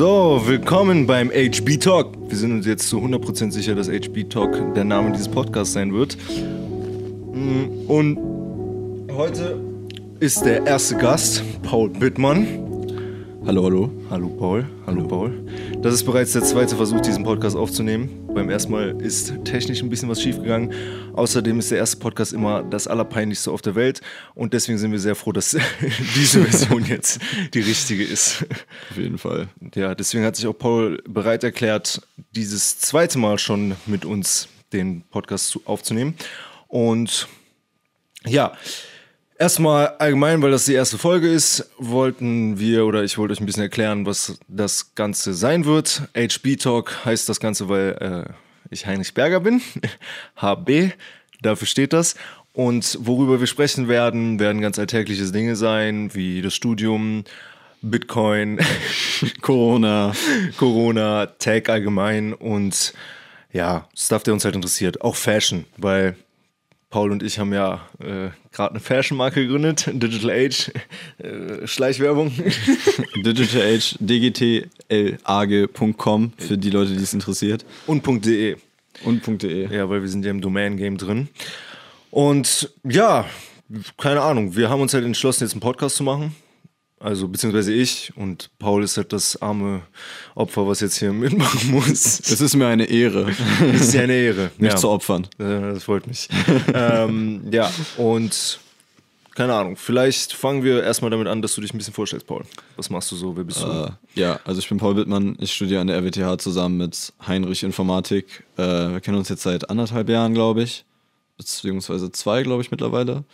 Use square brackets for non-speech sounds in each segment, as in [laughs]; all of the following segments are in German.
So, willkommen beim HB Talk. Wir sind uns jetzt zu 100% sicher, dass HB Talk der Name dieses Podcasts sein wird. Mm, Und heute ist der erste Gast Paul Bittmann. Hallo, hallo. Hallo Paul. Hallo Paul. Das ist bereits der zweite Versuch, diesen Podcast aufzunehmen. Beim ersten Mal ist technisch ein bisschen was schiefgegangen. Außerdem ist der erste Podcast immer das allerpeinlichste auf der Welt. Und deswegen sind wir sehr froh, dass [laughs] diese Version jetzt die richtige ist. Auf jeden Fall. Ja, deswegen hat sich auch Paul bereit erklärt, dieses zweite Mal schon mit uns den Podcast zu, aufzunehmen. Und ja, erstmal allgemein, weil das die erste Folge ist, wollten wir oder ich wollte euch ein bisschen erklären, was das Ganze sein wird. HB Talk heißt das Ganze, weil äh, ich Heinrich Berger bin. [laughs] HB, dafür steht das. Und worüber wir sprechen werden, werden ganz alltägliche Dinge sein, wie das Studium, Bitcoin, [laughs] Corona. Corona, Tech allgemein und ja, Stuff, der uns halt interessiert. Auch Fashion, weil Paul und ich haben ja äh, gerade eine Fashion-Marke gegründet, Digital Age, äh, Schleichwerbung. [laughs] Digital Age, dgtlag.com für die Leute, die es interessiert. und .de. Und .de. Ja, weil wir sind ja im Domain-Game drin. Und ja, keine Ahnung, wir haben uns halt entschlossen, jetzt einen Podcast zu machen. Also, beziehungsweise ich und Paul ist halt das arme Opfer, was jetzt hier [laughs] mitmachen muss. Es ist mir eine Ehre, Das ist ja eine Ehre. [laughs] mich ja. zu opfern. Äh, Das freut mich. [laughs] ähm, ja, und keine Ahnung, vielleicht fangen wir erstmal damit an, dass du dich ein bisschen vorstellst, Paul. Was machst du so? Wer bist du? Äh, ja, also ich bin Paul Wittmann, ich studiere an der RWTH zusammen mit Heinrich Informatik. Äh, wir kennen uns jetzt seit anderthalb Jahren, glaube ich. Beziehungsweise zwei, glaube ich, mittlerweile.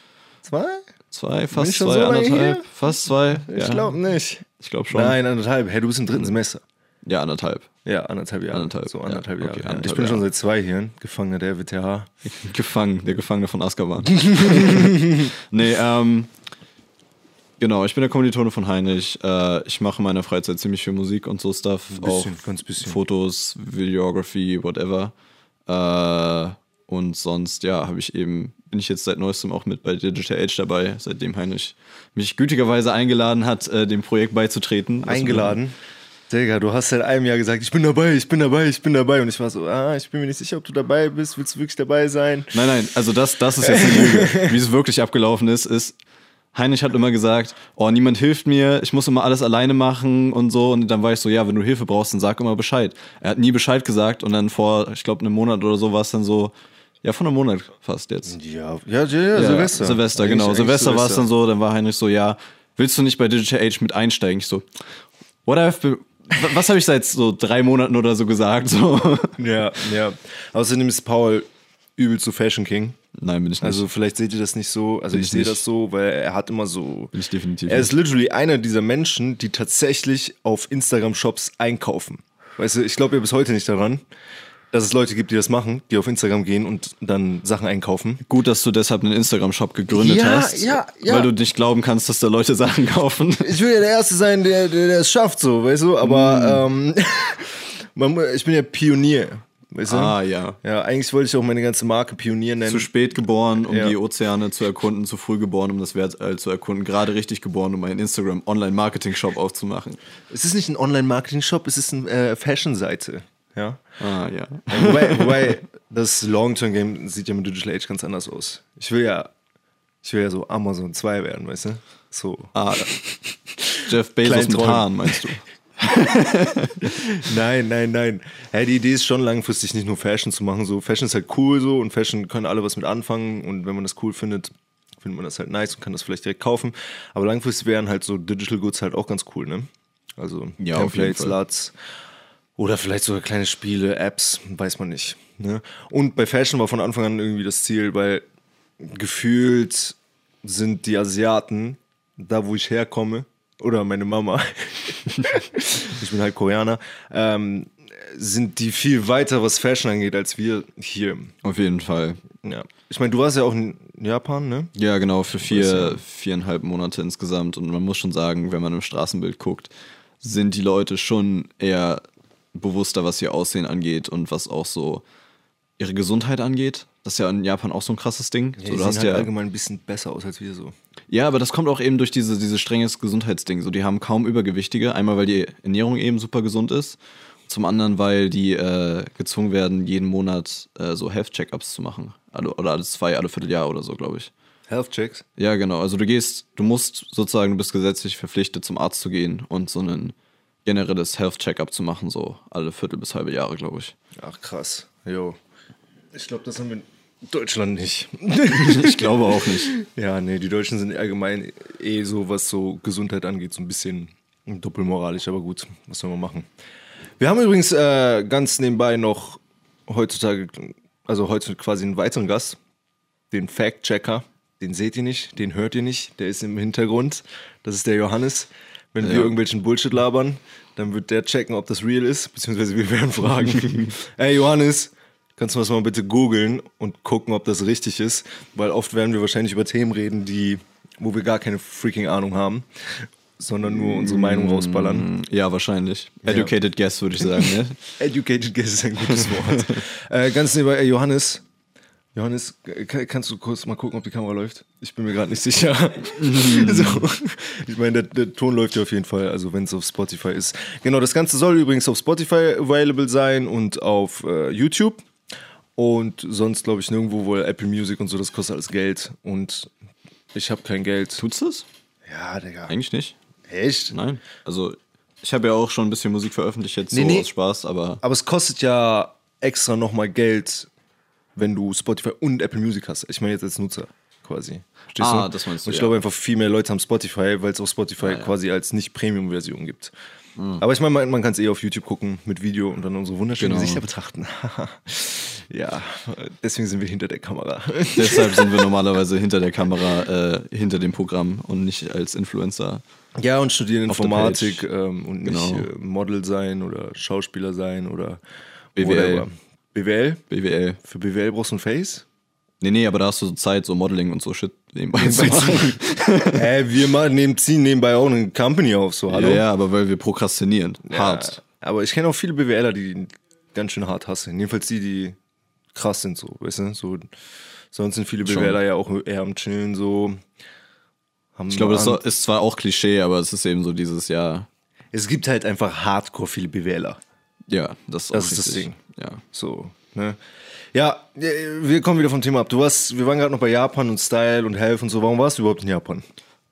Zwei? Zwei, fast schon zwei, so anderthalb. Fast zwei. Ich ja. glaube nicht. Ich glaube schon. Nein, anderthalb. Hey, du bist im dritten Semester. Ja, anderthalb. Ja, anderthalb Jahre. Anderthalb, So ja. anderthalb Okay, Jahre. ja. anderthalb ich bin schon Jahre. seit zwei hier, Gefangener der WTH. [laughs] Gefangen, der Gefangene von Azkaban. [laughs] nee, ähm, genau, ich bin der Kommilitone von Heinrich. Äh, ich mache in meiner Freizeit ziemlich viel Musik und so Stuff. bisschen, auch ganz bisschen. Fotos, Videography, whatever. Äh, und sonst, ja, habe ich eben, bin ich jetzt seit neuestem auch mit bei Digital Age dabei, seitdem Heinrich mich gütigerweise eingeladen hat, äh, dem Projekt beizutreten. Was Eingeladen. Digga, du hast seit einem Jahr gesagt, ich bin dabei, ich bin dabei, ich bin dabei. Und ich war so, ah, ich bin mir nicht sicher, ob du dabei bist. Willst du wirklich dabei sein? Nein, nein, also das, das ist jetzt eine Lüge. [laughs] Wie es wirklich abgelaufen ist, ist, Heinrich hat immer gesagt, oh, niemand hilft mir, ich muss immer alles alleine machen und so. Und dann war ich so, ja, wenn du Hilfe brauchst, dann sag immer Bescheid. Er hat nie Bescheid gesagt und dann vor, ich glaube, einem Monat oder so war es dann so, ja, vor einem Monat fast jetzt. Ja, ja, ja, ja Silvester. Silvester, Eigentlich- genau. eigentlich Silvester war es dann so, dann war Heinrich so, ja, willst du nicht bei Digital Age mit einsteigen? Ich so, what have been, was habe ich seit so drei Monaten oder so gesagt? So. Ja, ja. Außerdem ist Paul übel zu Fashion King. Nein, bin ich nicht. Also vielleicht seht ihr das nicht so. Also ich ich sehe nicht. das so, weil er hat immer so. bin ich definitiv Er ist literally einer dieser Menschen, die tatsächlich auf Instagram-Shops einkaufen. Weißt du, ich glaube ja bis heute nicht daran, dass es Leute gibt, die das machen, die auf Instagram gehen und dann Sachen einkaufen. Gut, dass du deshalb einen Instagram-Shop gegründet Ja, hast. ja, ja. Weil du nicht glauben kannst, dass da Leute Sachen kaufen. [laughs] Ich will ja der Erste sein, der, der, der es schafft, so, weißt du, aber ähm, [laughs] man, mu- ich bin ja Pionier, weißt du? Ah, ja. Ja, eigentlich wollte ich auch meine ganze Marke Pionier nennen. Zu spät geboren, um Ja. die Ozeane zu erkunden, zu früh geboren, um das Weltall zu erkunden, gerade richtig geboren, um einen Instagram-Online-Marketing-Shop aufzumachen. Es ist nicht ein Online-Marketing-Shop, es ist eine äh, Fashion-Seite. Ja. Ah, ja. wobei, wobei das Long-Term-Game sieht ja mit Digital Age ganz anders aus. Ich will ja, ich will ja so Amazon 2 werden, weißt du? So. Ah, Jeff Bezos mit. Haaren, meinst du? [laughs] [laughs] Nein, nein, nein. Hey, die Idee ist schon langfristig nicht nur Fashion zu machen. So, Fashion ist halt cool so und Fashion können alle was mit anfangen und wenn man das cool findet, findet man das halt nice und kann das vielleicht direkt kaufen. Aber langfristig wären halt so Digital Goods halt auch ganz cool, ne? Also Ja, Templates. LUTs oder vielleicht sogar kleine Spiele, Apps, weiß man nicht. Ne? Und bei Fashion war von Anfang an irgendwie das Ziel, weil gefühlt sind die Asiaten, da wo ich herkomme, oder meine Mama, [laughs] ich bin halt Koreaner, ähm, sind die viel weiter, was Fashion angeht, als wir hier. Auf jeden Fall. Ja. Ich meine, du warst ja auch in Japan, ne? Ja, genau, für vier, viereinhalb Monate insgesamt. Und man muss schon sagen, wenn man im Straßenbild guckt, sind die Leute schon eher bewusster, was ihr Aussehen angeht und was auch so ihre Gesundheit angeht. Das ist ja in Japan auch so ein krasses Ding. Ja, so, du hast halt ja, allgemein ein bisschen besser aus als wir so. Ja, aber das kommt auch eben durch diese, dieses strenges Gesundheitsding. So, die haben kaum Übergewichtige. Einmal, weil die Ernährung eben super gesund ist. Zum anderen, weil die äh, gezwungen werden, jeden Monat äh, so Health-Checkups zu machen. Alle, oder alles zwei, alle Vierteljahr oder so, glaube ich. Health Checks? Ja, genau. Also du gehst, du musst sozusagen, du bist gesetzlich verpflichtet, zum Arzt zu gehen und so ein generelles Health-Checkup zu machen, so alle Viertel bis halbe Jahre, glaube ich. Ach krass. Jo. Ich glaube, das haben wir Deutschland nicht. [laughs] Ich glaube auch nicht. Ja, nee, die Deutschen sind allgemein eh so, was so Gesundheit angeht, so ein bisschen doppelmoralisch, aber gut, was soll man machen? Wir haben übrigens äh, ganz nebenbei noch heutzutage, also heute quasi einen weiteren Gast, den Fact-Checker. Den seht ihr nicht, den hört ihr nicht, der ist im Hintergrund. Das ist der Johannes. Wenn wir Ja. irgendwelchen Bullshit labern, dann wird der checken, ob das real ist, beziehungsweise wir werden fragen, [laughs] ey Johannes, kannst du das mal bitte googeln und gucken, ob das richtig ist? Weil oft werden wir wahrscheinlich über Themen reden, die, wo wir gar keine freaking Ahnung haben, sondern nur unsere Meinung rausballern. Ja, wahrscheinlich. Educated guess, würde ich sagen, ne? [laughs] Educated guess ist ein gutes Wort. äh, ganz nebenbei, Johannes. Johannes, ka- kannst du kurz mal gucken, ob die Kamera läuft? Ich bin mir gerade nicht sicher. [laughs] so. Ich meine, der, der Ton läuft ja auf jeden Fall, also wenn es auf Spotify ist. Genau, das Ganze soll übrigens auf Spotify available sein und auf äh, YouTube. Und sonst glaube ich nirgendwo, wohl Apple Music und so, das kostet alles Geld. Und ich habe kein Geld. Tut's das? Ja, Digga. Eigentlich nicht. Echt? Nein. Also, ich habe ja auch schon ein bisschen Musik veröffentlicht jetzt Nee, so nee. aus Spaß, aber Aber es kostet ja extra nochmal Geld, wenn du Spotify und Apple Music hast. Ich meine jetzt als Nutzer quasi. Verstehst Ah, du? das meinst du, Und ich ja. glaube einfach, viel mehr Leute haben Spotify, weil es auf Spotify ja. quasi als Nicht-Premium-Version gibt. Hm. Aber ich meine, man, man kann es eh auf YouTube gucken mit Video und dann unsere wunderschönen Genau. Gesichter betrachten. [laughs] ja, deswegen sind wir hinter der Kamera. [laughs] deshalb sind wir normalerweise hinter der Kamera, äh, hinter dem Programm und nicht als Influencer. ja, und studieren Informatik ähm, und nicht Genau. äh, Model sein oder Schauspieler sein oder BWL. whatever. BWL? BWL. Für BWL brauchst du ein Face? Nee, nee, aber da hast du so Zeit, so Modeling und so Shit nebenbei zu machen. [laughs] Hä, wir mal nehmen, ziehen nebenbei auch eine Company auf, so, hallo? Ja, ja, aber weil wir prokrastinieren. Ja, Hart. Aber ich kenne auch viele BWLer, die ganz schön hart hassen. Jedenfalls die, die krass sind, so, weißt du? So, sonst sind viele. BWLer ja auch eher am Chillen, so. Haben Ich glaube, das ist zwar auch Klischee, aber es ist eben so dieses Jahr. es gibt halt einfach hardcore viele BWLer. Ja, das ist, auch Das ist das. Ding. Ja. So, ne? Ja, wir kommen wieder vom Thema ab. Du warst, wir waren gerade noch bei Japan und Style und Health und so. Warum warst du überhaupt in Japan?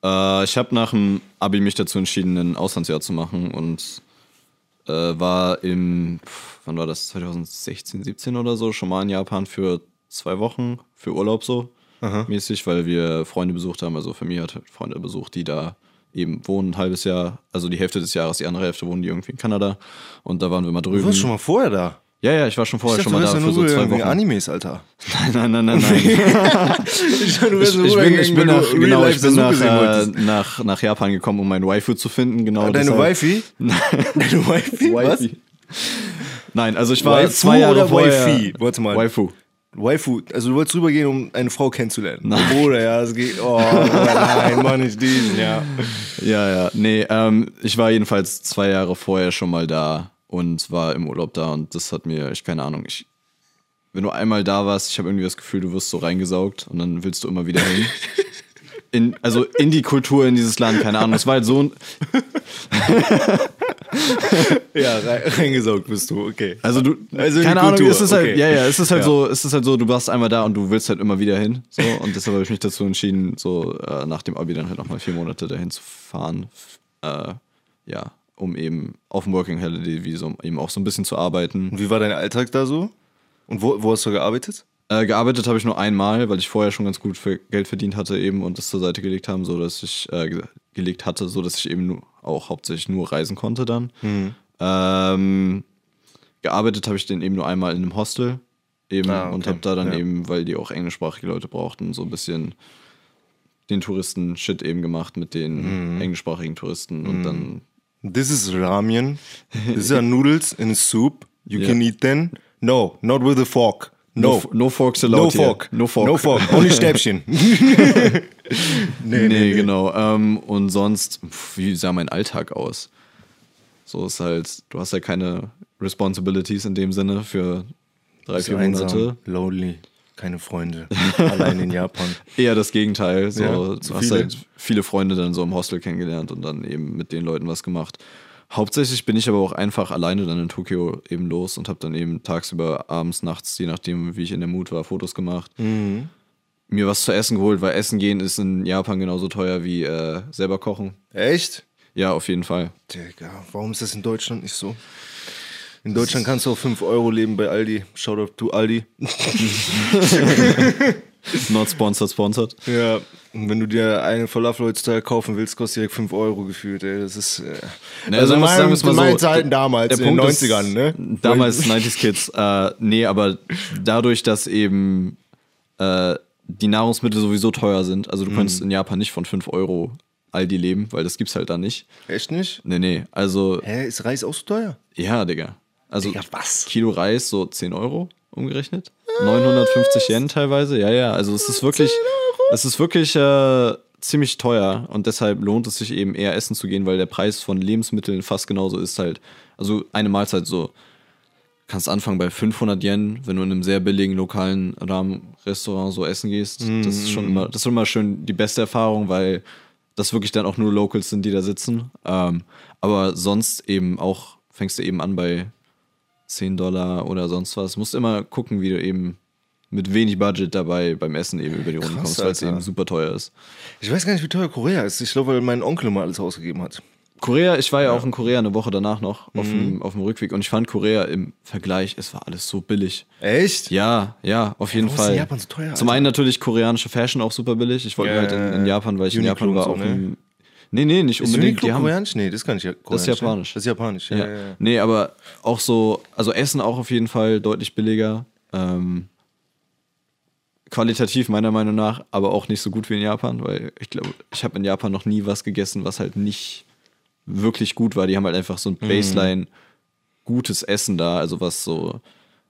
Äh, ich habe nach dem Abi mich dazu entschieden, ein Auslandsjahr zu machen und äh, war im, wann war das, 2016, 17 oder so, schon mal in Japan für zwei Wochen, für Urlaub so mäßig, weil wir Freunde besucht haben, also Familie hat Freunde besucht, die da eben wohnen, ein halbes Jahr, also die Hälfte des Jahres, die andere Hälfte wohnen die irgendwie in Kanada und da waren wir mal drüben. Du warst schon mal vorher da. Ja, ja, ich war schon vorher ich schon dachte, mal du da für nur so zwei Wochen. Animes, Alter. Nein, nein, nein, nein. [laughs] Ich, dachte, Ich, ich bin, ich bin, nach, genau, ich bin nach, äh, nach, nach Japan gekommen, um mein Waifu zu finden. Genau Deine deshalb. Wifi? [laughs] Deine Wifi? Was? Waifi. Nein, also ich war Waifu zwei Jahre oder vorher. Waifi? Warte mal. Waifu. Waifu, also du wolltest rübergehen, um eine Frau kennenzulernen. Nein. Oder ja, es geht. Oh, nein, mach nicht diesen, ja. Ja, ja. Nee, ähm, ich war jedenfalls zwei Jahre vorher schon mal da und war im Urlaub da und das hat mir, ich keine Ahnung, ich. Wenn du einmal da warst, ich habe irgendwie das Gefühl, du wirst so reingesaugt und dann willst du immer wieder hin. In, also in die Kultur, in dieses Land, keine Ahnung. Es war halt so ein, [laughs] Ja, rein, reingesaugt bist du, okay. Also du, Also keine Ahnung, Kultur, es ist halt, okay. ja, ja, es ist halt Ja. so, es ist halt so, du warst einmal da und du willst halt immer wieder hin, so und deshalb habe ich mich dazu entschieden, so äh, nach dem Abi dann halt nochmal vier Monate dahin zu fahren, äh, ja, um eben auf dem Working Holiday Visum eben auch so ein bisschen zu arbeiten. Und wie war dein Alltag da so? Und wo, wo hast du gearbeitet? Äh, gearbeitet habe ich nur einmal, weil ich vorher schon ganz gut für Geld verdient hatte eben und das zur Seite gelegt haben, so dass ich äh, ge- gelegt hatte, so dass ich eben nur, auch hauptsächlich nur reisen konnte dann. Mhm. Ähm, gearbeitet habe ich dann eben nur einmal in einem Hostel eben Ah, okay. und habe da dann Ja. eben, weil die auch englischsprachige Leute brauchten, so ein bisschen den Touristen Shit eben gemacht mit den Mhm. englischsprachigen Touristen und dann This is Ramen. These are noodles in a soup. You Yeah. can eat them. No, not with a fork. no, No. no forks allowed No here. fork. no fork No fork. Only [laughs] Stäbchen. [laughs] nee, Nee, genau. Ähm, und sonst, pf, wie sah mein Alltag aus? So ist halt, du hast ja keine Responsibilities in dem Sinne für drei, vier Einsam, Monate. Lonely. Keine Freunde. Allein in Japan. [laughs] Eher das Gegenteil. So, Ja, du hast viele. halt viele Freunde dann so im Hostel kennengelernt und dann eben mit den Leuten was gemacht. Hauptsächlich bin ich aber auch einfach alleine dann in Tokio eben los und habe dann eben tagsüber, abends, nachts, je nachdem, wie ich in der Mut war, Fotos gemacht. Mhm. Mir was zu essen geholt, weil Essen gehen ist in Japan genauso teuer wie äh, selber kochen. Echt? Ja, auf jeden Fall. Digga, warum ist das in Deutschland nicht so? In Deutschland kannst du auf 5 Euro leben bei Aldi. Shoutout to Aldi. [laughs] Not sponsored, sponsored. Ja, und wenn du dir eine Falafel heutzutage kaufen willst, kostet direkt 5 Euro gefühlt, ey. Das ist. Äh, Ne, also muss- sagen wir's mal so, Zeiten damals, der in den Punkt ist, 90ern, ne? Damals 90s Kids. Äh, nee, aber dadurch, dass eben äh, die Nahrungsmittel sowieso teuer sind, also du Mhm. könntest in Japan nicht von 5 Euro Aldi leben, weil das gibt's halt da nicht. Echt nicht? Nee, nee. Also, Hä, ist Reis auch so teuer? ja, Digga. Also, Digga, was? Kilo Reis so 10 Euro umgerechnet. 950 Yen teilweise. Ja, ja. Also, es ist wirklich, es ist wirklich äh, ziemlich teuer und deshalb lohnt es sich eben eher essen zu gehen, weil der Preis von Lebensmitteln fast genauso ist halt. Also, eine Mahlzeit so. Kannst anfangen bei 500 Yen, wenn du in einem sehr billigen lokalen Rahmenrestaurant so essen gehst. Das ist schon immer, das ist immer schön die beste Erfahrung, weil das wirklich dann auch nur Locals sind, die da sitzen. Ähm, aber sonst eben auch, fängst du eben an bei 10 Dollar oder sonst was. Musst immer gucken, wie du eben mit wenig Budget dabei beim Essen eben über die Runde Krass, kommst, weil es eben super teuer ist. Ich weiß gar nicht, wie teuer Korea ist. Ich glaube, weil mein Onkel immer alles ausgegeben hat. Korea, ich war ja, auch in Korea eine Woche danach noch auf, Mhm. dem, auf dem Rückweg und ich fand Korea im Vergleich, es war alles so billig. Echt? Ja, ja, auf jeden Warum ist Fall. in Japan so teuer, Zum Alter? einen natürlich koreanische Fashion auch super billig. Ich wollte Ja, halt in, in Japan, weil ich in Uniqlo Japan war, so, auch ne? im, Nee, nee, nicht Ist unbedingt. Uniqlo Die haben, koreanisch? Nee, das ist gar nicht koreanisch. Das ist japanisch. Ne? Das ist japanisch, ja. ja. ja, ja. Nee, aber auch so, also Essen auch auf jeden Fall deutlich billiger. Ähm, qualitativ meiner Meinung nach, aber auch nicht so gut wie in Japan, weil ich glaube, ich habe in Japan noch nie was gegessen, was halt nicht wirklich gut war. Die haben halt einfach so ein Mhm. Baseline gutes Essen da, also was so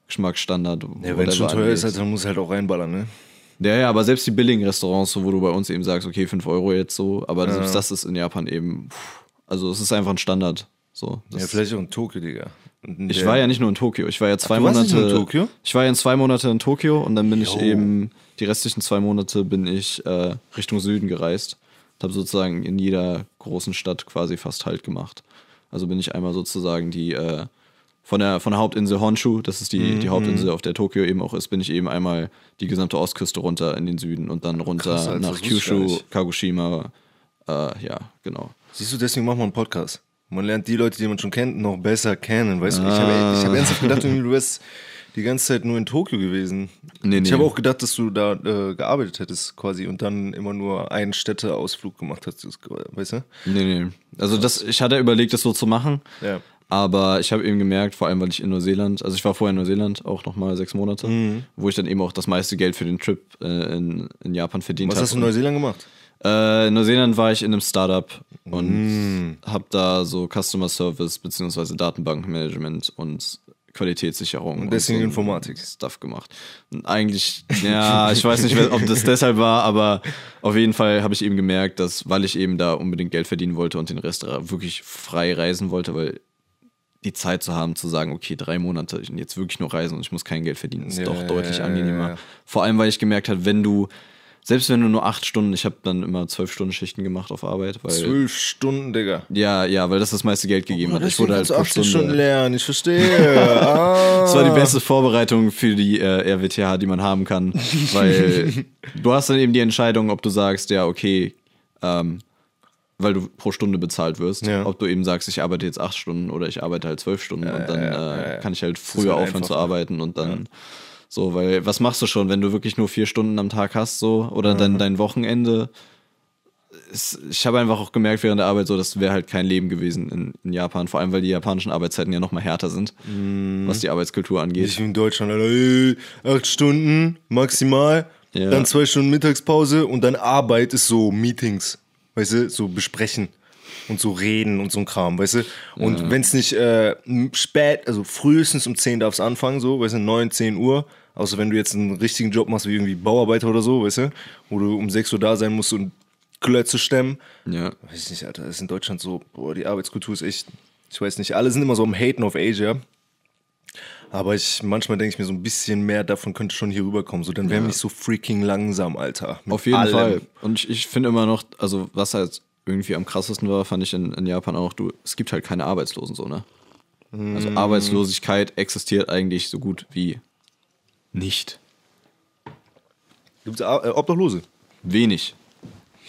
Geschmacksstandard. Ja, wenn es schon teuer ist, halt, dann muss es halt auch reinballern, ne? Ja, ja, aber selbst die billigen Restaurants, wo du bei uns eben sagst, okay, 5 Euro jetzt so, aber selbst das ist in Japan eben, also es ist einfach ein Standard. So, Ja, vielleicht auch in Tokio, Digga. Und in ich war ja nicht nur in Tokio, ich war ja zwei warst Monate. Ich war ja in zwei Monate in Tokio und dann bin ich Jo. eben, die restlichen zwei Monate bin ich äh, Richtung Süden gereist. Habe sozusagen in jeder großen Stadt quasi fast Halt gemacht. Also bin ich einmal sozusagen die äh, von der von der Hauptinsel Honshu, das ist die, Mhm, die Hauptinsel, auf der Tokio eben auch ist, bin ich eben einmal die gesamte Ostküste runter in den Süden und dann runter Krass, Alter, nach ich Kyushu. Kagoshima. Äh, ja, genau. Siehst du, deswegen machen wir einen Podcast. Man lernt die Leute, die man schon kennt, noch besser kennen. Weißt du, ich habe ich hab ernsthaft gedacht, du [laughs] wärst die ganze Zeit nur in Tokio gewesen. Nee, Ich nee. habe auch gedacht, dass du da äh, gearbeitet hättest quasi und dann immer nur einen Städteausflug gemacht hast, weißt du? Nee, nee. Also das, ich hatte überlegt, das so zu machen. Ja. Aber ich habe eben gemerkt, vor allem weil ich in Neuseeland, also ich war vorher in Neuseeland auch nochmal sechs Monate, Mhm. wo ich dann eben auch das meiste Geld für den Trip äh, in, in Japan verdient Was habe. hast du in Neuseeland gemacht? Äh, in Neuseeland war ich in einem Startup und Mm. habe da so Customer Service beziehungsweise Datenbankmanagement und Qualitätssicherung Und deswegen so Informatik. Stuff gemacht. Und eigentlich, ja, ich weiß nicht, ob das [laughs] deshalb war, aber auf jeden Fall habe ich eben gemerkt, dass, weil ich eben da unbedingt Geld verdienen wollte und den Rest wirklich frei reisen wollte, weil die Zeit zu haben, zu sagen, okay, drei Monate und jetzt wirklich nur reisen und ich muss kein Geld verdienen, ist Ja, doch deutlich ja, angenehmer. ja. Vor allem, weil ich gemerkt habe, wenn du, selbst wenn du nur acht Stunden, ich habe dann immer zwölf Stunden Schichten gemacht auf Arbeit, weil Zwölf Stunden, Digga. ja, ja, weil das das meiste Geld gegeben hat. Ich wurde halt pro kannst du 18 Stunde. Stunden lernen, ich verstehe. [laughs] ah. Das war die beste Vorbereitung für die äh, RWTH, die man haben kann, weil [laughs] du hast dann eben die Entscheidung, ob du sagst, ja, okay, ähm, weil du pro Stunde bezahlt wirst, Ja. ob du eben sagst, ich arbeite jetzt acht Stunden oder ich arbeite halt zwölf Stunden und dann ja, äh, ja. kann ich halt früher halt aufhören zu arbeiten und dann so, weil was machst du schon, wenn du wirklich nur vier Stunden am Tag hast so oder dann dein Wochenende? Es, ich habe einfach auch gemerkt während der Arbeit so, das wäre halt kein Leben gewesen in, in Japan, vor allem weil die japanischen Arbeitszeiten ja nochmal härter sind, was die Arbeitskultur angeht. Nicht wie in Deutschland, Alter. Ey, acht Stunden maximal, Ja. dann zwei Stunden Mittagspause und dann Arbeit ist so Meetings, weißt du, so besprechen und so reden und so ein Kram, weißt du. Und wenn es nicht äh, spät, also frühestens um 10 darf es anfangen, so, weißt du, 9, 10 Uhr. Außer wenn du jetzt einen richtigen Job machst, wie irgendwie Bauarbeiter oder so, weißt du, wo du um 6 Uhr da sein musst und Klötze stemmen. Ja. Weiß ich nicht, Alter, das ist in Deutschland so, boah, die Arbeitskultur ist echt, ich weiß nicht, alle sind immer so am Haten auf Asia. Aber ich, manchmal denke ich mir so ein bisschen mehr davon könnte schon hier rüberkommen. So, dann wären wir nicht so freaking langsam, Alter. Auf jeden allem. Fall. Und ich, ich finde immer noch, also was halt irgendwie am krassesten war, fand ich in, in Japan auch, du, es gibt halt keine Arbeitslosen so, ne? Also Mm. Arbeitslosigkeit existiert eigentlich so gut wie nicht. Gibt's äh, Obdachlose? Wenig.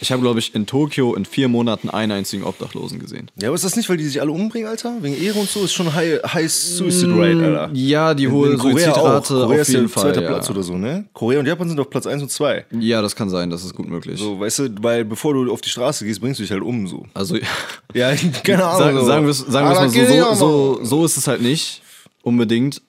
Ich habe, glaube ich, in Tokio in vier Monaten einen einzigen Obdachlosen gesehen. Ja, aber ist das nicht, weil die sich alle umbringen, Alter? Wegen Ehre und so? Ist schon High, high Suicide Rate, Alter. Ja, die hohe. Suizidrate Korea auf ist ja jeden Fall. zweiter Ja. Platz oder so, ne? Korea und Japan sind auf Platz 1 und 2. ja, das kann sein, das ist gut möglich. So, weißt du, weil bevor du auf die Straße gehst, bringst du dich halt um, so. Also, Ja, [laughs] keine Ahnung. Sagen, so. sagen wir es mal so, so, so, so ist es halt nicht unbedingt.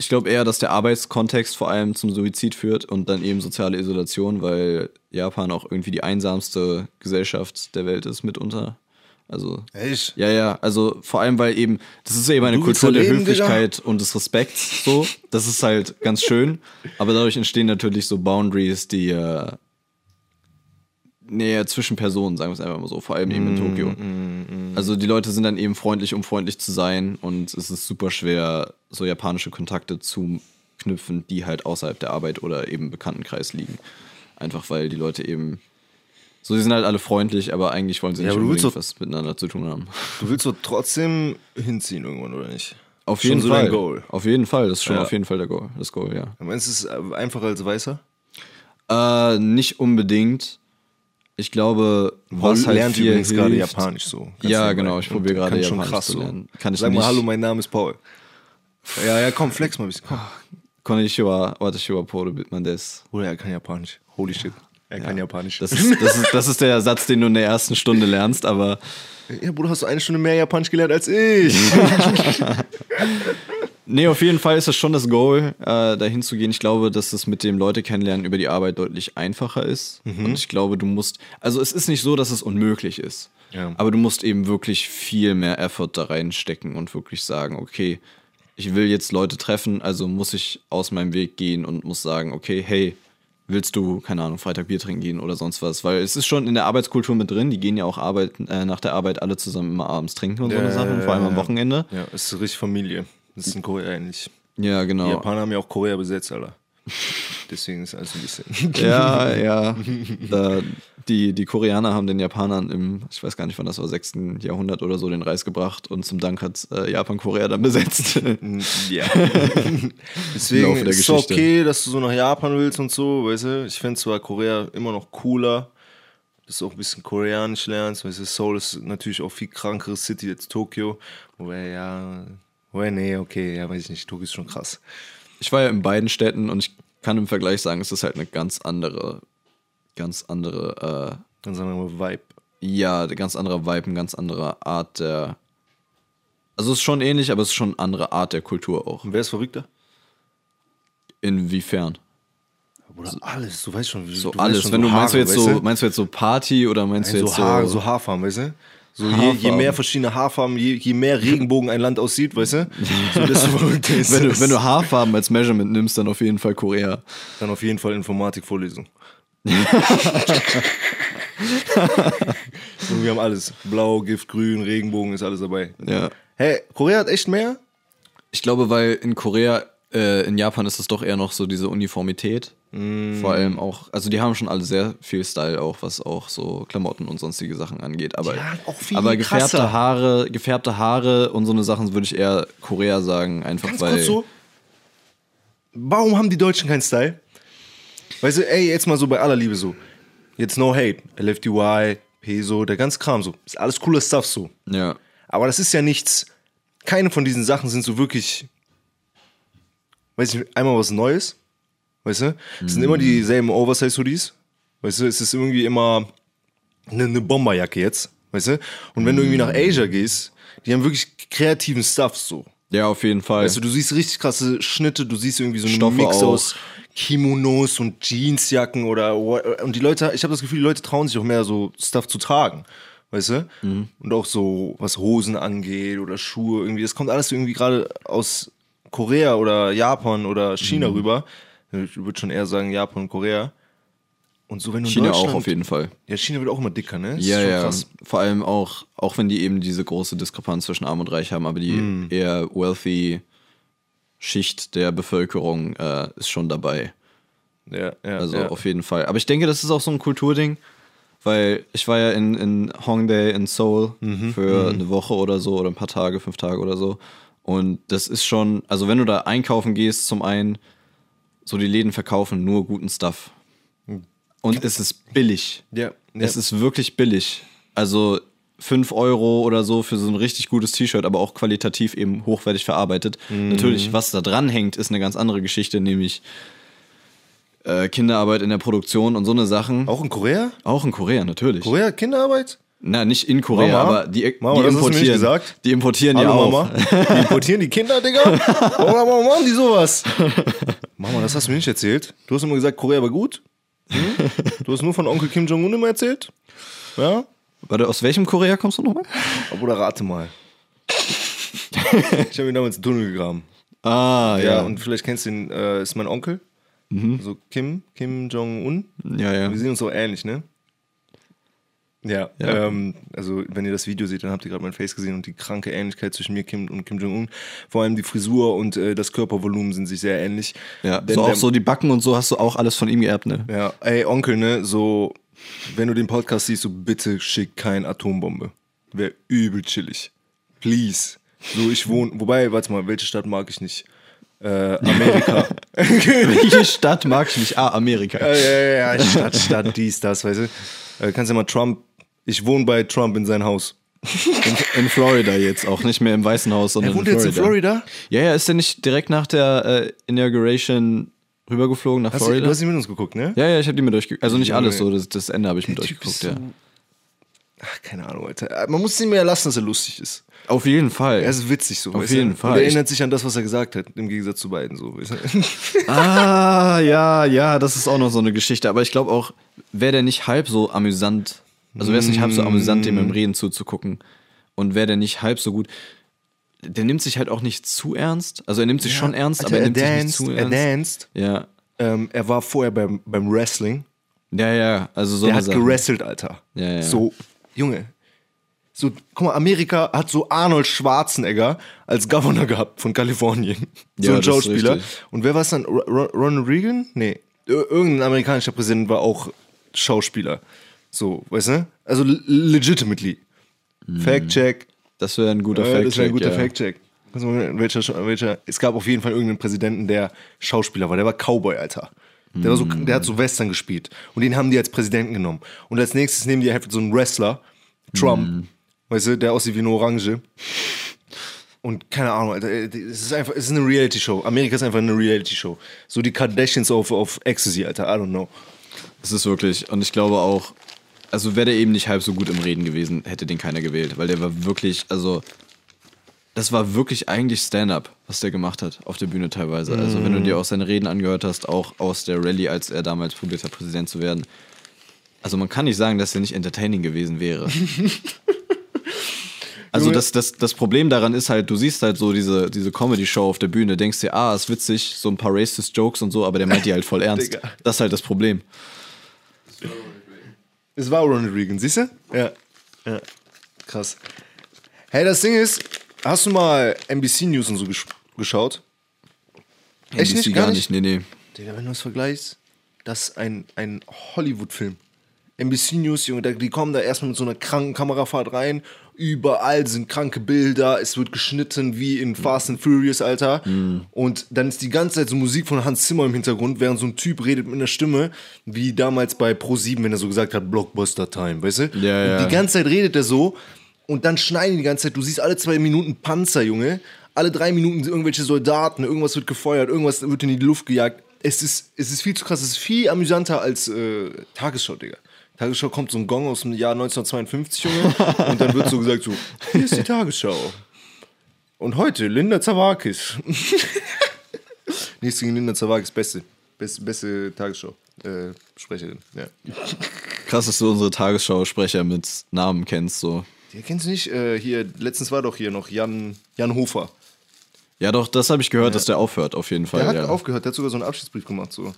Ich glaube eher, dass der Arbeitskontext vor allem zum Suizid führt und dann eben soziale Isolation, weil Japan auch irgendwie die einsamste Gesellschaft der Welt ist mitunter. Also Echt? ja, ja, also vor allem, weil eben, das ist eben eine Kultur der erleben, Digga? Höflichkeit und des Respekts, so. Das ist halt ganz schön. Aber dadurch entstehen natürlich so Boundaries, die äh, näher zwischen Personen, sagen wir es einfach mal so, vor allem eben in Mm, Tokio. Also die Leute sind dann eben freundlich, um freundlich zu sein und es ist super schwer, so japanische Kontakte zu knüpfen, die halt außerhalb der Arbeit oder eben Bekanntenkreis liegen. Einfach weil die Leute eben so, sie sind halt alle freundlich, aber eigentlich wollen sie Ja, nicht unbedingt doch- was miteinander zu tun haben. Du willst doch trotzdem hinziehen irgendwann, oder nicht? Auf Schon jeden so Fall. dein Goal. Auf jeden Fall, das ist schon Ja. auf jeden Fall der Goal, das Goal, ja. Meinst du, es ist einfacher als Weißer? Äh, nicht unbedingt. Ich glaube, was halt lernt viel übrigens gerade Japanisch so. Ja, genau, ich probiere gerade kann schon Japanisch krass zu lernen. Kann ich Sag nicht. mal, hallo, mein Name ist Paul. Ja, ja, komm, flex mal ein bisschen. Komm. Konnichiwa, watashi wa Poro bitman des. Bruder, er kann Japanisch. Holy shit. Er kann Japanisch. Das ist, das, ist, das ist der Satz, den du in der ersten Stunde lernst, aber ja, Bruder, hast du eine Stunde mehr Japanisch gelernt als ich? [laughs] [laughs] nee, auf jeden Fall ist das schon das Goal, äh, dahin zu gehen. Ich glaube, dass es mit dem Leute kennenlernen über die Arbeit deutlich einfacher ist. Mhm. Und ich glaube, du musst, also es ist nicht so, dass es unmöglich ist. Ja. Aber du musst eben wirklich viel mehr Effort da reinstecken und wirklich sagen, okay, ich will jetzt Leute treffen, also muss ich aus meinem Weg gehen und muss sagen, okay, hey, willst du, keine Ahnung, Freitag Bier trinken gehen oder sonst was? Weil es ist schon in der Arbeitskultur mit drin, die gehen ja auch arbeiten, äh, nach der Arbeit alle zusammen immer abends trinken und so eine Ja, Sachen, ja, vor allem ja, am ja. Wochenende. ja, es ist richtig Familie. Das ist in Korea ähnlich. Ja, Die genau. Japaner haben ja auch Korea besetzt, Alter. Deswegen ist alles ein bisschen. [laughs] Ja, ja. Da, die, die Koreaner haben den Japanern im, ich weiß gar nicht wann das war, 6. Jahrhundert oder so den Reis gebracht und zum Dank hat äh, Japan Korea dann besetzt. [laughs] Ja. [laughs] Deswegen ist es okay, dass du so nach Japan willst und so, weißt du. Ich finde zwar Korea immer noch cooler, dass du auch ein bisschen Koreanisch lernst, weißt du. Seoul ist natürlich auch viel krankere City als Tokio. Wobei, ja, wobei, nee, okay, ja, weiß ich nicht. Tokio ist schon krass. Ich war ja in beiden Städten und ich kann im Vergleich sagen, es ist halt eine ganz andere, ganz andere, Dann sagen wir mal Vibe. äh, ja, ganz andere Vibe, eine ganz andere Art der. Also es ist schon ähnlich, aber es ist schon eine andere Art der Kultur auch. Und wer ist verrückter? Inwiefern? Oder alles, du weißt schon, wie So du alles. schon Wenn du meinst du Haare, jetzt weißt so, du? meinst du jetzt so Party oder meinst Nein, du so, jetzt Haar, so, so Haarfarben, weißt du? So je, je mehr verschiedene Haarfarben, je, je mehr Regenbogen ein Land aussieht, weißt du? [laughs] So wenn du, wenn du Haarfarben als Measurement nimmst, dann auf jeden Fall Korea. Dann auf jeden Fall Informatikvorlesung. [laughs] Und wir haben alles. Blau, Gift, Grün, Regenbogen ist alles dabei. Ja. Hey, Korea hat echt mehr? Ich glaube, weil in Korea, äh, in Japan ist es doch eher noch so diese Uniformität. Vor allem auch, also die haben schon alle sehr viel Style auch, was auch so Klamotten und sonstige Sachen angeht. Aber, aber gefärbte krasser. Haare, gefärbte Haare und so eine Sachen würde ich eher Korea sagen, einfach Ganz weil. so. Warum haben die Deutschen keinen Style? Weißt du, ey, jetzt mal so bei aller Liebe so. Jetzt no hate. LFDY, Peso, der ganze Kram so. Ist alles cooler Stuff so. Ja. Aber das ist ja nichts. Keine von diesen Sachen sind so wirklich, weiß ich nicht, einmal was Neues. Weißt du? Es sind immer dieselben Oversize-Hoodies. Weißt du, es ist irgendwie immer eine, eine Bomberjacke jetzt. Weißt du? Und wenn du irgendwie nach Asia gehst, die haben wirklich kreativen Stuff so. Ja, auf jeden Fall. Weißt du, du siehst richtig krasse Schnitte, du siehst irgendwie so einen Stoffe Mix aus Kimonos und Jeansjacken oder und die Leute, ich habe das Gefühl, die Leute trauen sich auch mehr so Stuff zu tragen. Weißt du? Mhm. Und auch so, was Hosen angeht oder Schuhe, irgendwie, das kommt alles irgendwie gerade aus Korea oder Japan oder Mhm. China rüber. Ich würde schon eher sagen Japan und Korea. Und so, wenn du in China auch auf jeden Fall. Ja, China wird auch immer dicker, ne? Das Ja, ja. krass. Vor allem auch, auch wenn die eben diese große Diskrepanz zwischen Arm und Reich haben, aber die Mm. eher wealthy Schicht der Bevölkerung äh, ist schon dabei. Ja, ja. Also ja. auf jeden Fall. Aber ich denke, das ist auch so ein Kulturding, weil ich war ja in, in Hongdae in Seoul Mhm, für eine Woche oder so oder ein paar Tage, fünf Tage oder so. Und das ist schon, also wenn du da einkaufen gehst, zum einen, so die Läden verkaufen nur guten Stuff. Und es ist billig. Ja, ja. Es ist wirklich billig. Also 5 Euro oder so für so ein richtig gutes T-Shirt, aber auch qualitativ eben hochwertig verarbeitet. Mhm. Natürlich, was da dran hängt, ist eine ganz andere Geschichte, nämlich äh, Kinderarbeit in der Produktion und so eine Sachen. Auch in Korea? Auch in Korea, natürlich. Korea, Kinderarbeit? Na, nicht in Korea, Mama? aber die, Mama, die das hast du mir importieren. nicht gesagt. Die importieren Hallo ja auch. Mama. Die importieren die Kinder, Digga? Warum, warum machen die sowas? Mama, das hast du mir nicht erzählt. Du hast immer gesagt, Korea war gut. Hm? Du hast nur von Onkel Kim Jong-un immer erzählt. Ja? Warte, aus welchem Korea kommst du nochmal? Oder rate mal. ich habe ihn damals in den Tunnel gegraben. Ah, Ja, ja. und vielleicht kennst du ihn, äh, ist mein Onkel. So Kim, Kim Jong-un. ja, ja. Wir sehen uns so ähnlich, ne? Ja, Ja. Ähm, also wenn ihr das Video seht, dann habt ihr gerade mein Face gesehen und die kranke Ähnlichkeit zwischen mir Kim und Kim Jong-un. Vor allem die Frisur und äh, das Körpervolumen sind sich sehr ähnlich. ja. Denn So auch so die Backen und so hast du auch alles von ihm geerbt, ne? Ja, ey Onkel, ne, so, wenn du den Podcast siehst, so bitte schick kein Atombombe. Wäre übel chillig. Please. So, ich wohne, wobei, warte mal, welche Stadt mag ich nicht? Äh, Amerika. [laughs] Welche Stadt mag ich nicht? Ah, Amerika. Ja, ja, ja, Stadt, Stadt, dies, das, weißt du. Äh, kannst ja mal Trump, ich wohne bei Trump in sein Haus. In, in Florida jetzt, auch nicht mehr im Weißen Haus, sondern Er wohnt in jetzt in Florida. Florida? Ja, ja, ist der nicht direkt nach der äh, Inauguration rübergeflogen nach Hast Florida? du hast ihn mit uns geguckt, ne? ja, ja, ich habe die mit durchgeguckt. Also nicht alles so, das, das Ende habe ich mit Der Typ durchgeguckt, ist ja. Ach, keine Ahnung, Alter. Man muss ihn mir lassen, dass er lustig ist. Auf jeden Fall. Er ist witzig so. Auf jeden du? Fall. Und er erinnert sich an das, was er gesagt hat, im Gegensatz zu beiden so. [laughs] Ah, ja, ja, das ist auch noch so eine Geschichte. Aber ich glaube auch, wäre der nicht halb so amüsant, also wäre es nicht halb so amüsant, dem im Reden zuzugucken und wäre der nicht halb so gut, der nimmt sich halt auch nicht zu ernst. Also er nimmt sich schon ernst, Alter, aber er er nimmt sich nicht danced, zu er ernst. danced. Ja, Ähm, er war vorher beim, beim Wrestling. ja, ja, also so Der hat Sache. gerestelt, Alter. Ja, ja. So, Junge. So, guck mal, Amerika hat so Arnold Schwarzenegger als Governor gehabt von Kalifornien. [laughs] So Ja, ein Schauspieler. Und wer war es dann? Ro- Ro- Ronald Reagan? Nee. Ir- Irgendein amerikanischer Präsident war auch Schauspieler. So, weißt du? Also le- legitimately. Fact-check. Das wäre ein guter Ja, Fact. das wäre ein guter ja. Fact-check. Mal- Welcher, welcher, es gab auf jeden Fall irgendeinen Präsidenten, der Schauspieler war. Der war Cowboy, Alter. Der, war so, der hat so Western gespielt. Und den haben die als Präsidenten genommen. Und als nächstes nehmen die einfach so einen Wrestler, Trump, weißt du, der aussieht wie eine Orange. Und keine Ahnung, Alter, es ist einfach, es ist eine Reality-Show. Amerika ist einfach eine Reality-Show. So die Kardashians auf, auf Ecstasy, Alter, I don't know. Das ist wirklich, und ich glaube auch, also wäre der eben nicht halb so gut im Reden gewesen, hätte den keiner gewählt, weil der war wirklich, also das war wirklich eigentlich Stand-up, was der gemacht hat auf der Bühne teilweise. Also wenn du dir auch seine Reden angehört hast, auch aus der Rallye, als er damals probiert hat, Präsident zu werden. Also man kann nicht sagen, dass er nicht entertaining gewesen wäre. [laughs] Also das, das, das Problem daran ist halt, du siehst halt so diese, diese Comedy-Show auf der Bühne, denkst dir, ah, ist witzig, so ein paar racist Jokes und so, aber der meint die halt voll [laughs] ernst. Das ist halt das Problem. Es war Ronald Reagan, siehst du? Ja. ja. Krass. Hey, das Ding ist, hast du mal NBC News und so gesch geschaut? Echt NBC nicht? gar Gar nicht, nee, nee. Digga, wenn du es vergleichst, das ist ein, ein Hollywood-Film. NBC News, Junge, die kommen da erstmal mit so einer kranken Kamerafahrt rein. Überall sind kranke Bilder. Es wird geschnitten wie in Fast and Furious, Alter. Und dann ist die ganze Zeit so Musik von Hans Zimmer im Hintergrund, während so ein Typ redet mit einer Stimme, wie damals bei Pro7, wenn er so gesagt hat, Blockbuster Time, weißt du? Ja, ja. Und die ganze Zeit redet er so und dann schneiden die die ganze Zeit. Du siehst alle zwei Minuten Panzer, Junge. Alle drei Minuten sind irgendwelche Soldaten, irgendwas wird gefeuert, irgendwas wird in die Luft gejagt. Es ist, es ist viel zu krass. Es ist viel amüsanter als äh, Tagesschau, Digga. Tagesschau kommt so ein Gong aus dem Jahr 1952, Junge, und dann wird so gesagt: so, hier ist die Tagesschau. Und heute Linda Zawakis. [laughs] Nichts gegen Linda Zawakis, beste. Beste, beste Tagesschau. Äh, Sprecherin, ja. Krass, dass du unsere Tagesschau-Sprecher mit Namen kennst, so. Die kennst du nicht? Äh, hier, letztens war doch hier noch Jan, Jan Hofer. Ja, doch, das habe ich gehört, dass der aufhört, auf jeden Fall. Der hat ja. aufgehört, der hat sogar so einen Abschiedsbrief gemacht. So.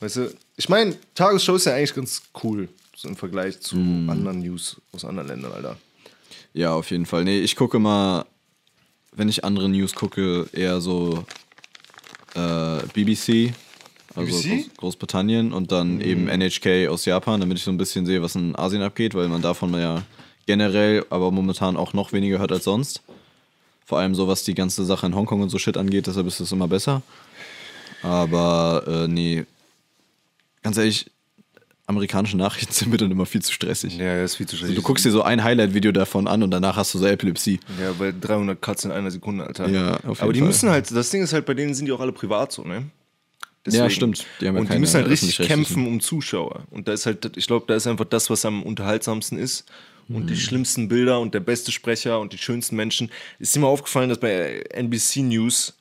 Weißt du, ich meine, Tagesschau ist ja eigentlich ganz cool, im Vergleich zu Mhm. anderen News aus anderen Ländern, Alter. ja, auf jeden Fall. Nee, ich gucke mal, wenn ich andere News gucke, eher so äh, BBC, also BBC? Groß, Großbritannien, und dann eben NHK aus Japan, damit ich so ein bisschen sehe, was in Asien abgeht, weil man davon ja generell, aber momentan auch noch weniger hört als sonst. Vor allem so, was die ganze Sache in Hongkong und so Shit angeht, deshalb ist es immer besser. Aber äh, nee, ganz ehrlich, amerikanische Nachrichten [laughs] sind mir dann immer viel zu stressig. Ja, das ist viel zu schlecht. Du guckst dir so ein Highlight-Video davon an und danach hast du so Epilepsie. Ja, bei 300 Cuts in einer Sekunde, Alter. Ja, auf Aber jeden die Fall. müssen halt, das Ding ist halt, bei denen sind die auch alle privat so, ne? Ja, stimmt. Die haben ja und die müssen halt richtig kämpfen um Zuschauer. Und da ist halt, ich glaube, da ist einfach das, was am unterhaltsamsten ist. Und Mhm. die schlimmsten Bilder und der beste Sprecher und die schönsten Menschen. Ist dir mal aufgefallen, dass bei NBC News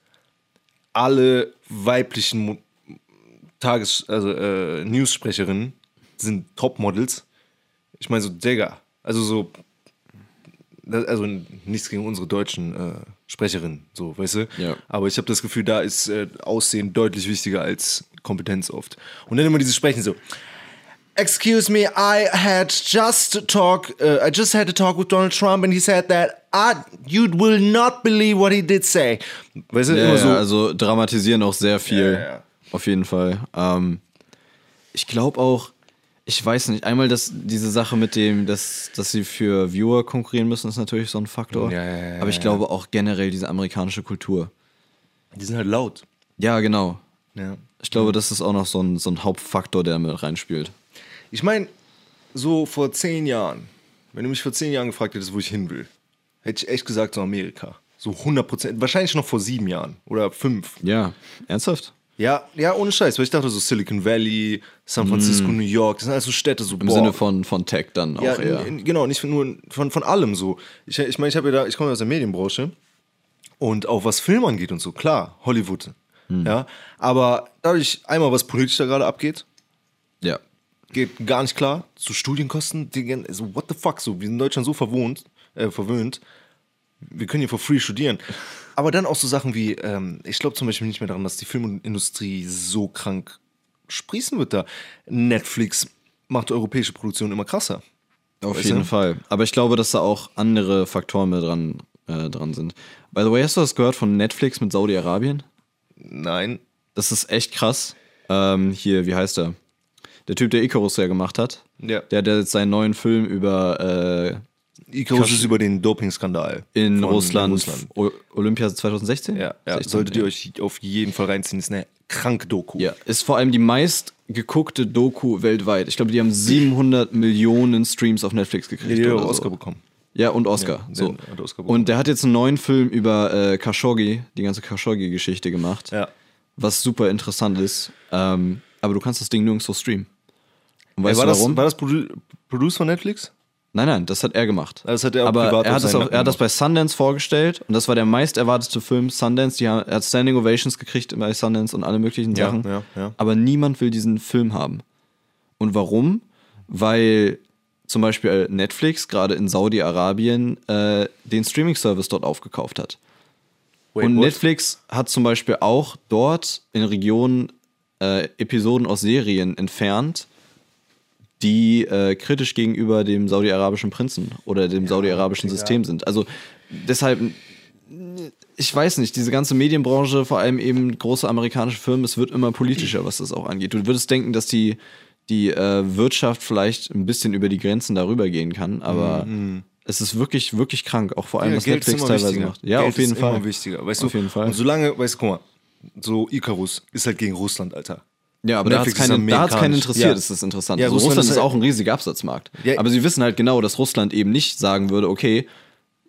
alle weiblichen Tages-, also äh, News-Sprecherinnen sind Topmodels. Ich meine so, Digga. Also so, also nichts gegen unsere deutschen äh, Sprecherinnen, so, weißt du? Ja. Aber ich habe das Gefühl, da ist äh, Aussehen deutlich wichtiger als Kompetenz oft. Und dann immer dieses Sprechen so. Excuse me, I had just talk. Uh, I just had a talk with Donald Trump, and he said that I, you will not believe what he did say. Weißt du, Ja, immer so. ja, also dramatisieren auch sehr viel. Ja. Auf jeden Fall. Ähm, ich glaube auch, ich weiß nicht, einmal dass diese Sache mit dem, dass, dass sie für Viewer konkurrieren müssen, ist natürlich so ein Faktor. Ja, ja, ja, Aber ich ja. glaube auch generell diese amerikanische Kultur. die sind halt laut. Ja, genau. Ja. Ich glaube, das ist auch noch so ein, so ein Hauptfaktor, der mit reinspielt. Ich meine, so vor zehn Jahren, wenn du mich vor zehn Jahren gefragt hättest, wo ich hin will, hätte ich echt gesagt, so Amerika. So 100 Prozent. Wahrscheinlich noch vor sieben Jahren oder fünf. Ja, ernsthaft? Ja, ja, ohne Scheiß, weil ich dachte so Silicon Valley, San Francisco, New York, das sind alles so Städte, so Im Sinne von, von Tech dann auch ja, eher. genau, nicht nur von, von allem so. Ich meine, ich, mein, ich ja da, ich komme ja aus der Medienbranche und auch was Film angeht und so, klar, Hollywood. Hm. Ja, aber dadurch einmal, was politisch da gerade abgeht, ja. geht gar nicht klar. So Studienkosten, die so what the fuck, so wir sind in Deutschland so verwohnt, äh, verwöhnt. Wir können hier for free studieren. Aber dann auch so Sachen wie, ähm, ich glaube zum Beispiel nicht mehr daran, dass die Filmindustrie so krank sprießen wird da. Netflix macht europäische Produktion immer krasser. Auf Weißt jeden du? Fall. Aber ich glaube, dass da auch andere Faktoren mit dran, äh, dran sind. By the way, hast du das gehört von Netflix mit Saudi-Arabien? Nein. Das ist echt krass. Ähm, hier, wie heißt er? Der Typ, der Icarus ja gemacht hat. Ja. Der hat jetzt seinen neuen Film über äh, Icarus ist über den Dopingskandal in Russland, Russland. Olympia 2016? Ja, ja. 16, solltet ihr ja. euch auf jeden Fall reinziehen. Ist eine kranke Doku. Ja, ist vor allem die meist geguckte Doku weltweit. Ich glaube, die haben 700 Millionen Streams auf Netflix gekriegt. Die auch so. Oscar bekommen. Ja, und Oscar. Ja, so. Oscar und der hat jetzt einen neuen Film über äh, Khashoggi, die ganze Khashoggi-Geschichte gemacht, Ja. was super interessant ist. Ähm, aber du kannst das Ding nirgendwo streamen. Und weißt war, du das, warum? war das Produ Produced von Netflix? Nein, nein, das hat er gemacht. Das hat er auch aber privat er hat, das auch, er hat das bei Sundance vorgestellt und das war der meist erwartete Film Sundance. Die haben, er hat Standing Ovations gekriegt bei Sundance und alle möglichen Ja, Sachen. ja, ja. Aber niemand will diesen Film haben. Und warum? Weil zum Beispiel Netflix gerade in Saudi-Arabien äh, den Streaming-Service dort aufgekauft hat. Wait, und what? Netflix hat zum Beispiel auch dort in Regionen äh, Episoden aus Serien entfernt, die äh, kritisch gegenüber dem saudi-arabischen Prinzen oder dem saudi-arabischen System sind. Also deshalb, ich weiß nicht, diese ganze Medienbranche, vor allem eben große amerikanische Firmen, es wird immer politischer, was das auch angeht. Du würdest denken, dass die, die äh, Wirtschaft vielleicht ein bisschen über die Grenzen darüber gehen kann, aber es ist wirklich, wirklich krank, auch vor allem, Ja, was Geld Netflix teilweise wichtiger. macht. Ja, Geld auf jeden ist Fall. immer wichtiger. Weißt Auf du? jeden Fall. Und solange, weißt du, guck mal, so Icarus ist halt gegen Russland, Alter. Ja, aber da hat es Netflix keine, keinen interessiert, Ja. ist das interessant. Ja, also Russland Russland, ist halt- auch ein riesiger Absatzmarkt. Ja. aber sie wissen halt genau, dass Russland eben nicht sagen würde, okay,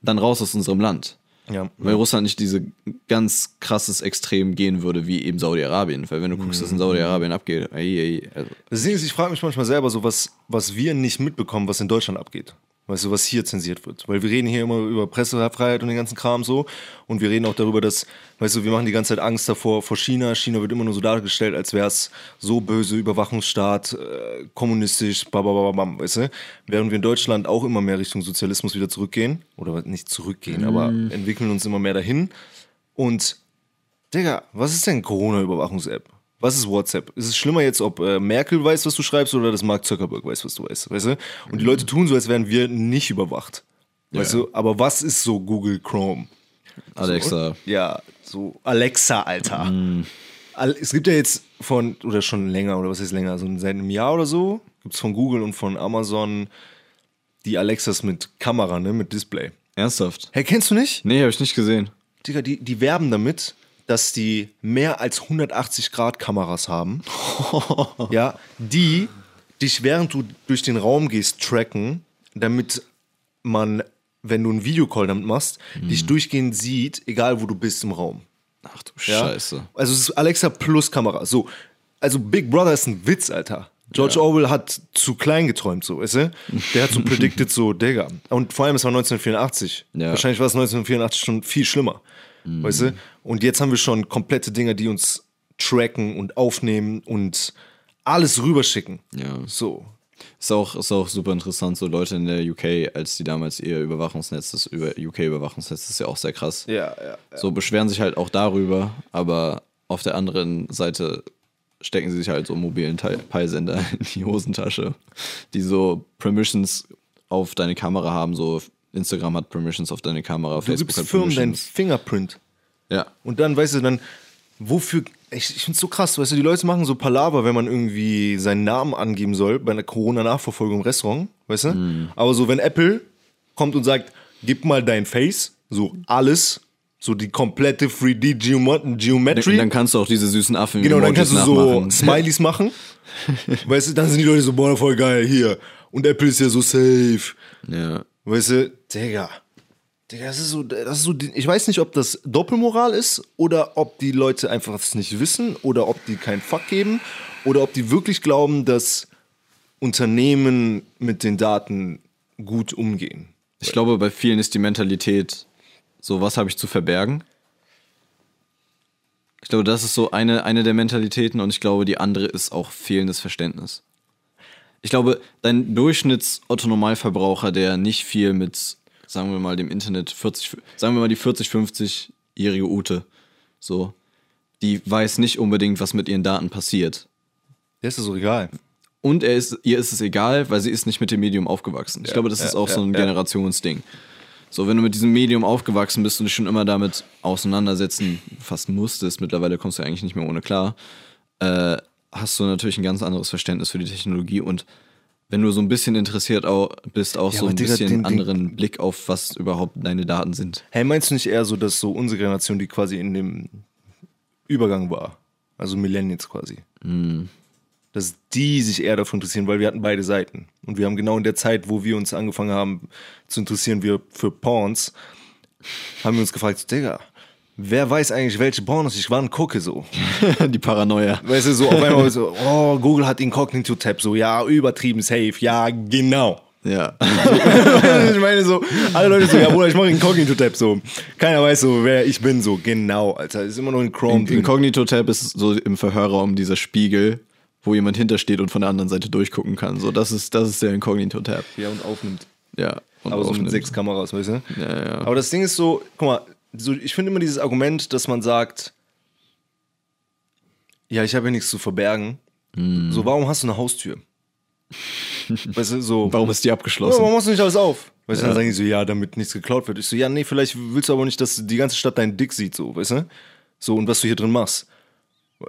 dann raus aus unserem Land. Ja. Weil Russland nicht diese ganz krasses Extrem gehen würde, wie eben Saudi-Arabien. Weil wenn du guckst, was Mhm. in Saudi-Arabien abgeht, ey, ey, also, Deswegen, ist, ich frage mich manchmal selber so, was, was wir nicht mitbekommen, was in Deutschland abgeht. Weißt du, was hier zensiert wird. Weil wir reden hier immer über Pressefreiheit und den ganzen Kram so. Und wir reden auch darüber, dass, weißt du, wir machen die ganze Zeit Angst davor vor China. China wird immer nur so dargestellt, als wäre es so böse, Überwachungsstaat, äh, kommunistisch, babababam, weißt du. Während wir in Deutschland auch immer mehr Richtung Sozialismus wieder zurückgehen. Oder nicht zurückgehen, aber entwickeln uns immer mehr dahin. Und Digga, was ist denn Corona-Überwachungs-App? Was ist WhatsApp? Ist es schlimmer jetzt, ob äh, Merkel weiß, was du schreibst, oder dass Mark Zuckerberg weiß, was du weißt, weißt du? Und die Leute tun so, als wären wir nicht überwacht. Weißt Ja. du? Aber was ist so Google Chrome? Alexa. Ja, so Alexa, Alter. Al- Es gibt ja jetzt von, oder schon länger, oder was ist länger, so seit einem Jahr oder so, gibt es von Google und von Amazon die Alexas mit Kamera, ne, mit Display. Ernsthaft? Hey, kennst du nicht? Nee, habe ich nicht gesehen. Digga, die, die werben damit, dass die mehr als 180 Grad Kameras haben. [laughs] ja, die dich, während du durch den Raum gehst, tracken, damit man, wenn du einen Videocall damit machst, dich durchgehend sieht, egal wo du bist im Raum. Ach du Ja? Scheiße. Also es ist Alexa plus Kamera. So, also Big Brother ist ein Witz, Alter. George Orwell hat zu klein geträumt, so, weißt du? Der hat so [laughs] predicted, so, Digga. Und vor allem, es war 1984. Ja. Wahrscheinlich war es 1984 schon viel schlimmer, weißt du? Und jetzt haben wir schon komplette Dinge, die uns tracken und aufnehmen und alles rüberschicken. Ja. So. Ist auch, ist auch super interessant, so Leute in der UK, als die damals ihr Überwachungsnetz, das über UK-Überwachungsnetz ist ja auch sehr krass. Ja, ja. So beschweren sich halt auch darüber, aber auf der anderen Seite stecken sie sich halt so mobilen Peilsender [laughs] in die Hosentasche, die so Permissions auf deine Kamera haben, so Instagram hat Permissions auf deine Kamera, Du Facebook gibst hat Firmen dein Permissions. Fingerprint. Ja, Und dann, weißt du, dann, wofür, ich, ich find's so krass, weißt du, die Leute machen so Palaver, wenn man irgendwie seinen Namen angeben soll bei einer Corona-Nachverfolgung im Restaurant, weißt du? Aber so, wenn Apple kommt und sagt, gib mal dein Face, so alles, so die komplette 3D-Geometry. dann kannst du auch diese süßen Affen Genau, dann kannst du so. Smileys [laughs] machen. weißt du, dann sind die Leute so, boah, voll geil, hier. Und Apple ist ja so safe. Ja. Weißt du, Digga. Digga, das ist so, das ist so, ich weiß nicht, ob das Doppelmoral ist oder ob die Leute einfach es nicht wissen oder ob die keinen Fuck geben oder ob die wirklich glauben, dass Unternehmen mit den Daten gut umgehen. Ich glaube, bei vielen ist die Mentalität so, was habe ich zu verbergen? Ich glaube, das ist so eine, eine der Mentalitäten und ich glaube, die andere ist auch fehlendes Verständnis. Ich glaube, dein Durchschnitts-Otto-Normalverbraucher, der nicht viel mit, sagen wir mal, dem Internet 40, sagen wir mal die 40, 50-jährige Ute, so, die weiß nicht unbedingt, was mit ihren Daten passiert. Das ist so egal. Und er ist, ihr ist es egal, weil sie ist nicht mit dem Medium aufgewachsen. Ich glaube, das ist ja, auch so ein ja, ja. Generationsding. So, wenn du mit diesem Medium aufgewachsen bist und dich schon immer damit auseinandersetzen fast musstest, mittlerweile kommst du eigentlich nicht mehr ohne klar, äh, hast du natürlich ein ganz anderes Verständnis für die Technologie und wenn du so ein bisschen interessiert auch, bist, auch Ja, so ein bisschen den- den- anderen Blick auf, was überhaupt deine Daten sind. Hey, meinst du nicht eher so, dass so unsere Generation, die quasi in dem Übergang war, also Millennials quasi, dass die sich eher dafür interessieren, weil wir hatten beide Seiten. Und wir haben genau in der Zeit, wo wir uns angefangen haben zu interessieren wir für Porns, haben wir uns gefragt, Digga, wer weiß eigentlich, welche Pornos ich wann gucke so? [laughs] die Paranoia. Weißt du, so auf einmal so, [laughs] oh, Google hat Incognito-Tab, so, ja, übertrieben safe, ja, genau. Ja. [laughs] ich meine so, alle Leute so, ja Bruder, ich mache Incognito-Tab so. Keiner weiß so, wer ich bin, so, genau, Alter. Ist immer noch in Chrome drin. Incognito-Tab ist so im Verhörraum dieser Spiegel, wo jemand hintersteht und von der anderen Seite durchgucken kann. So, das ist, das ist der Incognito-Tab. Ja, und aufnimmt. Ja. Und Aber so mit aufnimmt. sechs Kameras, weißt du? Ja, ja. Aber das Ding ist so, guck mal, so, ich finde immer dieses Argument, dass man sagt, ja, ich habe ja nichts zu verbergen. So, warum hast du eine Haustür? [laughs] weißt du, so. Warum ist die Ja, abgeschlossen? warum machst du nicht alles auf? Weißt du, Ja. dann sagen die so, ja, damit nichts geklaut wird. Ich so, ja, nee, vielleicht willst du aber nicht, dass die ganze Stadt deinen Dick sieht, so, weißt du? So, und was du hier drin machst.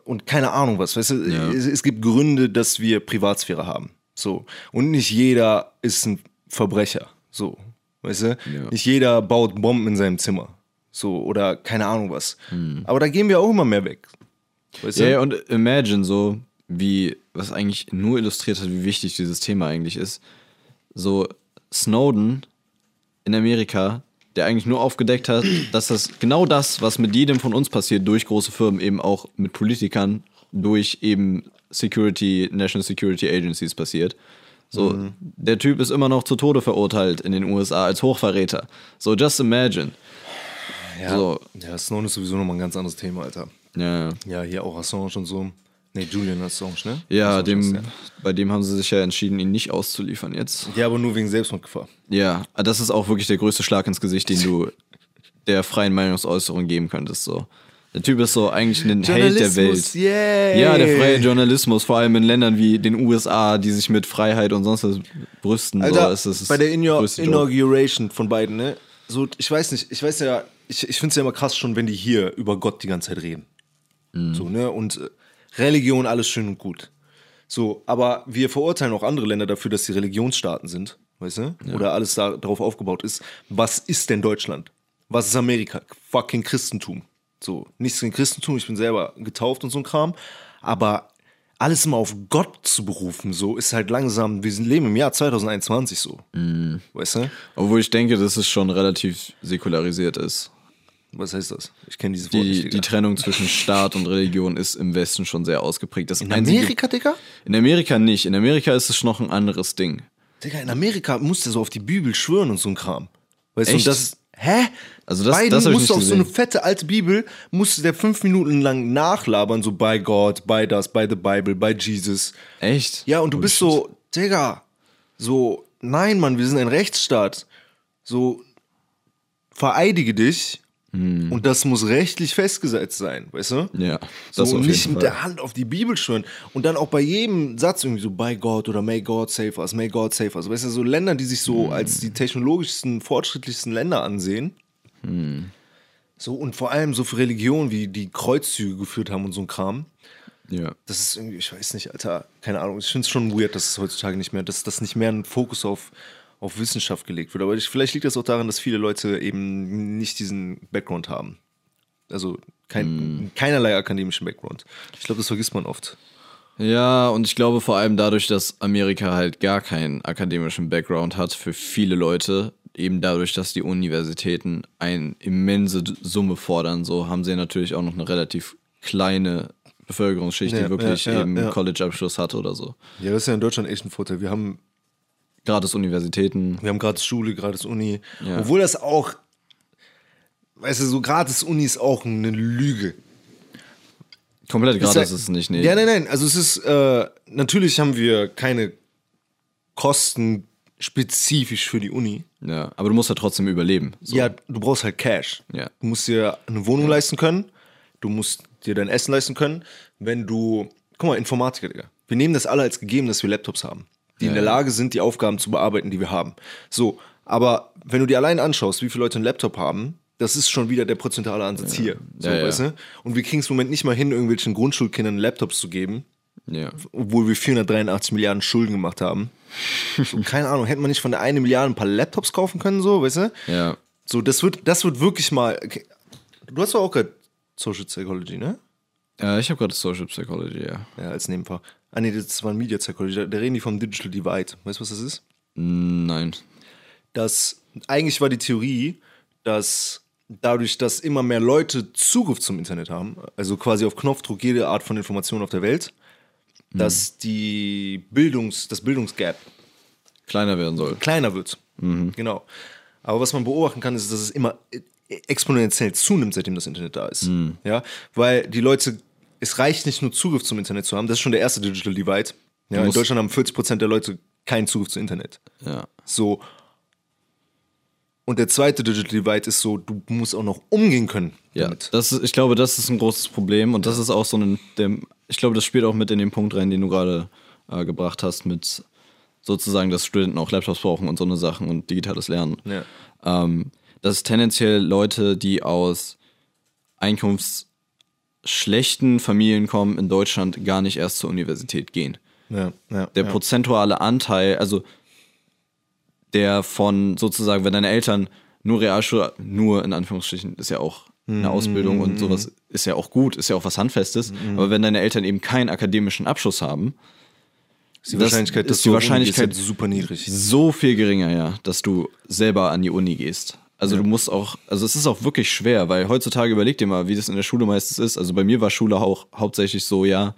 Und keine Ahnung was, weißt du? Ja. Es, es gibt Gründe, dass wir Privatsphäre haben. So. Und nicht jeder ist ein Verbrecher. So. Weißt du? Nicht jeder baut Bomben in seinem Zimmer. So, oder keine Ahnung was. Aber da gehen wir auch immer mehr weg. Weißt Hm. Ja, ja, und imagine so, wie, was eigentlich nur illustriert hat, wie wichtig dieses Thema eigentlich ist. So, Snowden in Amerika, der eigentlich nur aufgedeckt hat, dass das genau das, was mit jedem von uns passiert, durch große Firmen, eben auch mit Politikern, durch eben Security, National Security Agencies passiert. So, der Typ ist immer noch zu Tode verurteilt in den USA als Hochverräter. So, just imagine. Ja. so. ja, Snowden ist sowieso nochmal ein ganz anderes Thema, Alter. Ja, Ja, hier auch Assange und so. Nee, Julian Assange, ne? ja, Assange dem, ja. bei dem haben sie sich ja entschieden, ihn nicht auszuliefern jetzt. Ja, aber nur wegen Selbstmordgefahr. Ja, das ist auch wirklich der größte Schlag ins Gesicht, den du [laughs] der freien Meinungsäußerung geben könntest. So. Der Typ ist so eigentlich ein Held der Welt. yay! Ja, der freie Journalismus, vor allem in Ländern wie den USA, die sich mit Freiheit und sonst was brüsten. Alter, so, ist das bei der. Inauguration von beiden, ne? So, ich weiß nicht, ich weiß ja, ich, ich finde es ja immer krass schon, wenn die hier über Gott die ganze Zeit reden. So, ne? Und äh, Religion, alles schön und gut. So, aber wir verurteilen auch andere Länder dafür, dass sie Religionsstaaten sind, weißt du? Oder alles da, darauf aufgebaut ist. Was ist denn Deutschland? Was ist Amerika? Fucking Christentum. So, nichts gegen Christentum, ich bin selber getauft und so ein Kram. Aber alles immer auf Gott zu berufen, so, ist halt langsam, wir leben im Jahr 2021 so. Weißt du? Obwohl ich denke, dass es schon relativ säkularisiert ist. Was heißt das? Ich kenne dieses Wort nicht. Die, Digga. die Trennung zwischen Staat und Religion ist im Westen schon sehr ausgeprägt. Das In Amerika, Digga? In Amerika nicht. In Amerika ist es noch ein anderes Ding. Digga, in Amerika musst du so auf die Bibel schwören und so ein Kram. Weißt du, Echt? und das hä? Also das- Biden das musste nicht auf so eine fette alte Bibel, musste der fünf Minuten lang nachlabern, so bei Gott, bei das, bei the Bible, bei Jesus. Echt? Ja, und du Oh, bist shit. so, Digga, so, nein, Mann, wir sind ein Rechtsstaat. So, vereidige dich Hm. und das muss rechtlich festgesetzt sein, weißt du? Ja, So, das und nicht mit der Hand auf die Bibel schwören. Und dann auch bei jedem Satz irgendwie so, by God oder may God save us, may God save us. Weißt du, so Länder, die sich Hm. so als die technologischsten, fortschrittlichsten Länder ansehen. Hm. So, und vor allem so für Religionen, wie die Kreuzzüge geführt haben und so ein Kram. Ja. Das ist irgendwie, ich weiß nicht, Alter, keine Ahnung. Ich finde es schon weird, dass es heutzutage nicht mehr, dass das nicht mehr ein Fokus auf, auf Wissenschaft gelegt wird. Aber ich, vielleicht liegt das auch daran, dass viele Leute eben nicht diesen Background haben. Also kein, Hm. keinerlei akademischen Background. Ich glaube, das vergisst man oft. Ja, und ich glaube vor allem dadurch, dass Amerika halt gar keinen akademischen Background hat für viele Leute, eben dadurch, dass die Universitäten eine immense Summe fordern, so haben sie natürlich auch noch eine relativ kleine Bevölkerungsschicht, Ja, die wirklich ja, ja, eben. College-Abschluss hat oder so. Ja, das ist ja in Deutschland echt ein Vorteil. Wir haben, Gratis Universitäten. wir haben gratis Schule, gratis Uni. Ja. Obwohl das auch, weißt du, so gratis Uni ist auch eine Lüge. Komplett gratis ja- ist es nicht, nee. Ja, nein, nein. Also es ist, äh, natürlich haben wir keine Kosten spezifisch für die Uni. Ja, aber du musst ja trotzdem überleben. So. Ja, du brauchst halt Cash. Ja. Du musst dir eine Wohnung leisten können. Du musst dir dein Essen leisten können. Wenn du, guck mal, Informatiker, Digga. Wir nehmen das alle als gegeben, dass wir Laptops haben, die in der Lage sind, die Aufgaben zu bearbeiten, die wir haben. So, aber wenn du dir allein anschaust, wie viele Leute einen Laptop haben, das ist schon wieder der prozentuale Ansatz hier. So, Ja, ja. weißt du? Und wir kriegen es im Moment nicht mal hin, irgendwelchen Grundschulkindern Laptops zu geben, Ja. obwohl wir 483 Milliarden Schulden gemacht haben. So, keine Ahnung, hätte man nicht von der eine Milliarde ein paar Laptops kaufen können, so, weißt du? Ja. So, das wird, das wird wirklich mal. okay. Du hast doch auch gerade Social Psychology, ne? Äh, ich habe gerade Social Psychology, ja. Ja, als Nebenfach. Ah, nee, das war Media Psychology. Da, da reden die vom Digital Divide. Weißt du, was das ist? Nein. Das, eigentlich war die Theorie, dass dadurch, dass immer mehr Leute Zugriff zum Internet haben, also quasi auf Knopfdruck jede Art von Information auf der Welt, dass die Bildungs, das Bildungsgap Kleiner werden soll. kleiner wird. Genau. Aber was man beobachten kann, ist, dass es immer exponentiell zunimmt, seitdem das Internet da ist. Ja, weil die Leute, es reicht nicht nur Zugriff zum Internet zu haben, das ist schon der erste Digital Divide. Ja, in Deutschland haben 40% der Leute keinen Zugriff zum Internet. Ja. So. Und der zweite Digital Divide ist so, du musst auch noch umgehen können Ja, damit. das ist, ich glaube, das ist ein großes Problem und das ist auch so ein, der, ich glaube, das spielt auch mit in den Punkt rein, den du gerade äh, gebracht hast, mit sozusagen, dass Studenten auch Laptops brauchen und so eine Sachen und digitales Lernen. Ja. Ähm, dass tendenziell Leute, die aus einkunftsschlechten Familien kommen, in Deutschland gar nicht erst zur Universität gehen. Ja, ja, Der prozentuale Anteil, also der von sozusagen, wenn deine Eltern nur Realschule, nur in Anführungsstrichen, ist ja auch Mhm. eine Ausbildung und sowas ist ja auch gut, ist ja auch was Handfestes, Mhm. aber wenn deine Eltern eben keinen akademischen Abschluss haben, ist die Wahrscheinlichkeit, ist die Wahrscheinlichkeit super niedrig. so viel geringer, ja, dass du selber an die Uni gehst. Also du musst auch, also es ist auch wirklich schwer, weil heutzutage überleg dir mal, wie das in der Schule meistens ist. Also bei mir war Schule auch hauptsächlich so, ja,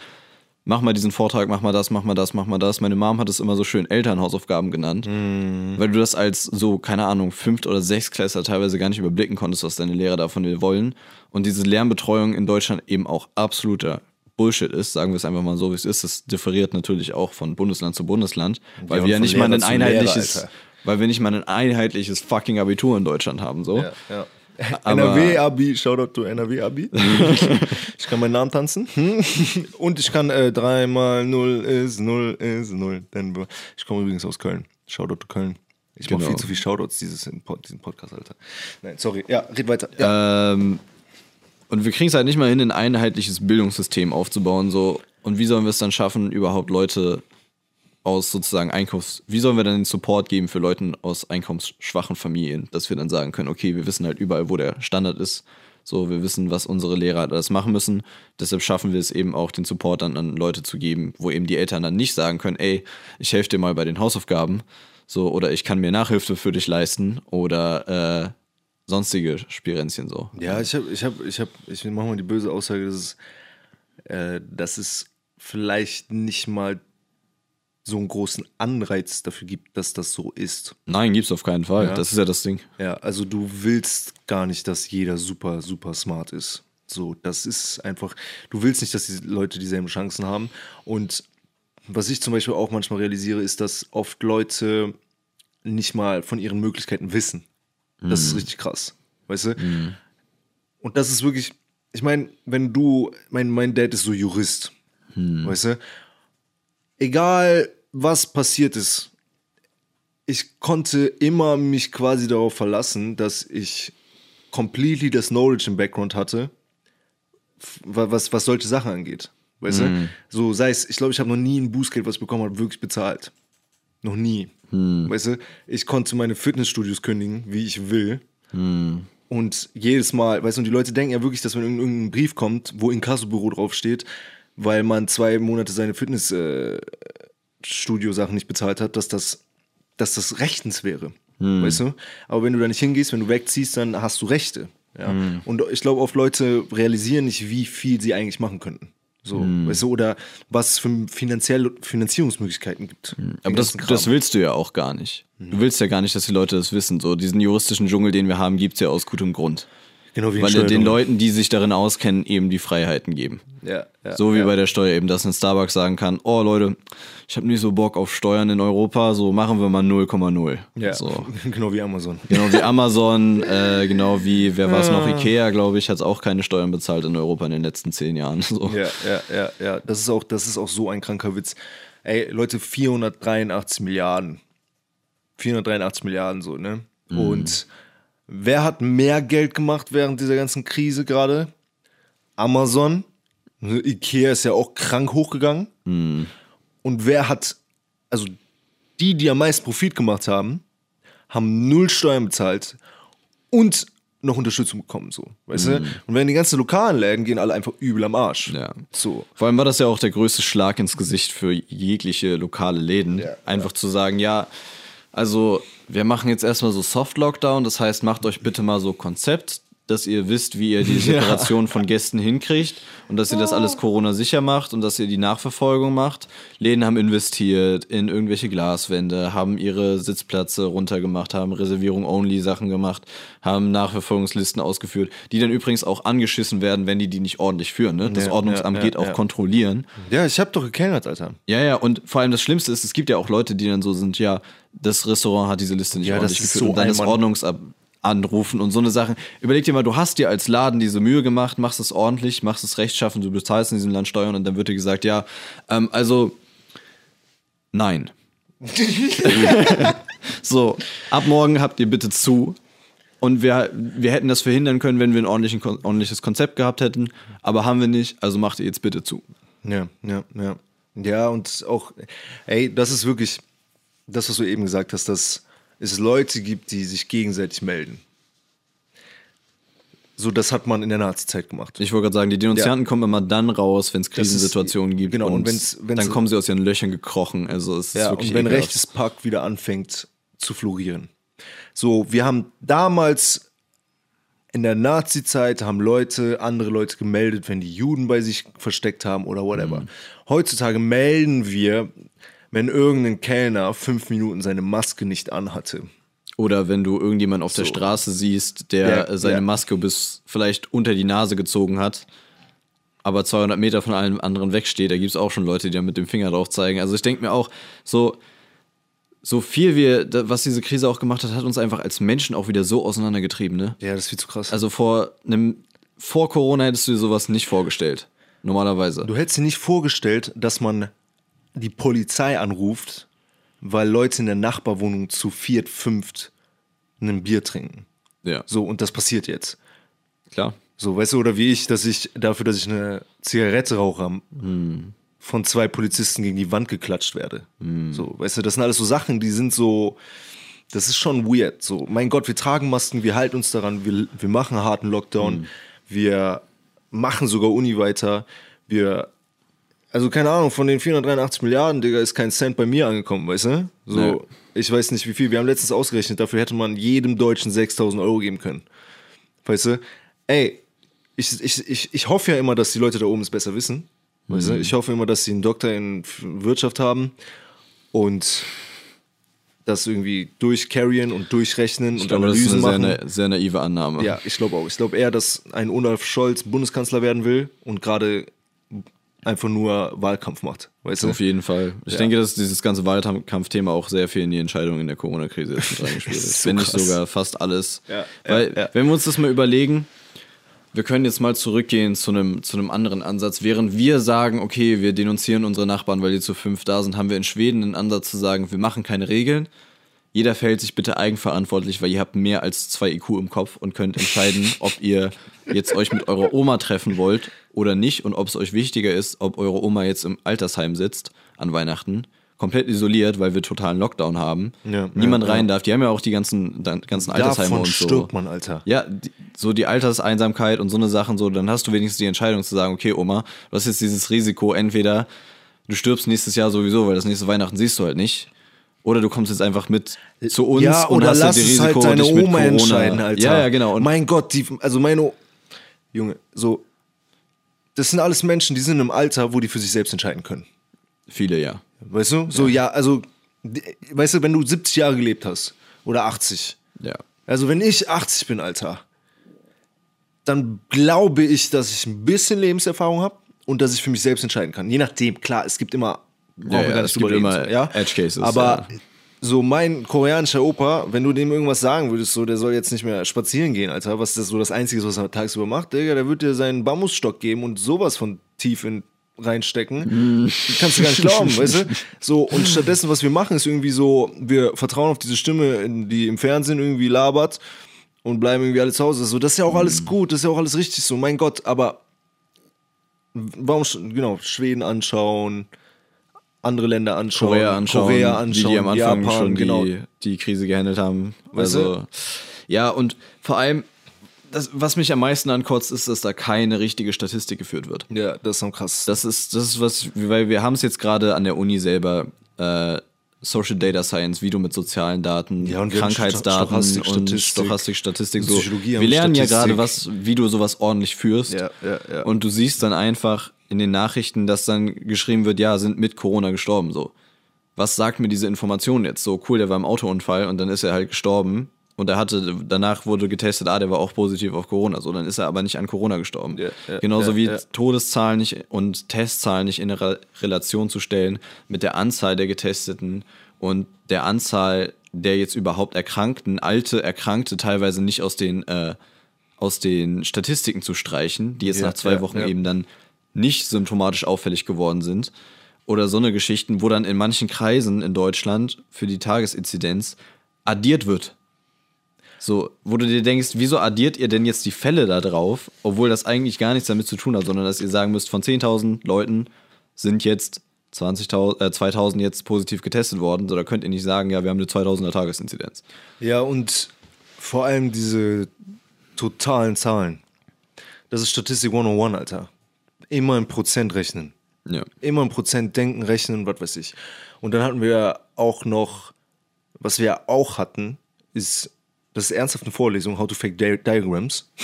mach mal diesen Vortrag, mach mal das, mach mal das, mach mal das. Meine Mom hat es immer so schön Elternhausaufgaben genannt, weil du das als so, keine Ahnung, Fünft- oder Sechstklässler teilweise gar nicht überblicken konntest, was deine Lehrer davon dir wollen. Und diese Lernbetreuung in Deutschland eben auch absoluter Bullshit ist, sagen wir es einfach mal so, wie es ist. Es differiert natürlich auch von Bundesland zu Bundesland, weil wir ja nicht mal Lehrer ein zu Lehrer, einheitliches, Alter. Weil wir nicht mal ein einheitliches fucking Abitur in Deutschland haben, so. Ja, ja. NRW-Abi, Shoutout to NRW-Abi. [laughs] ich kann meinen Namen tanzen. Hm? Und ich kann äh, 3 mal 0 ist 0 ist 0. Denver. Ich komme übrigens aus Köln. Shoutout to Köln. Ich mache Genau. viel zu viel Shoutouts dieses, diesen Podcast, Alter. Nein, sorry. Ja, red weiter. Ja. Ähm, Und wir kriegen es halt nicht mal hin, ein einheitliches Bildungssystem aufzubauen. So. Und wie sollen wir es dann schaffen, überhaupt Leute aus sozusagen Einkommens... Wie sollen wir dann den Support geben für Leute aus einkommensschwachen Familien, dass wir dann sagen können, okay, wir wissen halt überall, wo der Standard ist. So, wir wissen, was unsere Lehrer alles machen müssen. Deshalb schaffen wir es eben auch, den Support dann an Leute zu geben, wo eben die Eltern dann nicht sagen können, ey, ich helfe dir mal bei den Hausaufgaben. So, oder ich kann mir Nachhilfe für dich leisten oder äh, sonstige Spirenzchen so. Ja, ich habe, ich habe, ich habe, ich mache mal die böse Aussage, dass es, äh, dass es vielleicht nicht mal so einen großen Anreiz dafür gibt, dass das so ist. Nein, gibt's auf keinen Fall. Ja. Das ist ja das Ding. Ja, also du willst gar nicht, dass jeder super, super smart ist. So, das ist einfach, du willst nicht, dass die Leute dieselben Chancen haben. Und was ich zum Beispiel auch manchmal realisiere, ist, dass oft Leute nicht mal von ihren Möglichkeiten wissen. Das ist richtig krass. Weißt du? Und das ist wirklich, ich meine, wenn du, mein, mein Dad ist so Jurist, weißt du? Egal, was passiert ist, ich konnte immer mich quasi darauf verlassen, dass ich completely das Knowledge im Background hatte, was, was solche Sachen angeht. Weißt du? So sei es, ich glaube, ich habe noch nie ein Bußgeld, was ich bekommen habe, wirklich bezahlt. Noch nie. Weißt du, ich konnte meine Fitnessstudios kündigen, wie ich will. Und jedes Mal, weißt du, und die Leute denken ja wirklich, dass wenn irgendein Brief kommt, wo Inkassobüro draufsteht, weil man zwei Monate seine Fitnessstudio-Sachen nicht bezahlt hat, dass das, dass das rechtens wäre. Weißt du? Aber wenn du da nicht hingehst, wenn du wegziehst, dann hast du Rechte. Ja? Und ich glaube, oft Leute realisieren nicht, wie viel sie eigentlich machen könnten. So, weißt du, oder was es für finanzielle Finanzierungsmöglichkeiten gibt. Den Aber das, das willst du ja auch gar nicht. Du willst ja gar nicht, dass die Leute das wissen. So, diesen juristischen Dschungel, den wir haben, gibt's ja aus gutem Grund. Genau wie Weil er den. Leuten, die sich darin auskennen, eben die Freiheiten geben. Ja, ja, So wie ja. bei der Steuer eben, dass ein Starbucks sagen kann, oh Leute, ich habe nicht so Bock auf Steuern in Europa, so machen wir mal 0,0. Ja, So. [laughs] genau wie Amazon. Genau wie Amazon, äh, genau wie, wer war es noch, Ikea, glaube ich, hat auch keine Steuern bezahlt in Europa in den letzten zehn Jahren. So. Ja, ja, ja, ja. Das ist auch, das ist auch so ein kranker Witz. Ey, Leute, 483 Milliarden. 483 Milliarden so, ne? Und wer hat mehr Geld gemacht während dieser ganzen Krise gerade? Amazon. Ikea ist ja auch krank hochgegangen. Und wer hat, also die, die am meisten Profit gemacht haben, haben null Steuern bezahlt und noch Unterstützung bekommen, so, weißt du? Und wenn die ganzen lokalen Läden gehen alle einfach übel am Arsch. Ja. So. Vor allem war das ja auch der größte Schlag ins Gesicht für jegliche lokale Läden. Ja, Einfach zu sagen, ja, also wir machen jetzt erstmal so Soft-Lockdown, das heißt, macht euch bitte mal so Konzept, dass ihr wisst, wie ihr die [laughs] Separation von Gästen hinkriegt und dass ihr das alles Corona-sicher macht und dass ihr die Nachverfolgung macht. Läden haben investiert in irgendwelche Glaswände, haben ihre Sitzplätze runtergemacht, haben Reservierung-Only-Sachen gemacht, haben Nachverfolgungslisten ausgeführt, die dann übrigens auch angeschissen werden, wenn die die nicht ordentlich führen. Ne? Das Ja, Ordnungsamt ja, ja, geht auch ja. kontrollieren. Ja, ich hab doch gekellnert, Alter. Ja, ja, und vor allem das Schlimmste ist, es gibt ja auch Leute, die dann so sind, ja, das Restaurant hat diese Liste nicht Ja, das ordentlich ist geführt so und dann das. Ordnungsamt anrufen und so eine Sachen. Überleg dir mal, du hast dir als Laden diese Mühe gemacht, machst es ordentlich, machst es rechtschaffen, du bezahlst in diesem Land Steuern und dann wird dir gesagt, ja, ähm, also nein. [laughs] so, ab morgen habt ihr bitte zu. Und wir, wir hätten das verhindern können, wenn wir ein ordentlichen, ordentliches Konzept gehabt hätten, aber haben wir nicht, also macht ihr jetzt bitte zu. Ja, ja, ja. Ja, und auch, ey, das ist wirklich das, was du eben gesagt hast, dass es Leute gibt, die sich gegenseitig melden. So, das hat man in der Nazi-Zeit gemacht. Ich wollte gerade sagen, die Denunzianten kommen immer dann raus, wenn es ist- Krisensituationen gibt. genau, und wenn's- wenn's- dann kommen sie aus ihren Löchern gekrochen. Also es ist Ja, wirklich und wenn ekelhaft. rechtes Pack wieder anfängt zu florieren. So, wir haben damals in der Nazi-Zeit haben Leute, andere Leute gemeldet, wenn die Juden bei sich versteckt haben oder whatever. Heutzutage melden wir, wenn irgendein Kellner fünf Minuten seine Maske nicht anhatte. Oder wenn du irgendjemanden auf der So. Straße siehst, der Ja, seine ja. Maske bis vielleicht unter die Nase gezogen hat, aber 200 Meter von allen anderen wegsteht, da gibt es auch schon Leute, die da mit dem Finger drauf zeigen. Also ich denke mir auch, so, so viel wir, was diese Krise auch gemacht hat, hat uns einfach als Menschen auch wieder so auseinandergetrieben, ne? Ja, das ist viel zu krass. Also vor einem, vor Corona hättest du dir sowas nicht vorgestellt. Normalerweise. Du hättest dir nicht vorgestellt, dass man die Polizei anruft, weil Leute in der Nachbarwohnung zu viert, fünft ein Bier trinken. ja, So, und das passiert jetzt. klar. So, weißt du, oder wie ich, dass ich dafür, dass ich eine Zigarette rauche, von zwei Polizisten gegen die Wand geklatscht werde. So, weißt du, das sind alles so Sachen, die sind so, das ist schon weird. So, mein Gott, wir tragen Masken, wir halten uns daran, wir, wir machen harten Lockdown, wir machen sogar Uni weiter, wir, also keine Ahnung, von den 483 Milliarden, Digga, ist kein Cent bei mir angekommen, weißt du? So, Ja. ich weiß nicht wie viel, wir haben letztens ausgerechnet, dafür hätte man jedem Deutschen 6000 Euro geben können. Weißt du? Ey, ich, ich, ich, ich hoffe ja immer, dass die Leute da oben es besser wissen. Weißt du? Ich hoffe immer, dass sie einen Doktor in Wirtschaft haben und das irgendwie durchcarryen und durchrechnen Ich und glaube, das ist Analysen eine sehr, na- sehr naive Annahme. Ja, ich glaube auch. Ich glaube eher, dass ein Olaf Scholz Bundeskanzler werden will und gerade einfach nur Wahlkampf macht. Weißt du? Auf jeden Fall. Ich Ja. denke, dass dieses ganze Wahlkampfthema auch sehr viel in die Entscheidung in der Corona-Krise reingespielt [laughs] ist. so Wenn nicht krass. sogar fast alles. Ja, ja, Weil, ja. wenn wir uns das mal überlegen, wir können jetzt mal zurückgehen zu einem, zu einem anderen Ansatz. Während wir sagen, okay, wir denunzieren unsere Nachbarn, weil die zu fünf da sind, haben wir in Schweden einen Ansatz zu sagen, wir machen keine Regeln. Jeder verhält sich bitte eigenverantwortlich, weil ihr habt mehr als zwei IQ im Kopf und könnt entscheiden, [laughs] ob ihr jetzt euch mit eurer Oma treffen wollt oder nicht und ob es euch wichtiger ist, ob eure Oma jetzt im Altersheim sitzt an Weihnachten, komplett isoliert, weil wir totalen Lockdown haben. Ja, Niemand ja, rein ja. darf. Die haben ja auch die ganzen, ganzen Altersheime Davon und so. stirbt man, Alter. Ja, die, so die Alterseinsamkeit und so eine Sachen, so, dann hast du wenigstens die Entscheidung zu sagen, okay, Oma, du hast jetzt dieses Risiko, entweder du stirbst nächstes Jahr sowieso, weil das nächste Weihnachten siehst du halt nicht. Oder du kommst jetzt einfach mit zu uns ja, und oder hast lass halt die es Risiko, halt deine dich mit Oma Corona. entscheiden, Alter. Ja, ja, genau. Und mein Gott, die, also meine, O- Junge, so, das sind alles Menschen, die sind im Alter, wo die für sich selbst entscheiden können. viele, ja. Weißt du? So, ja, also, die- weißt du, wenn du 70 Jahre gelebt hast oder 80, Ja. also wenn ich 80 bin, Alter, dann glaube ich, dass ich ein bisschen Lebenserfahrung habe und dass ich für mich selbst entscheiden kann. Je nachdem, klar, es gibt immer, brauchen Ja, wir gar nicht drüber reden, immer ja? Edge Cases, Aber ja. so mein koreanischer Opa, wenn du dem irgendwas sagen würdest, so, der soll jetzt nicht mehr spazieren gehen, Alter, was ist das so das Einzige, was er tagsüber macht, Digga, der wird dir seinen Bambusstock geben und sowas von tief in reinstecken. [laughs] Kannst du gar nicht glauben, weißt du? So, und stattdessen, was wir machen, ist irgendwie so, wir vertrauen auf diese Stimme, die im Fernsehen irgendwie labert und bleiben irgendwie alle zu Hause. So, das ist ja auch alles gut, das ist ja auch alles richtig so, mein Gott, aber warum, genau, Schweden anschauen, andere Länder anschauen, Korea anschauen, Korea anschauen, wie die am Anfang Japan, schon die, genau. die Krise gehandelt haben. Weißt Also, ja, und vor allem, das, was mich am meisten ankotzt, ist, dass da keine richtige Statistik geführt wird. Ja, das ist am krass. Das ist, das ist was, weil wir haben es jetzt gerade an der Uni selber, äh, Social Data Science, wie du mit sozialen Daten, Ja, Krankheitsdaten Stochastik, und Statistik. Stochastik, Statistik, Und so. Psychologie Wir lernen ja Statistik. gerade was, wie du sowas ordentlich führst. Ja, ja, ja. Und du siehst dann einfach in den Nachrichten, dass dann geschrieben wird, ja, sind mit Corona gestorben, so. Was sagt mir diese Information jetzt? So, cool, der war im Autounfall und dann ist er halt gestorben. Und er hatte, danach wurde getestet, ah, der war auch positiv auf Corona. So, dann ist er aber nicht an Corona gestorben. Ja, ja, Genauso ja, wie. Todeszahlen nicht und Testzahlen nicht in Re Relation zu stellen mit der Anzahl der Getesteten und der Anzahl der jetzt überhaupt Erkrankten, alte Erkrankte teilweise nicht aus den, äh, aus den Statistiken zu streichen, die jetzt nach zwei Wochen eben dann nicht symptomatisch auffällig geworden sind. Oder so eine Geschichten, wo dann in manchen Kreisen in Deutschland für die Tagesinzidenz addiert wird. So, wo du dir denkst, wieso addiert ihr denn jetzt die Fälle da drauf, obwohl das eigentlich gar nichts damit zu tun hat, sondern dass ihr sagen müsst, von 10.000 Leuten sind jetzt 20.000, äh, 2.000 jetzt positiv getestet worden. So, da könnt ihr nicht sagen, ja, wir haben eine 2.000er Tagesinzidenz. Ja, und vor allem diese totalen Zahlen. Das ist Statistik 101, Alter. Immer in Prozent rechnen. Ja. Immer in Prozent denken, rechnen, was weiß ich. Und dann hatten wir auch noch, was wir auch hatten, ist, das ist ernsthaft eine Vorlesung, How to Fake Di Diagrams. [laughs]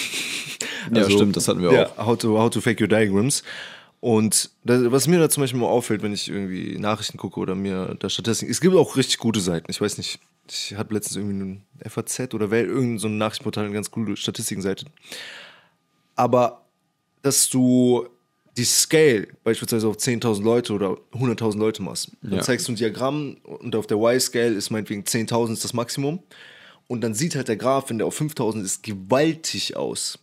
Ja, stimmt, das hatten wir Also, ja, auch. How to, how to Fake Your Diagrams. Und das, was mir da zum Beispiel mal auffällt, wenn ich irgendwie Nachrichten gucke oder mir da Statistiken, es gibt auch richtig gute Seiten. Ich weiß nicht, ich hatte letztens irgendwie ein FAZ oder Welt, irgendein so ein Nachrichtenportal, eine ganz coole Statistikenseite. Aber dass du die Scale beispielsweise auf 10.000 Leute oder 100.000 Leute machst, dann Ja. zeigst du ein Diagramm und auf der Y-Scale ist meinetwegen 10.000 ist das Maximum. Und dann sieht halt der Graph, wenn der auf 5.000 ist, gewaltig aus.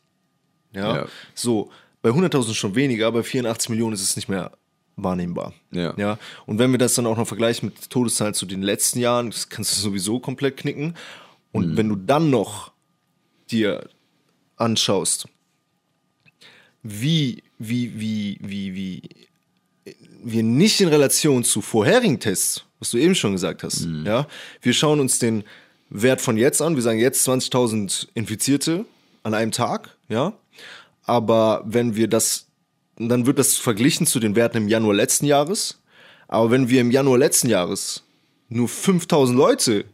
Ja. Ja. So, bei 100.000 schon weniger, bei 84 Millionen ist es nicht mehr wahrnehmbar. Ja. ja. Und wenn wir das dann auch noch vergleichen mit Todeszahlen zu den letzten Jahren, das kannst du sowieso komplett knicken. Und wenn du dann noch dir anschaust, wie, wie, wie, wie, wie wir nicht in Relation zu vorherigen Tests, was du eben schon gesagt hast, ja, wir schauen uns den Wert von jetzt an, wir sagen jetzt 20.000 Infizierte an einem Tag, ja, aber wenn wir das, dann wird das verglichen zu den Werten im Januar letzten Jahres, aber wenn wir im Januar letzten Jahres nur 5.000 Leute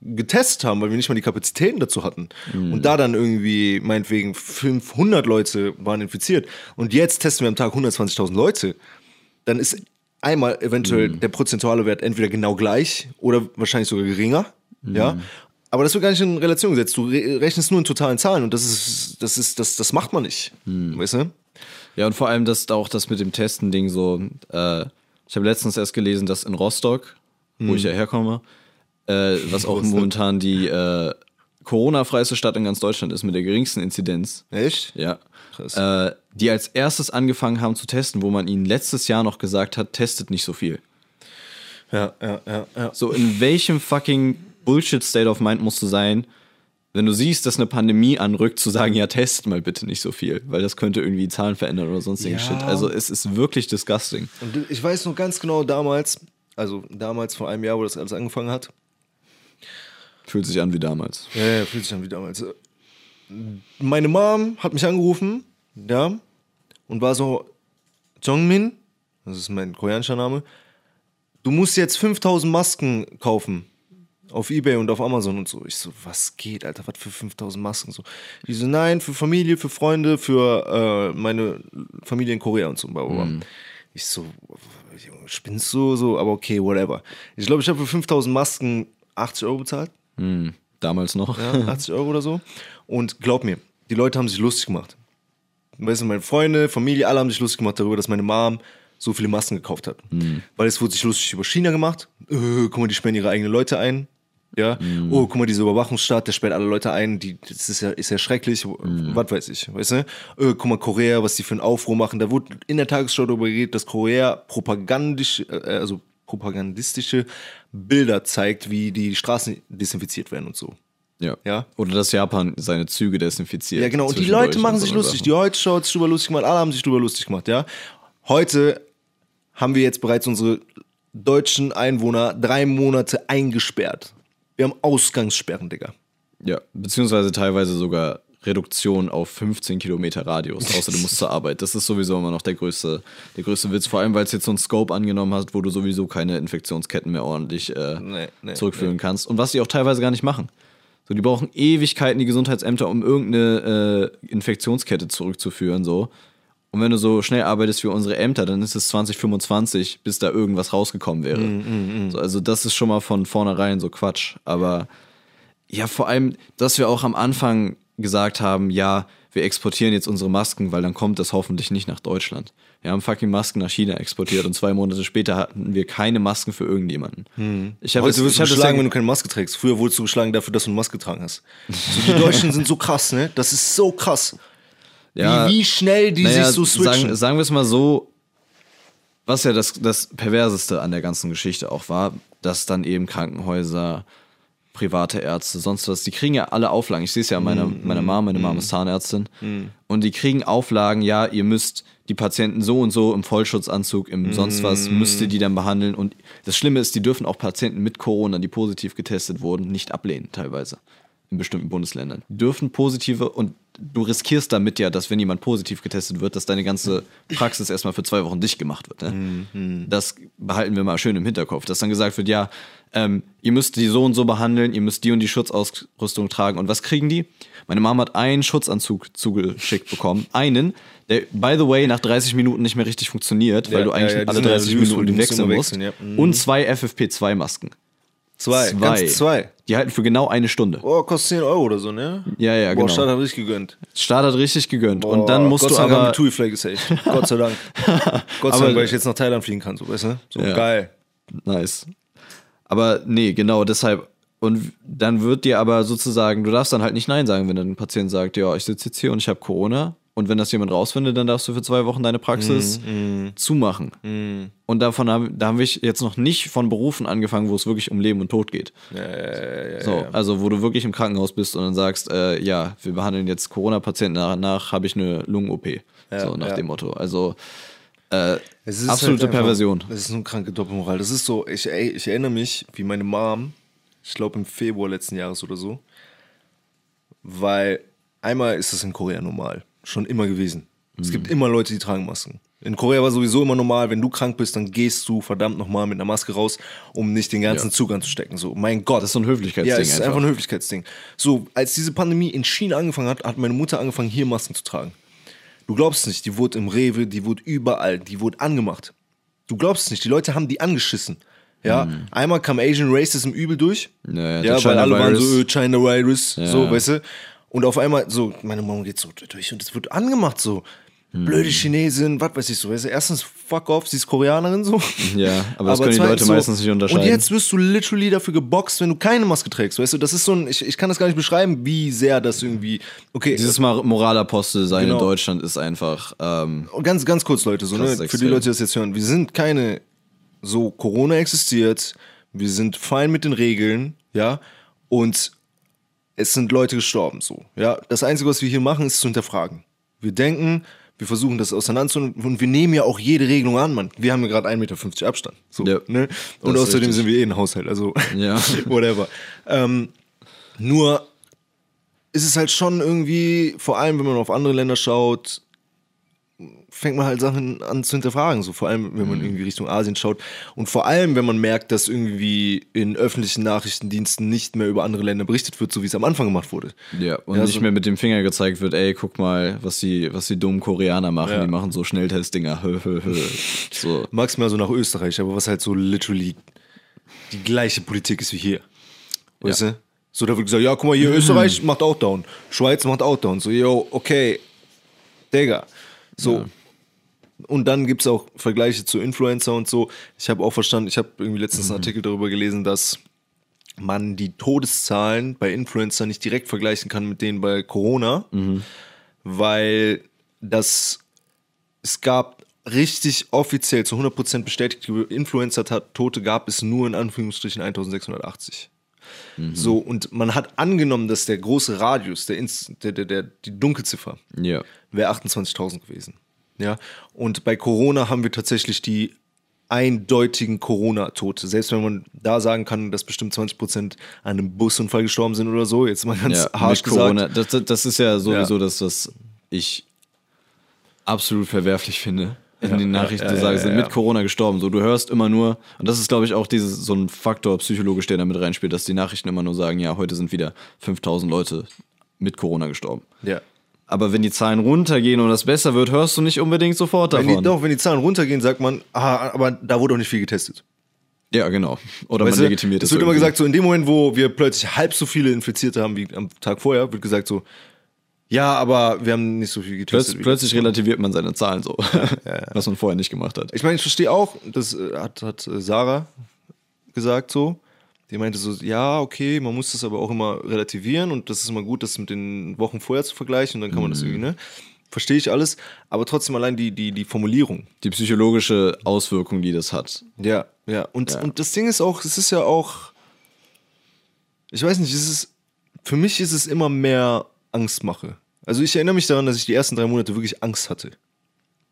getestet haben, weil wir nicht mal die Kapazitäten dazu hatten. Und da dann irgendwie, meinetwegen, 500 Leute waren infiziert. Und jetzt testen wir am Tag 120.000 Leute. Dann ist einmal eventuell der prozentuale Wert entweder genau gleich oder wahrscheinlich sogar geringer. Ja. Aber das wird gar nicht in Relation gesetzt. Du re rechnest nur in totalen Zahlen und das ist, das ist, das, das macht man nicht. Weißt du? Ja, und vor allem das auch das mit dem Testen-Ding so. Äh, ich habe letztens erst gelesen, dass in Rostock, wo ich ja herkomme, äh, was auch momentan die äh, Corona-freiste Stadt in ganz Deutschland ist mit der geringsten Inzidenz. Echt? Ja. Krass. Äh, die als erstes angefangen haben zu testen, wo man ihnen letztes Jahr noch gesagt hat, testet nicht so viel. Ja, ja, ja, ja. So, in welchem fucking Bullshit-State of Mind musst du sein, wenn du siehst, dass eine Pandemie anrückt, zu sagen, ja, test mal bitte nicht so viel, weil das könnte irgendwie Zahlen verändern oder sonstigen Ja. Shit. Also es ist wirklich disgusting. Und ich weiß noch ganz genau damals, also damals vor einem Jahr, wo das alles angefangen hat. Fühlt sich an wie damals. Ja, ja, fühlt sich an wie damals. Meine Mom hat mich angerufen, ja, und war so, Jongmin, das ist mein koreanischer Name, du musst jetzt 5000 Masken kaufen. Auf Ebay und auf Amazon und so. Ich so, was geht, Alter, was für 5000 Masken? So. Die so, nein, für Familie, für Freunde, für äh, meine Familie in Korea und so. Bla. Ich so, spinnst du so? Aber okay, whatever. Ich glaube, ich habe für 5000 Masken 80 Euro bezahlt. Hm, damals noch. Ja, 80 Euro oder so. Und glaub mir, die Leute haben sich lustig gemacht. Weißt du, meine Freunde, Familie, alle haben sich lustig gemacht darüber, dass meine Mom so viele Masken gekauft hat. Weil es wurde sich lustig über China gemacht. Äh, guck mal, die sperren ihre eigenen Leute ein. Ja, oh, guck mal, dieser Überwachungsstaat, der sperrt alle Leute ein, die, das ist ja, ist ja schrecklich, was weiß ich, weißt du? Äh, guck mal, Korea, was die für einen Aufruhr machen, da wurde in der Tagesschau darüber geredet, dass Korea propagandisch, äh, also propagandistische Bilder zeigt, wie die Straßen desinfiziert werden und so. Ja. Ja. Oder dass Japan seine Züge desinfiziert. Ja, genau. Und die Leute machen sich lustig. Sachen. Die heute hat sich drüber lustig gemacht. Alle haben sich drüber lustig gemacht, ja. Heute haben wir jetzt bereits unsere deutschen Einwohner drei Monate eingesperrt. Wir haben Ausgangssperren, Digga. Ja, beziehungsweise teilweise sogar Reduktion auf 15 Kilometer Radius, außer du musst zur Arbeit. Das ist sowieso immer noch der größte, der größte Witz, vor allem weil es jetzt so einen Scope angenommen hat, wo du sowieso keine Infektionsketten mehr ordentlich äh, Nee, nee, zurückführen kannst. Und was die auch teilweise gar nicht machen. So, die brauchen Ewigkeiten, die Gesundheitsämter, um irgendeine äh, Infektionskette zurückzuführen. So. Und wenn du so schnell arbeitest wie unsere Ämter, dann ist es 2025, bis da irgendwas rausgekommen wäre. Mm, So, also das ist schon mal von vornherein so Quatsch. Aber ja, vor allem, dass wir auch am Anfang gesagt haben, ja, wir exportieren jetzt unsere Masken, weil dann kommt das hoffentlich nicht nach Deutschland. Wir haben fucking Masken nach China exportiert und zwei Monate später hatten wir keine Masken für irgendjemanden. Ich hab Heute wirst du geschlagen, wenn du keine Maske trägst. Früher wurdest du geschlagen dafür, dass du eine Maske getragen hast. So, die Deutschen sind so krass, ne? Das ist so krass. Ja, wie, wie schnell die naja, sich so switchen. Sagen, sagen wir es mal so, was ja das, das Perverseste an der ganzen Geschichte auch war, dass dann eben Krankenhäuser, private Ärzte, sonst was, die kriegen ja alle Auflagen. Ich sehe es ja an meiner, Mhm. meiner Mama, meine Mama ist Zahnärztin. Und die kriegen Auflagen, ja, ihr müsst die Patienten so und so im Vollschutzanzug, im sonst was, müsst ihr die dann behandeln. Und das Schlimme ist, die dürfen auch Patienten mit Corona, die positiv getestet wurden, nicht ablehnen, teilweise. In bestimmten Bundesländern. Die dürfen positive und du riskierst damit ja, dass wenn jemand positiv getestet wird, dass deine ganze Praxis erstmal für zwei Wochen dicht gemacht wird. Ne? Das behalten wir mal schön im Hinterkopf, dass dann gesagt wird, ja, ähm, ihr müsst die so und so behandeln, ihr müsst die und die Schutzausrüstung tragen. Und was kriegen die? Meine Mama hat einen Schutzanzug zugeschickt bekommen. Einen, der, by the way, nach 30 Minuten nicht mehr richtig funktioniert, weil Ja, du eigentlich ja, ja, alle sind ja 30 useful, Minuten wechseln musst. wechseln. Mhm. Und zwei FFP2-Masken. Zwei, ganz zwei. Die halten für genau eine Stunde. Oh, kostet 10 Euro oder so, ne? Ja, ja, Boah, genau. Stadt hat richtig gegönnt. Staat hat richtig gegönnt. Boah, und dann musst Gott du sei Dank aber. haben wir TUI Flag gesaved. [laughs] Gott sei Dank. [laughs] Gott sei Dank, weil ich jetzt nach Thailand fliegen kann, so, weißt du? So Ja. geil. Nice. Aber nee, genau, deshalb. Und dann wird dir aber sozusagen, du darfst dann halt nicht Nein sagen, wenn dann ein Patient sagt, ja, ich sitze jetzt hier und ich habe Corona. Und wenn das jemand rausfindet, dann darfst du für zwei Wochen deine Praxis Mhm, zumachen. Und davon haben, da haben wir jetzt noch nicht von Berufen angefangen, wo es wirklich um Leben und Tod geht. so, also wo du wirklich im Krankenhaus bist und dann sagst, äh, ja, wir behandeln jetzt Corona-Patienten, danach habe ich eine Lungen-OP. Ja, so nach ja. dem Motto. Also äh, absolute halt einfach- Perversion. Das ist eine kranke Doppelmoral. Das ist so, ich, ich erinnere mich, wie meine Mom, ich glaube im Februar letzten Jahres oder so, weil einmal ist es in Korea normal. Schon immer gewesen. Mhm. Es gibt immer Leute, die tragen Masken. In Korea war sowieso immer normal, wenn du krank bist, dann gehst du verdammt nochmal mit einer Maske raus, um nicht den ganzen Ja. Zug anzustecken. So, mein Gott. Das ist so ein Höflichkeitsding Ja, es ist einfach. einfach ein Höflichkeitsding. So, als diese Pandemie in China angefangen hat, hat meine Mutter angefangen, hier Masken zu tragen. Du glaubst nicht, die wurde im Rewe, die wurde überall, die wurde angemacht. Du glaubst es nicht, die Leute haben die angeschissen. Ja, einmal kam Asian Racism übel durch. Mhm. Ja, weil alle waren Virus. so, äh, China Virus, Ja. so, weißt du. Und auf einmal, so, meine Mama geht so durch und es wird angemacht, so. Blöde Chinesin, was weiß ich so. Weißt du, erstens, fuck off, sie ist Koreanerin, so. Ja, aber das können die Leute meistens nicht unterscheiden. Und jetzt wirst du literally dafür geboxt, wenn du keine Maske trägst, weißt du. Das ist so ein, ich, ich kann das gar nicht beschreiben, wie sehr das irgendwie, okay. Dieses Mar- Moralapostel sein Genau. in Deutschland ist einfach. Ähm, Und ganz, ganz kurz, Leute, so, ne, für die. Leute, die das jetzt hören, wir sind keine, so, Corona existiert, wir sind fein mit den Regeln, ja, und es sind Leute gestorben, so, ja. Das Einzige, was wir hier machen, ist zu hinterfragen. Wir denken, wir versuchen das auseinanderzunehmen und wir nehmen ja auch jede Regelung an, Mann. Wir haben ja gerade 1,50 Meter Abstand, so, Ja, ne. Und außerdem richtig. sind wir eh ein Haushalt, also, Ja. [laughs] whatever. Ähm, nur ist es halt schon irgendwie, vor allem wenn man auf andere Länder schaut, fängt man halt Sachen an zu hinterfragen, so vor allem wenn Mhm. man irgendwie Richtung Asien schaut und vor allem wenn man merkt, dass irgendwie in öffentlichen Nachrichtendiensten nicht mehr über andere Länder berichtet wird, so wie es am Anfang gemacht wurde. ja, und Ja, nicht so- mehr mit dem Finger gezeigt wird, ey, guck mal, was die, was die dummen Koreaner machen. Ja. Die machen so Schnelltestdinger. [laughs] So. Mehr so nach Österreich, aber was halt so literally die gleiche Politik ist wie hier. Weißt Ja. du? So, da wird gesagt, ja, guck mal hier, Österreich macht auch down, Schweiz macht auch down. So, yo, okay, Digga. So. Und dann gibt es auch Vergleiche zu Influencer und so. Ich habe auch verstanden, ich habe irgendwie letztens einen Artikel darüber gelesen, dass man die Todeszahlen bei Influencern nicht direkt vergleichen kann mit denen bei Corona, weil das es gab richtig offiziell zu 100% bestätigte Influencer-Tote gab es nur in Anführungsstrichen 1680. So, und man hat angenommen, dass der große Radius, der, der, der, der die Dunkelziffer, Ja. wäre 28.000 gewesen. Ja, und bei Corona haben wir tatsächlich die eindeutigen Corona-Tote. Selbst wenn man da sagen kann, dass bestimmt 20% an einem Busunfall gestorben sind oder so, jetzt mal ganz ja, harsch mit Corona. gesagt. Das, das ist ja sowieso Ja. das, was ich absolut verwerflich finde. In Ja, den Nachrichten ja, zu sagen, sind mit Corona gestorben. So, du hörst immer nur, und das ist, glaube ich, auch dieses, so ein Faktor psychologisch, der damit reinspielt, dass die Nachrichten immer nur sagen, ja, heute sind wieder 5000 Leute mit Corona gestorben. Ja. Aber wenn die Zahlen runtergehen und das besser wird, hörst du nicht unbedingt sofort Wenn davon. die, doch, wenn die Zahlen runtergehen, sagt man, ah, aber da wurde auch nicht viel getestet. Ja, genau. Oder Weißt man legitimiert es es wird immer irgendwie. gesagt, so in dem Moment, wo wir plötzlich halb so viele Infizierte haben wie am Tag vorher, wird gesagt so, ja, aber wir haben nicht so viel getestet. Plötzlich, relativiert man seine Zahlen so, [laughs] was man vorher nicht gemacht hat. Ich meine, ich verstehe auch, das äh, hat, hat äh, Sarah gesagt so. Die meinte so, ja, okay, man muss das aber auch immer relativieren und das ist immer gut, das mit den Wochen vorher zu vergleichen und dann kann man das irgendwie, ne? Verstehe ich alles, aber trotzdem allein die, die, die Formulierung. Die psychologische Auswirkung, die das hat. Ja, ja. Und, Ja. und das Ding ist auch, es ist ja auch, ich weiß nicht, es ist, für mich ist es immer mehr Angstmache. Also ich erinnere mich daran, dass ich die ersten drei Monate wirklich Angst hatte.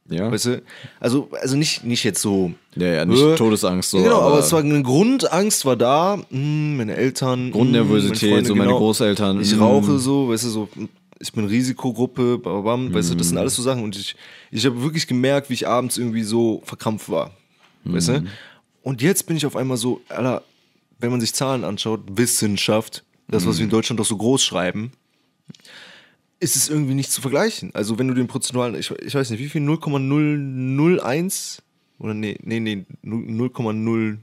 Ja. Weißt du? Also, also nicht, nicht jetzt so. Ja, ja, nicht Äh, Todesangst so. genau, aber, es war eine Grundangst war da. Hm, meine Eltern. Grundnervosität, hm, so meine Großeltern, Ich hm. rauche so, weißt du, so. Ich bin Risikogruppe, bam, bam, weißt du, das Hm. sind alles so Sachen. Und ich, ich habe wirklich gemerkt, wie ich abends irgendwie so verkrampft war. Weißt Hm. du? Und jetzt bin ich auf einmal so, Alter, wenn man sich Zahlen anschaut, Wissenschaft, das, was wir Hm. in Deutschland doch so groß schreiben, ist es irgendwie nicht zu vergleichen. Also wenn du den prozentualen, ich, ich weiß nicht, wie viel, 0,001 oder nee, nee, nee, 0,0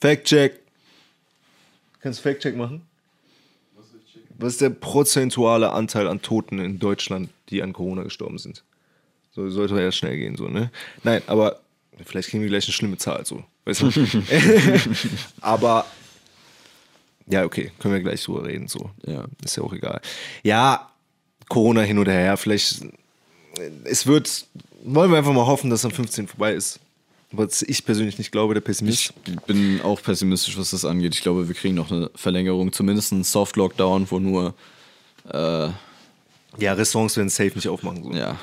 Fact-Check. Kannst du Fact-Check machen? Was ist der prozentuale Anteil an Toten in Deutschland, die an Corona gestorben sind? So sollte ja schnell gehen, so, ne? Nein, aber vielleicht kriegen wir gleich eine schlimme Zahl, so. Weißt du? [laughs] [laughs] aber ja, okay, können wir gleich drüber reden, so. Ja. Ist ja auch egal. Ja, Corona hin oder her, vielleicht. Es wird. Wollen wir einfach mal hoffen, dass am 15. vorbei ist. Was ich persönlich nicht glaube, der Pessimist. Ich bin auch pessimistisch, was das angeht. Ich glaube, wir kriegen noch eine Verlängerung, zumindest einen Soft-Lockdown, wo nur, äh, ja, Restaurants werden safe nicht aufmachen. So. ja,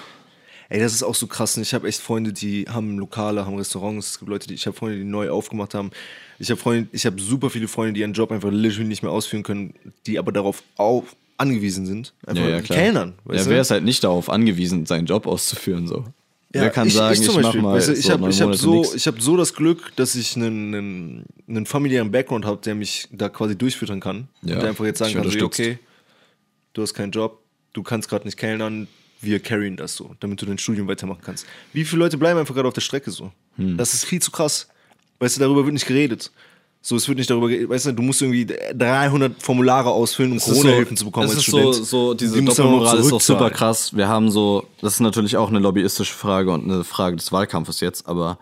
Ey, das ist auch so krass. Ich habe echt Freunde, die haben Lokale, haben Restaurants. Es gibt Leute, die ich habe Freunde, die neu aufgemacht haben. Ich habe Freunde, ich habe super viele Freunde, die ihren Job einfach literally nicht mehr ausführen können, die aber darauf auf, angewiesen sind. Einfach Ja, ja, klar. Kellnern. Ja, wer ist halt nicht darauf angewiesen, seinen Job auszuführen, so. Ja, wer kann ich, sagen, ich, ich, Beispiel, mal weißt du, ich so habe ich hab so, nix. ich hab so das Glück, dass ich einen, einen, einen familiären Background habe, der mich da quasi durchfüttern kann. Ja, und der einfach jetzt sagen kann, okay, du hast keinen Job, du kannst gerade nicht kellnern, wir carryen das so, damit du dein Studium weitermachen kannst. Wie viele Leute bleiben einfach gerade auf der Strecke so? Hm. Das ist viel zu krass. Weißt du, darüber wird nicht geredet. So, es wird nicht darüber geredet. Weißt du, du musst irgendwie 300 Formulare ausfüllen, um Corona-Hilfen zu bekommen als ist Student. So, so diese Die Doppelmoral ist auch super krass. Wir haben so, das ist natürlich auch eine lobbyistische Frage und eine Frage des Wahlkampfes jetzt, aber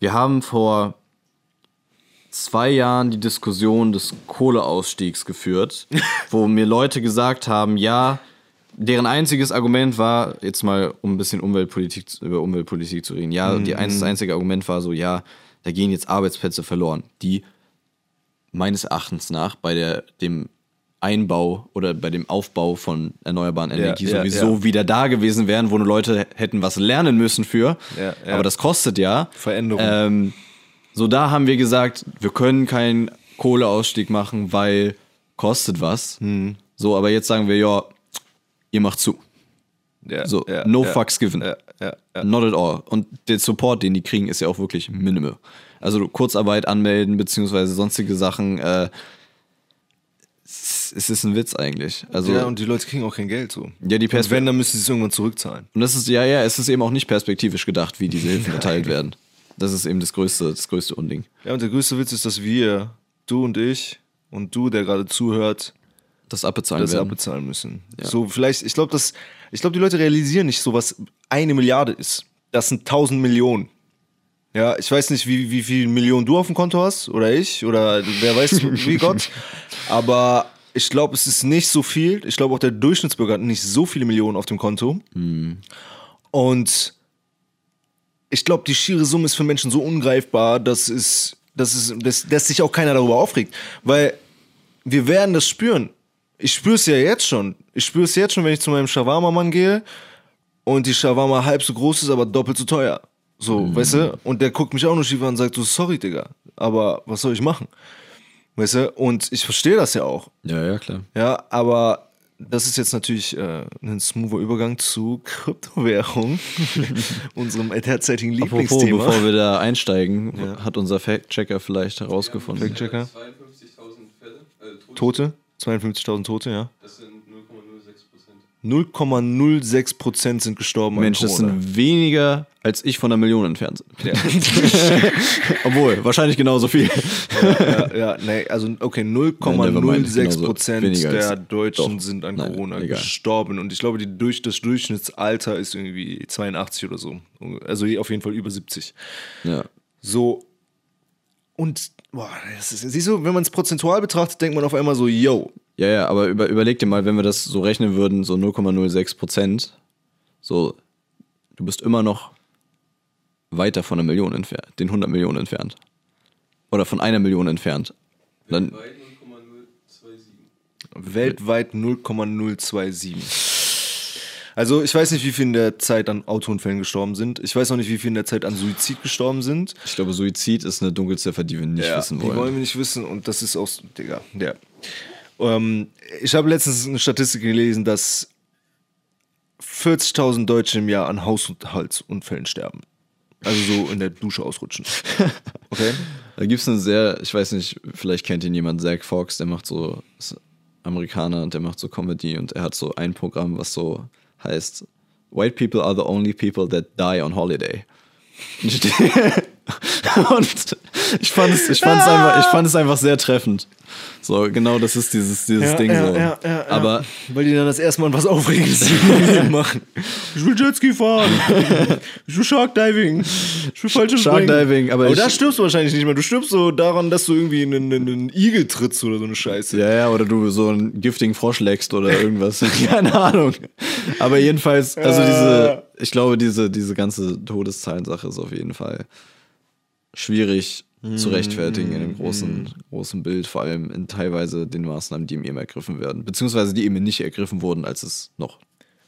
wir haben vor zwei Jahren die Diskussion des Kohleausstiegs geführt, [laughs] wo mir Leute gesagt haben, ja, deren einziges Argument war, jetzt mal um ein bisschen Umweltpolitik, über Umweltpolitik zu reden, ja, die, eins- das einzige Argument war so, ja, da gehen jetzt Arbeitsplätze verloren, die meines Erachtens nach bei der, dem Einbau oder bei dem Aufbau von erneuerbaren Energie ja, sowieso ja. wieder da gewesen wären, wo nur Leute hätten was lernen müssen für. Aber das kostet ja. Veränderung. Ähm, so da haben wir gesagt, wir können keinen Kohleausstieg machen, weil kostet was. Hm. So, aber jetzt sagen wir, ja, ihr macht zu. Ja, So, ja, no ja, fucks given. Not at all. Und der Support, den die kriegen, ist ja auch wirklich minimal. Also Kurzarbeit anmelden, beziehungsweise sonstige Sachen, äh, es ist ein Witz eigentlich. Also, ja, und die Leute kriegen auch kein Geld so. Ja, die und Perspe- wenn, dann müssen sie es irgendwann zurückzahlen. Und das ist, ja, ja, es ist eben auch nicht perspektivisch gedacht, wie diese Hilfen [laughs] verteilt werden. Das ist eben das größte, das größte Unding. Ja, und der größte Witz ist, dass wir, du und ich und du, der gerade zuhört, Das abbezahlen das werden. abbezahlen müssen. Ja. So, vielleicht, ich glaube, dass, ich glaube, die Leute realisieren nicht so, was eine Milliarde ist. Das sind tausend Millionen. Ja, ich weiß nicht, wie, wie viel Millionen du auf dem Konto hast oder ich oder wer weiß, [laughs] wie Gott. Aber ich glaube, es ist nicht so viel. Ich glaube, auch der Durchschnittsbürger hat nicht so viele Millionen auf dem Konto. Und ich glaube, die schiere Summe ist für Menschen so ungreifbar, dass, es, dass, es, dass, dass sich auch keiner darüber aufregt. Weil wir werden das spüren. Ich spüre es ja jetzt schon. Ich spüre es jetzt schon, wenn ich zu meinem Shawarma-Mann gehe und die Shawarma halb so groß ist, aber doppelt so teuer. So, weißt du? Und der guckt mich auch nur schief an und sagt so, sorry, Digga, aber was soll ich machen? Weißt du? Und ich verstehe das ja auch. Ja, ja, klar. Ja, aber das ist jetzt natürlich äh, ein smoother Übergang zu Kryptowährung, [laughs] unserem derzeitigen Apropos, Lieblingsthema. bevor wir da einsteigen, Ja. hat unser Fact-Checker vielleicht herausgefunden. Fact-Checker. 52.000 Fälle, äh, Tote, Tote. 52.000 Tote, ja. Das sind 0,06 Prozent. 0,06 Prozent sind gestorben Mensch, an das sind weniger, als ich von einer Million entfernt bin. [laughs] Obwohl, wahrscheinlich genauso viel. ja, ja, nee, also okay, nevermind, 0,06 genauso Prozent der Deutschen doch. sind an Nein, Corona egal. gestorben. Und ich glaube, die durch, das Durchschnittsalter ist irgendwie 82 oder so. Also auf jeden Fall über 70. Ja. So. Und, boah, das ist, siehst du, wenn man es prozentual betrachtet, denkt man auf einmal so, yo, Ja, ja, aber über, überleg dir mal, wenn wir das so rechnen würden, so 0,06 Prozent, so, du bist immer noch weiter von einer Million entfernt, den 100 Millionen entfernt. Oder von einer Million entfernt. Dann, Weltweit 0,027. Weltweit 0,027. Also ich weiß nicht, wie viele in der Zeit an Autounfällen gestorben sind. Ich weiß auch nicht, wie viele in der Zeit an Suizid gestorben sind. ich glaube, Suizid ist eine Dunkelziffer, die wir nicht wissen Die wollen wollen. wir nicht wissen und das ist auch, Digga, ja. Ähm, ich habe letztens eine Statistik gelesen, dass 40.000 Deutsche im Jahr an Haushaltsunfällen sterben. Also so in der Dusche ausrutschen. [laughs] Okay? Da gibt es eine sehr, ich weiß nicht, vielleicht kennt ihn jemand, Zach Fox, der macht so, ist Amerikaner und der macht so Comedy und er hat so ein Programm, was so heißt, White people are the only people that die on holiday. [laughs] Und ich fand es, ich fand es einfach, ich fand es einfach sehr treffend. So, genau das ist dieses, dieses Ding so. Aber Weil die dann das erste Mal was Aufregendes [laughs] machen. Ich will Jetski fahren. Ich will Shark Diving. Ich will falsche Shark Diving, aber aber da stirbst du wahrscheinlich nicht mehr. Du stirbst so daran, dass du irgendwie einen, einen, einen Igel trittst oder so eine Scheiße. Ja, ja, oder du so einen giftigen Frosch leckst oder irgendwas. [laughs] Keine Ahnung. Aber jedenfalls, also diese, ich glaube, diese, diese ganze Todeszahlensache ist auf jeden Fall schwierig zu rechtfertigen in dem großen, großen Bild, vor allem in teilweise den Maßnahmen, die eben ergriffen werden. Beziehungsweise die eben nicht ergriffen wurden, als es noch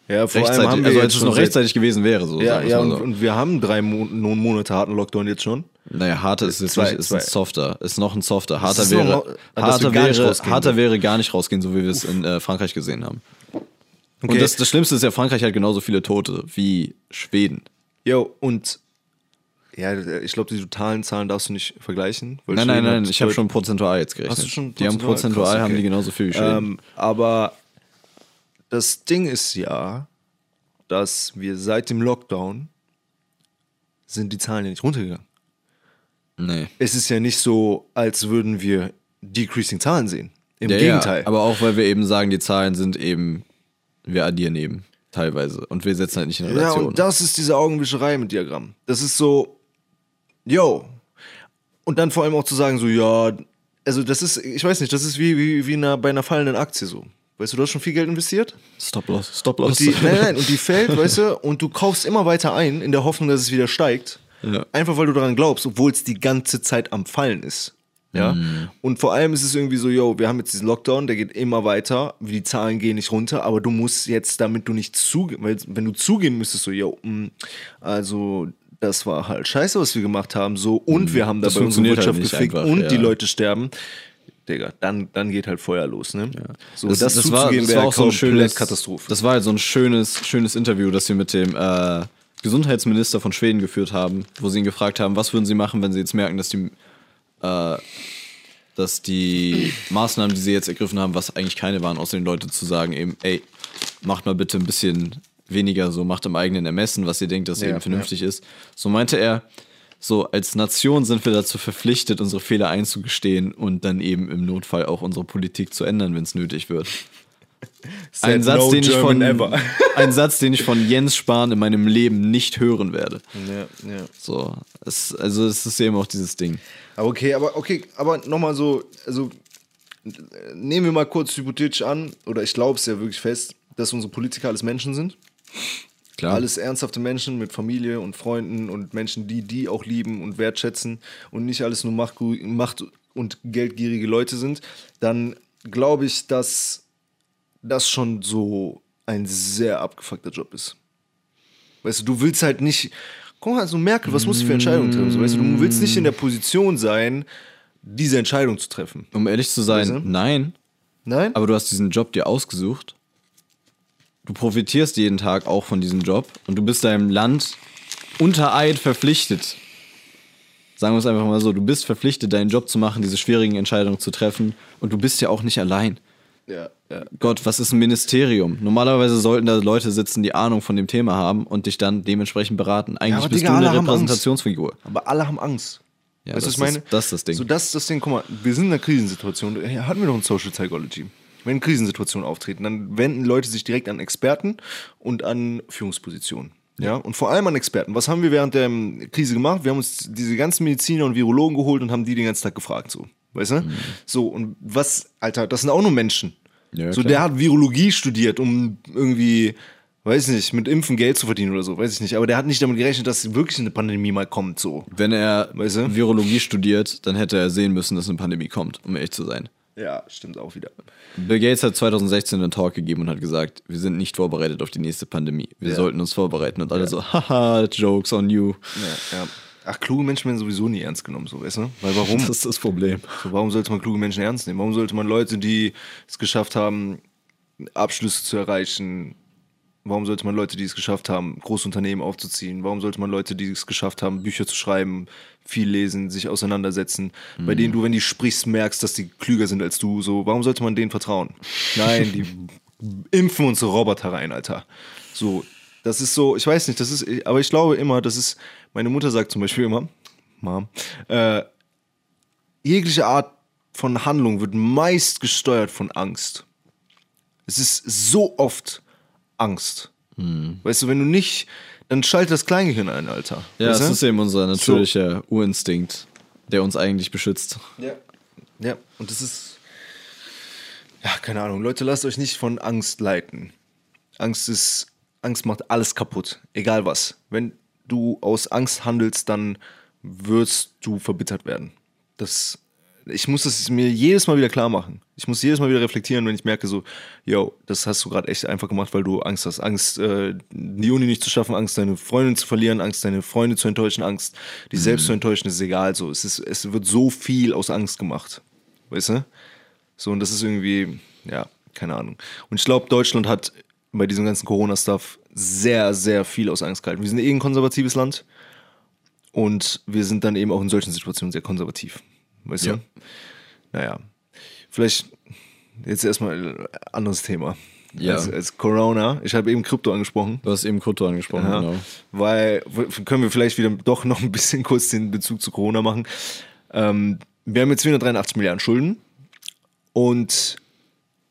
Ja, vor allem rechtzeitig, haben wir also als es noch rechtzeitig gewesen wäre. So, Ja, ja und, so. und wir haben drei Mo Mo- Monate harten Lockdown jetzt schon. Naja, harter ist jetzt Zwei- nicht, ist zwei. ein softer, ist noch ein softer. Harter wäre, noch- harter gar nicht wäre, rausgehen harter wäre gar nicht rausgehen, so wie wir es in äh, Frankreich gesehen haben. Okay. Und das, das Schlimmste ist ja, Frankreich hat genauso viele Tote wie Schweden. Jo, und ja, ich glaube, die totalen Zahlen darfst du nicht vergleichen. Nein, nein, nein, ich habe schon prozentual jetzt gerechnet. Hast du schon die haben prozentual? prozentual Krass, haben okay. die genauso viel wie. Ähm, aber das Ding ist ja, dass wir seit dem Lockdown sind die Zahlen ja nicht runtergegangen. nee. Es ist ja nicht so, als würden wir decreasing Zahlen sehen. Im Ja, Gegenteil. Ja, aber auch, weil wir eben sagen, die Zahlen sind eben, wir addieren eben teilweise. Und wir setzen halt nicht in Ja, Relation. und das ist diese Augenwischerei mit Diagramm. Das ist so, yo. Und dann vor allem auch zu sagen, so, ja, also das ist, ich weiß nicht, das ist wie, wie, wie eine, bei einer fallenden Aktie so. Weißt du, du hast schon viel Geld investiert Stop loss, stop und loss. die, nein, nein, und die [laughs] fällt, weißt du, und du kaufst immer weiter ein, in der Hoffnung, dass es wieder steigt. Ja. Einfach weil du daran glaubst, obwohl es die ganze Zeit am Fallen ist. Ja. Mhm. Und vor allem ist es irgendwie so, yo, wir haben jetzt diesen Lockdown, der geht immer weiter, die Zahlen gehen nicht runter, aber du musst jetzt, damit du nicht zugeben, weil wenn du zugeben müsstest, so, yo, mh, also das war halt scheiße, was wir gemacht haben, so, und wir haben Mhm. Das dabei unsere halt Wirtschaft nicht gefickt einfach, und ja. die Leute sterben. Digga, dann, dann geht halt Feuer los, ne? So, das, war, zuzugeben das wäre war auch so ein schönes Katastrophe. Das war halt so ein schönes, schönes Interview, das wir mit dem äh, Gesundheitsminister von Schweden geführt haben, wo sie ihn gefragt haben, was würden sie machen, wenn sie jetzt merken, dass die, äh, dass die Maßnahmen, die sie jetzt ergriffen haben, was eigentlich keine waren, außer den Leuten zu sagen, eben, ey, macht mal bitte ein bisschen weniger so, macht im eigenen Ermessen, was ihr denkt, dass Ja, eben vernünftig ist. So meinte er, so als Nation sind wir dazu verpflichtet, unsere Fehler einzugestehen und dann eben im Notfall auch unsere Politik zu ändern, wenn es nötig wird. [laughs] Ein Satz, no den ich von, ever. [laughs] ein Satz, den ich von Jens Spahn in meinem Leben nicht hören werde. Ja, ja. So, es, also es ist eben auch dieses Ding. Aber okay, aber okay, aber nochmal so, also nehmen wir mal kurz hypothetisch an, oder ich glaube es ja wirklich fest, dass unsere Politiker alles Menschen sind. Klar. Alles ernsthafte Menschen mit Familie und Freunden und Menschen, die die auch lieben und wertschätzen und nicht alles nur Macht, Macht und geldgierige Leute sind, dann glaube ich, dass das schon so ein sehr abgefuckter Job ist. Weißt du, du willst halt nicht. Guck mal, so Merkel, was muss sie für Entscheidungen treffen? So, weißt du, du willst nicht in der Position sein, diese Entscheidung zu treffen. Um ehrlich zu sein, Weißt du? nein, Nein? aber du hast diesen Job dir ausgesucht. Du profitierst jeden Tag auch von diesem Job und du bist deinem Land unter Eid verpflichtet. Sagen wir es einfach mal so, du bist verpflichtet, deinen Job zu machen, diese schwierigen Entscheidungen zu treffen und du bist ja auch nicht allein. ja, ja. Gott, was ist ein Ministerium? Normalerweise sollten da Leute sitzen, die Ahnung von dem Thema haben und dich dann dementsprechend beraten. Eigentlich aber bist Digga, du eine. Repräsentationsfigur. Aber alle haben Angst. Ja, das was ich meine? ist- das ist das Ding. So, das ist das Ding. Guck mal, wir sind in einer Krisensituation. Hatten wir doch ein Social Psychology. Wenn Krisensituationen auftreten, dann wenden Leute sich direkt an Experten und an Führungspositionen. Ja, und vor allem an Experten. Was haben wir während der ähm, Krise gemacht? Wir haben uns diese ganzen Mediziner und Virologen geholt und haben die den ganzen Tag gefragt, so. Weißt du? So, und was, Alter, das sind auch nur Menschen. Mhm. Ja, so, klar. der hat Virologie studiert, um irgendwie, weiß nicht, mit Impfen Geld zu verdienen oder so, weiß ich nicht. Aber der hat nicht damit gerechnet, dass wirklich eine Pandemie mal kommt, so. Wenn er Weißt du? Virologie studiert, dann hätte er sehen müssen, dass eine Pandemie kommt, um ehrlich zu sein. Ja, stimmt auch wieder. Bill Gates hat 2016 einen Talk gegeben und hat gesagt, wir sind nicht vorbereitet auf die nächste Pandemie. Wir Ja. sollten uns vorbereiten. Und alle so, haha, Jokes on you. Ja, ja. Ach, kluge Menschen werden sowieso nie ernst genommen, so, weißt du? Weil [laughs] warum? Das ist das Problem. So, warum sollte man kluge Menschen ernst nehmen? Warum sollte man Leute, die es geschafft haben, Abschlüsse zu erreichen, warum sollte man Leute, die es geschafft haben, Großunternehmen aufzuziehen? Warum sollte man Leute, die es geschafft haben, Bücher zu schreiben, viel lesen, sich auseinandersetzen, bei denen du, wenn die sprichst, merkst, dass die klüger sind als du? So, warum sollte man denen vertrauen? Nein, die [laughs] impfen uns so Roboter rein, Alter. So, das ist so, ich weiß nicht, das ist, aber ich glaube immer, das ist, meine Mutter sagt zum Beispiel immer, Mom, äh, jegliche Art von Handlung wird meist gesteuert von Angst. Es ist so oft Angst. Weißt du, wenn du nicht, dann schaltet das Kleingehirn ein, Alter. Ja, weißt das ist eben unser natürlicher Urinstinkt, der uns eigentlich beschützt. Ja. Ja, und das ist. Ja, keine Ahnung. Leute, lasst euch nicht von Angst leiten. Angst ist. Angst macht alles kaputt. Egal was. Wenn du aus Angst handelst, dann wirst du verbittert werden. Das ich muss es mir jedes Mal wieder klar machen. Ich muss jedes Mal wieder reflektieren, wenn ich merke so, yo, das hast du gerade echt einfach gemacht, weil du Angst hast. Angst, äh, die Uni nicht zu schaffen, Angst, deine Freundin zu verlieren, Angst, deine Freunde zu enttäuschen, Angst, dich selbst zu enttäuschen, ist egal. So, es ist, es wird so viel aus Angst gemacht. Weißt du? So, und das ist irgendwie, ja, keine Ahnung. Und ich glaube, Deutschland hat bei diesem ganzen Corona-Stuff sehr, sehr viel aus Angst gehalten. Wir sind eh ein konservatives Land und wir sind dann eben auch in solchen Situationen sehr konservativ. Weißt Ja. du? Naja. Vielleicht jetzt erstmal ein anderes Thema. Ja. Als, als Corona. Ich habe eben Krypto angesprochen. Du hast eben Krypto angesprochen, Ja, genau. Weil können wir vielleicht wieder doch noch ein bisschen [laughs] kurz den Bezug zu Corona machen. Ähm, wir haben jetzt 483 Milliarden Schulden und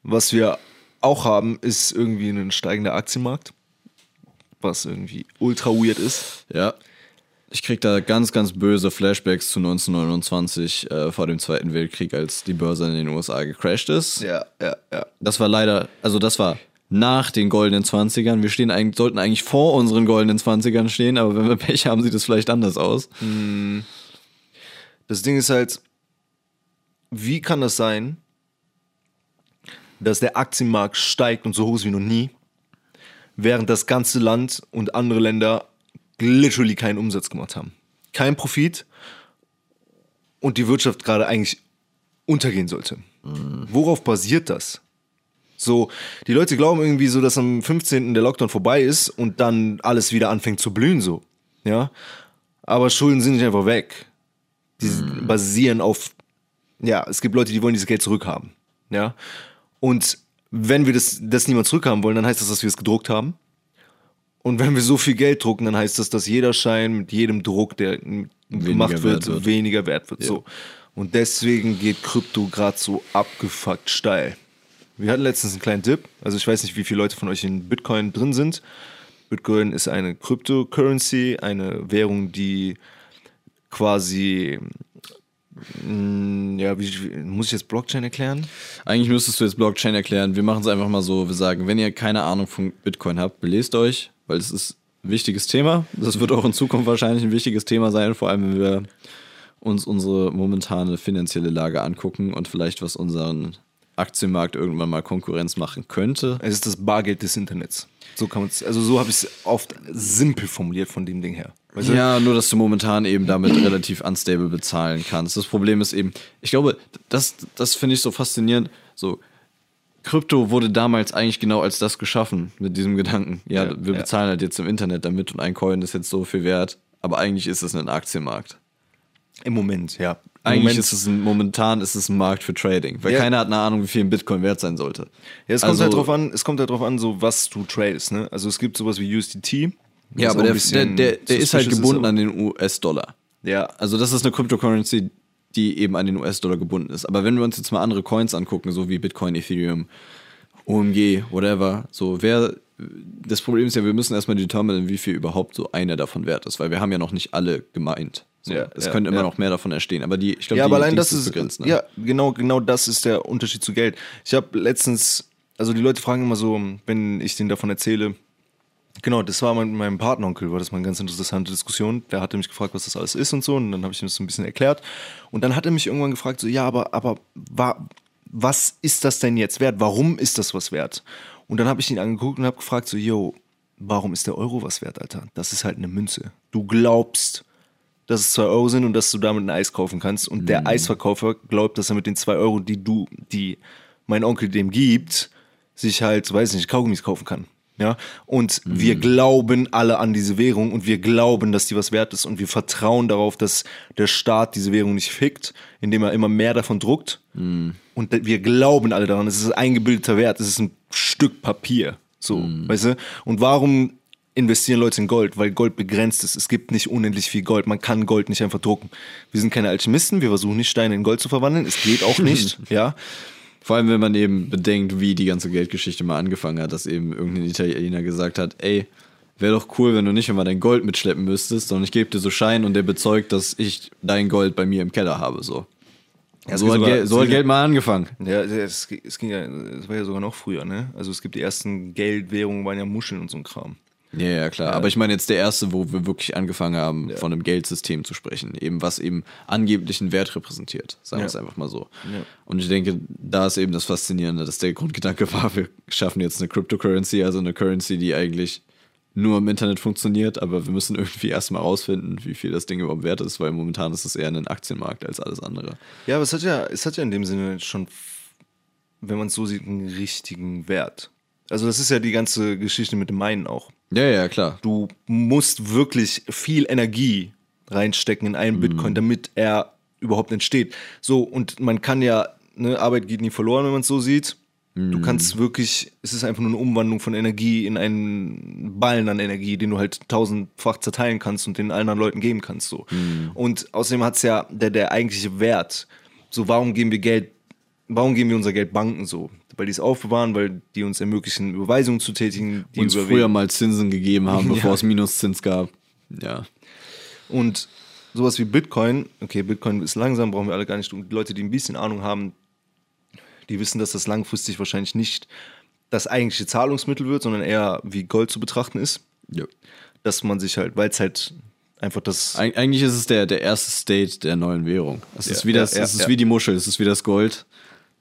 was wir auch haben, ist irgendwie ein steigender Aktienmarkt, was irgendwie ultra weird ist. Ja. Ich krieg da ganz, ganz böse Flashbacks zu 1929 äh, vor dem Zweiten Weltkrieg, als die Börse in den USA gecrashed ist. Ja, ja, ja. Das war leider, also das war nach den goldenen 20ern. Wir stehen eigentlich, sollten eigentlich vor unseren goldenen 20ern stehen, aber wenn wir Pech haben, sieht es vielleicht anders aus. Das Ding ist halt, wie kann das sein, dass der Aktienmarkt steigt und so hoch ist wie noch nie, während das ganze Land und andere Länder literally keinen Umsatz gemacht haben? Kein Profit und die Wirtschaft gerade eigentlich untergehen sollte. Worauf basiert das? So, die Leute glauben irgendwie so, dass am 15. der Lockdown vorbei ist und dann alles wieder anfängt zu blühen, so. Ja. Aber Schulden sind nicht einfach weg. Die basieren auf, ja, es gibt Leute, die wollen dieses Geld zurückhaben. Ja. Und wenn wir das, das niemand zurückhaben wollen, dann heißt das, dass wir es gedruckt haben. Und wenn wir so viel Geld drucken, dann heißt das, dass jeder Schein mit jedem Druck, der gemacht wird, wird. weniger wert wird. So. Und deswegen geht Krypto gerade so abgefuckt steil. Wir hatten letztens einen kleinen Tipp. Also ich weiß nicht, wie viele Leute von euch in Bitcoin drin sind. Bitcoin ist eine Cryptocurrency, eine Währung, die quasi, mh, ja, wie- muss ich jetzt Blockchain erklären? Eigentlich müsstest du jetzt Blockchain erklären. Wir machen es einfach mal so. Wir sagen, wenn ihr keine Ahnung von Bitcoin habt, belest euch, weil es ist ein wichtiges Thema. Das wird auch in Zukunft wahrscheinlich ein wichtiges Thema sein, vor allem wenn wir uns unsere momentane finanzielle Lage angucken und vielleicht was unseren Aktienmarkt irgendwann mal Konkurrenz machen könnte. Es ist das Bargeld des Internets. So kann man es, also so habe ich es oft simpel formuliert von dem Ding her. Weißt du? Ja, nur dass du momentan eben damit relativ unstable bezahlen kannst. Das Problem ist eben, ich glaube, das, das finde ich so faszinierend. So, Krypto wurde damals eigentlich genau als das geschaffen, mit diesem Gedanken. Ja, Ja, wir ja. bezahlen halt jetzt im Internet damit und ein Coin ist jetzt so viel wert. Aber eigentlich ist es ein Aktienmarkt. Im Moment, ja. Im Eigentlich Moment, ist es ein, momentan ist es ein Markt für Trading, weil Ja. keiner hat eine Ahnung, wie viel ein Bitcoin wert sein sollte. ja, es kommt Also- halt drauf an, es kommt halt drauf an, so was du tradest, ne? Also es gibt sowas wie USDT. Ja, aber der, der, der, der ist halt gebunden aber- an den US-Dollar. Ja, Also das ist eine Cryptocurrency, die eben an den US-Dollar gebunden ist. Aber wenn wir uns jetzt mal andere Coins angucken, so wie Bitcoin, Ethereum, OMG, whatever, so wer das Problem ist ja, wir müssen erstmal determinen, wie viel überhaupt so einer davon wert ist, weil wir haben ja noch nicht alle gemeint. So, Ja, es ja, können immer ja. noch mehr davon entstehen, aber die, ich glaube, ja, die, allein die das ist, begrenzt. Ne? ja, genau, genau das ist der Unterschied zu Geld. Ich habe letztens, also die Leute fragen immer so, wenn ich denen davon erzähle, genau, das war mein, meinem Partneronkel, war das mal eine ganz interessante Diskussion. Der hatte mich gefragt, was das alles ist und so, und dann habe ich ihm das so ein bisschen erklärt. Und dann hat er mich irgendwann gefragt, so, ja, aber, aber wa, was ist das denn jetzt wert? Warum ist das was wert? Und dann habe ich ihn angeguckt und habe gefragt, so, yo, warum ist der Euro was wert, Alter? Das ist halt eine Münze. Du glaubst, dass es 2 Euro sind und dass du damit ein Eis kaufen kannst. Und der Eisverkäufer glaubt, dass er mit den 2 Euro, die du, die mein Onkel dem gibt, sich halt, weiß ich nicht, Kaugummis kaufen kann. Ja, und wir glauben alle an diese Währung und wir glauben, dass die was wert ist und wir vertrauen darauf, dass der Staat diese Währung nicht fickt, indem er immer mehr davon druckt. Und da- wir glauben alle daran, es ist ein eingebildeter Wert, es ist ein Stück Papier. So, weißt du? Und warum investieren Leute in Gold? Weil Gold begrenzt ist. Es gibt nicht unendlich viel Gold. Man kann Gold nicht einfach drucken. Wir sind keine Alchemisten, wir versuchen nicht Steine in Gold zu verwandeln. Es geht auch nicht, [laughs] ja. Vor allem, wenn man eben bedenkt, wie die ganze Geldgeschichte mal angefangen hat, dass eben irgendein Italiener gesagt hat, ey, wäre doch cool, wenn du nicht immer dein Gold mitschleppen müsstest, sondern ich gebe dir so Schein und der bezeugt, dass ich dein Gold bei mir im Keller habe, so. Ja, so, hat sogar- Geld, so hat Geld mal angefangen. Ja, es, es ging ja, es war ja sogar noch früher, ne? Also es gibt die ersten Geldwährungen, waren ja Muscheln und so ein Kram. Ja, ja, klar. Aber ich meine jetzt der erste, wo wir wirklich angefangen haben, von einem Geldsystem zu sprechen. Eben was eben angeblich einen Wert repräsentiert. Sagen wir Ja. es einfach mal so. Ja. Und ich denke, da ist eben das Faszinierende, dass der Grundgedanke war, wir schaffen jetzt eine Cryptocurrency, also eine Currency, die eigentlich nur im Internet funktioniert, aber wir müssen irgendwie erstmal rausfinden, wie viel das Ding überhaupt wert ist, weil momentan ist es eher ein Aktienmarkt als alles andere. Ja, aber es hat ja, es hat ja in dem Sinne schon, wenn man es so sieht, einen richtigen Wert. Also das ist ja die ganze Geschichte mit dem Meinen auch. Ja, ja, klar. Du musst wirklich viel Energie reinstecken in einen Bitcoin, damit er überhaupt entsteht. So, und man kann ja, ne, Arbeit geht nie verloren, wenn man es so sieht. Du kannst wirklich, es ist einfach nur eine Umwandlung von Energie in einen Ballen an Energie, den du halt tausendfach zerteilen kannst und den anderen Leuten geben kannst. So. Und außerdem hat es ja der, der eigentliche Wert. So, warum geben wir Geld, warum geben wir unser Geld Banken so? Weil die es aufbewahren, weil die uns ermöglichen, Überweisungen zu tätigen, die uns früher mal Zinsen gegeben haben, [laughs] bevor Ja. es Minuszins gab. Ja. Und sowas wie Bitcoin, okay, Bitcoin ist langsam, brauchen wir alle gar nicht. Und die Leute, die ein bisschen Ahnung haben, die wissen, dass das langfristig wahrscheinlich nicht das eigentliche Zahlungsmittel wird, sondern eher wie Gold zu betrachten ist. ja. Dass man sich halt, weil es halt einfach das. Eig eigentlich ist es der, der erste State der neuen Währung. Es ist, Ja, wie, das, ja, es ist wie die Muschel, es ist wie das Gold.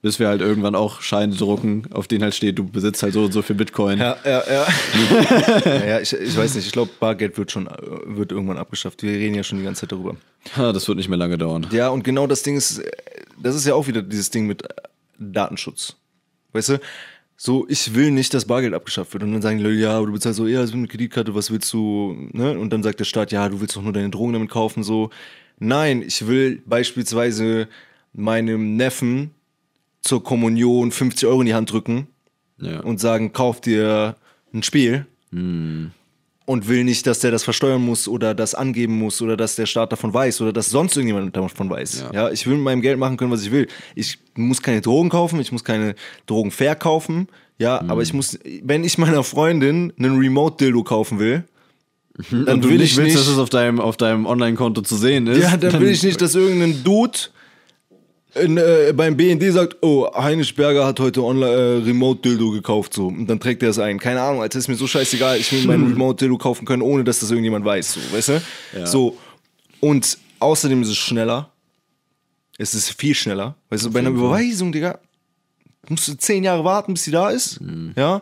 Bis wir halt irgendwann auch Scheine drucken, auf denen halt steht, du besitzt halt so und so viel Bitcoin. Ja, ja, ja. [laughs] ja, ja ich, ich weiß nicht, ich glaube, Bargeld wird schon äh, wird irgendwann abgeschafft. Wir reden ja schon die ganze Zeit darüber. Ha, das wird nicht mehr lange dauern. Ja, und genau das Ding ist, äh, das ist ja auch wieder dieses Ding mit äh, Datenschutz. Weißt du? So, ich will nicht, dass Bargeld abgeschafft wird. Und dann sagen die Leute, ja, aber du bezahlst so, ja, das ist eine Kreditkarte, was willst du, ne? Und dann sagt der Staat, ja, du willst doch nur deine Drogen damit kaufen, so. Nein, ich will beispielsweise meinem Neffen zur Kommunion 50 Euro in die Hand drücken Ja. und sagen, kauf dir ein Spiel und will nicht, dass der das versteuern muss oder das angeben muss oder dass der Staat davon weiß oder dass sonst irgendjemand davon weiß. Ja. Ja. ich will mit meinem Geld machen können, was ich will. Ich muss keine Drogen kaufen, ich muss keine Drogen verkaufen. Ja, aber ich muss, wenn ich meiner Freundin einen Remote-Dildo kaufen will, [laughs] dann Und will nicht ich willst, nicht, dass es auf deinem, auf deinem Online-Konto zu sehen ist. ja, dann will ich nicht, dass irgendein Dude in, äh, beim BND sagt, oh, Heinrich Berger hat heute online, äh, Remote-Dildo gekauft, so. Und dann trägt er es ein. Keine Ahnung, Alter, ist mir so scheißegal. Ich will meinen Remote-Dildo kaufen können, ohne dass das irgendjemand weiß, so, weißt du? Ja. So. Und außerdem ist es schneller. Es ist viel schneller. Weißt du, bei einer. Überweisung, Digga, musst du zehn Jahre warten, bis sie da ist. Mhm. Ja.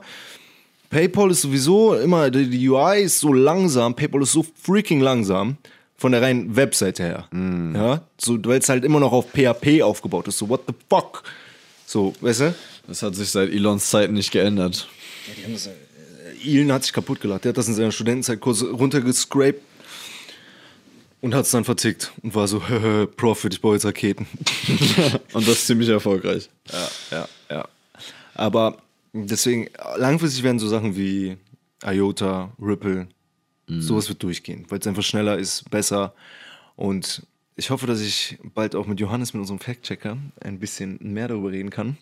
PayPal ist sowieso immer, die UI ist so langsam, PayPal ist so freaking langsam von der reinen Webseite her. Mhm. Ja, so, weil es halt immer noch auf PHP aufgebaut ist. So, what the fuck? So, weißt du? Das hat sich seit Elons Zeiten nicht geändert. Elon hat sich kaputt gelacht. Der hat das in seiner Studentenzeit kurz runtergescraped und hat es dann vertickt und war so, [laughs] Profit, ich baue jetzt Raketen. [laughs] Und das ist ziemlich erfolgreich. Ja, ja, ja. Aber deswegen, langfristig werden so Sachen wie IOTA, Ripple, sowas wird durchgehen, weil es einfach schneller ist, besser. Und ich hoffe, dass ich bald auch mit Johannes, mit unserem Fact-Checker, ein bisschen mehr darüber reden kann,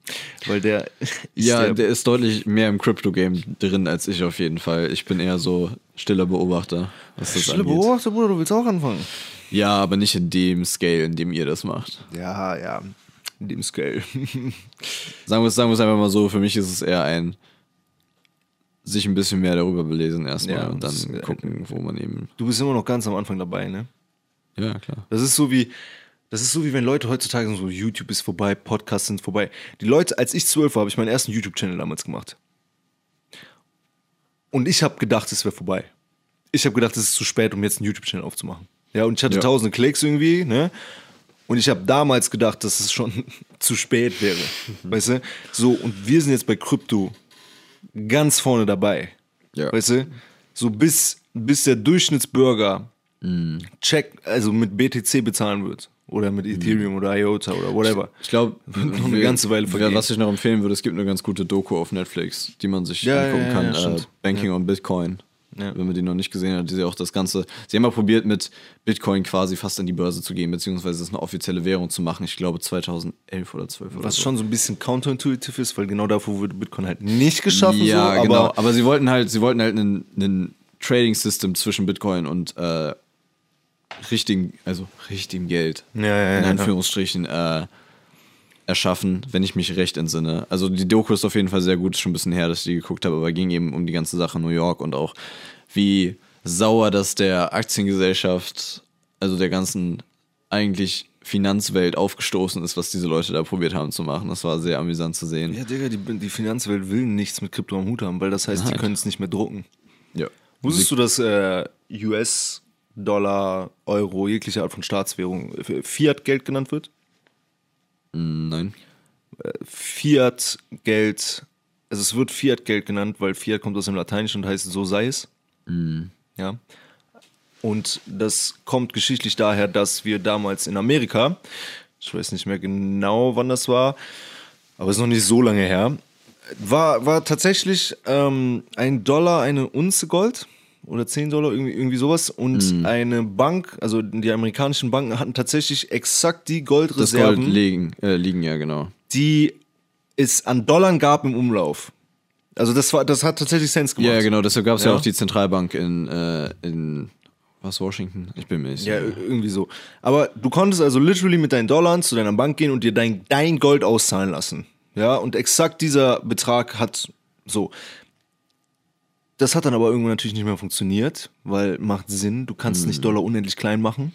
weil der [laughs] ist Ja, der, ist deutlich mehr im Crypto-Game drin als ich auf jeden Fall. Ich bin eher so stiller Beobachter, was das Stille angeht. Beobachter, Bruder, du willst auch anfangen. Ja, aber nicht in dem Scale, in dem ihr das macht. Ja, ja, in dem Scale. [laughs] Sagen wir es sagen wir es einfach mal so, für mich ist es eher ein sich ein bisschen mehr darüber belesen erstmal Ja, und dann das ist- gucken, wo man eben. Du bist immer noch ganz am Anfang dabei, ne? Ja, klar. Das ist so wie, das ist so wie wenn Leute heutzutage sagen, so YouTube ist vorbei, Podcasts sind vorbei. Die Leute, als ich zwölf war, habe ich meinen ersten YouTube-Channel damals gemacht. Und ich habe gedacht, es wäre vorbei. Ich habe gedacht, es ist zu spät, um jetzt einen YouTube-Channel aufzumachen. Ja, und ich hatte Ja. tausende Klicks irgendwie, ne? Und ich habe damals gedacht, dass es schon [laughs] zu spät wäre. Weißt du? So, und wir sind jetzt bei Krypto ganz vorne dabei. Ja. Weißt du? So bis, bis der Durchschnittsbürger check, also mit BTC bezahlen wird. Oder mit Ethereum oder IOTA oder whatever. Ich glaube, noch eine ganze Weile vergehen. Was ich noch empfehlen würde, es gibt eine ganz gute Doku auf Netflix, die man sich Ja, angucken ja, kann. ja, äh. Banking on Bitcoin. Ja. Wenn man die noch nicht gesehen hat, die sie auch das Ganze. Sie haben mal probiert, mit Bitcoin quasi fast an die Börse zu gehen, beziehungsweise es eine offizielle Währung zu machen. Ich glaube 2011 oder 12 oder Was so. schon so ein bisschen counterintuitiv ist, weil genau dafür wurde Bitcoin halt nicht geschaffen. ja, so, genau. Aber Aber sie wollten halt, sie wollten halt einen, einen Trading-System zwischen Bitcoin und äh, richtigen, also richtigem Geld, Ja, ja, in ja, Anführungsstrichen, äh, erschaffen, wenn ich mich recht entsinne. Also die Doku ist auf jeden Fall sehr gut, ist schon ein bisschen her, dass ich die geguckt habe, aber ging eben um die ganze Sache New York und auch wie sauer das der Aktiengesellschaft, also der ganzen eigentlich Finanzwelt aufgestoßen ist, was diese Leute da probiert haben zu machen. Das war sehr amüsant zu sehen. Ja, Digga, die, die Finanzwelt will nichts mit Krypto am Hut haben, weil das heißt, die Nein. können es nicht mehr drucken. Ja. Wusstest du, dass äh, US-Dollar, Euro, jegliche Art von Staatswährung äh, Fiat-Geld genannt wird? Nein. Fiat-Geld, also es wird Fiat-Geld genannt, weil Fiat kommt aus dem Lateinischen und heißt so sei es. Ja. Und das kommt geschichtlich daher, dass wir damals in Amerika, ich weiß nicht mehr genau, wann das war, aber es ist noch nicht so lange her, war, war tatsächlich ähm, ein Dollar eine Unze Gold oder 10 Dollar, irgendwie, irgendwie sowas. Und eine Bank, also die amerikanischen Banken hatten tatsächlich exakt die Das Goldreserven Gold liegen, äh, liegen ja, genau. die es an Dollar gab im Umlauf. Also das war, das hat tatsächlich Sense gemacht. Ja, ja, genau, deshalb gab es ja. Ja. auch die Zentralbank in, äh, in was, Washington? Ich bin mir nicht Ja, sicher. irgendwie so. Aber du konntest also literally mit deinen Dollar zu deiner Bank gehen und dir dein, dein Gold auszahlen lassen. Ja, und exakt dieser Betrag hat so. Das hat dann aber irgendwann natürlich nicht mehr funktioniert, weil macht Sinn, du kannst nicht Dollar unendlich klein machen,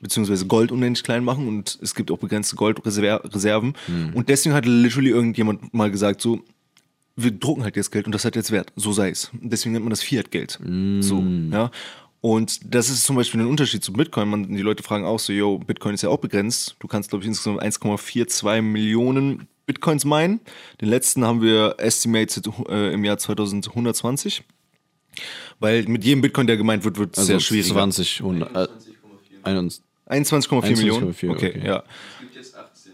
beziehungsweise Gold unendlich klein machen und es gibt auch begrenzte Goldreserven. Und deswegen hat literally irgendjemand mal gesagt, so, wir drucken halt jetzt Geld und das hat jetzt Wert, so sei es. Und Deswegen nennt man das Fiat-Geld. So, ja. Und das ist zum Beispiel ein Unterschied zu Bitcoin. Man, die Leute fragen auch so, yo, Bitcoin ist ja auch begrenzt. Du kannst, glaube ich, insgesamt 1,42 Millionen Bitcoins meinen. Den letzten haben wir estimated äh, im Jahr 2120. Weil mit jedem Bitcoin, der gemeint wird, wird es Also sehr schwierig. 20, 100, äh, 21, 21,4 Millionen? 21,4, Okay, okay. ja. Es gibt jetzt 18,6.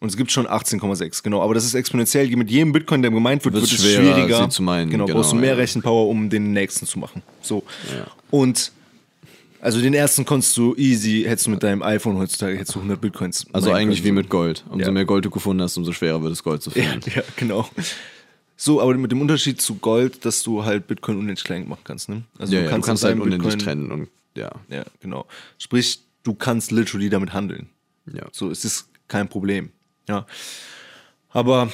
Und es gibt schon 18,6, genau. Aber das ist exponentiell. Mit jedem Bitcoin, der gemeint wird, Wird's wird es schwieriger. sie zu meinen, Genau, genau, brauchst du mehr ja. Rechenpower, um den nächsten zu machen. So. Ja. Und also den ersten konntest du easy, hättest du mit deinem iPhone heutzutage, hättest du 100 Bitcoins. also eigentlich wie mit Gold. Umso Ja. mehr Gold du gefunden hast, umso schwerer wird es Gold zu Ja, finden. ja, genau. So, aber mit dem Unterschied zu Gold, dass du halt Bitcoin unendlich klein machen kannst, ne? Also Ja, ja, du kannst aus halt einem unendlich Bitcoin- trennen und ja. Ja, genau. Sprich, du kannst literally damit handeln. Ja. So, es ist kein Problem. Ja. Aber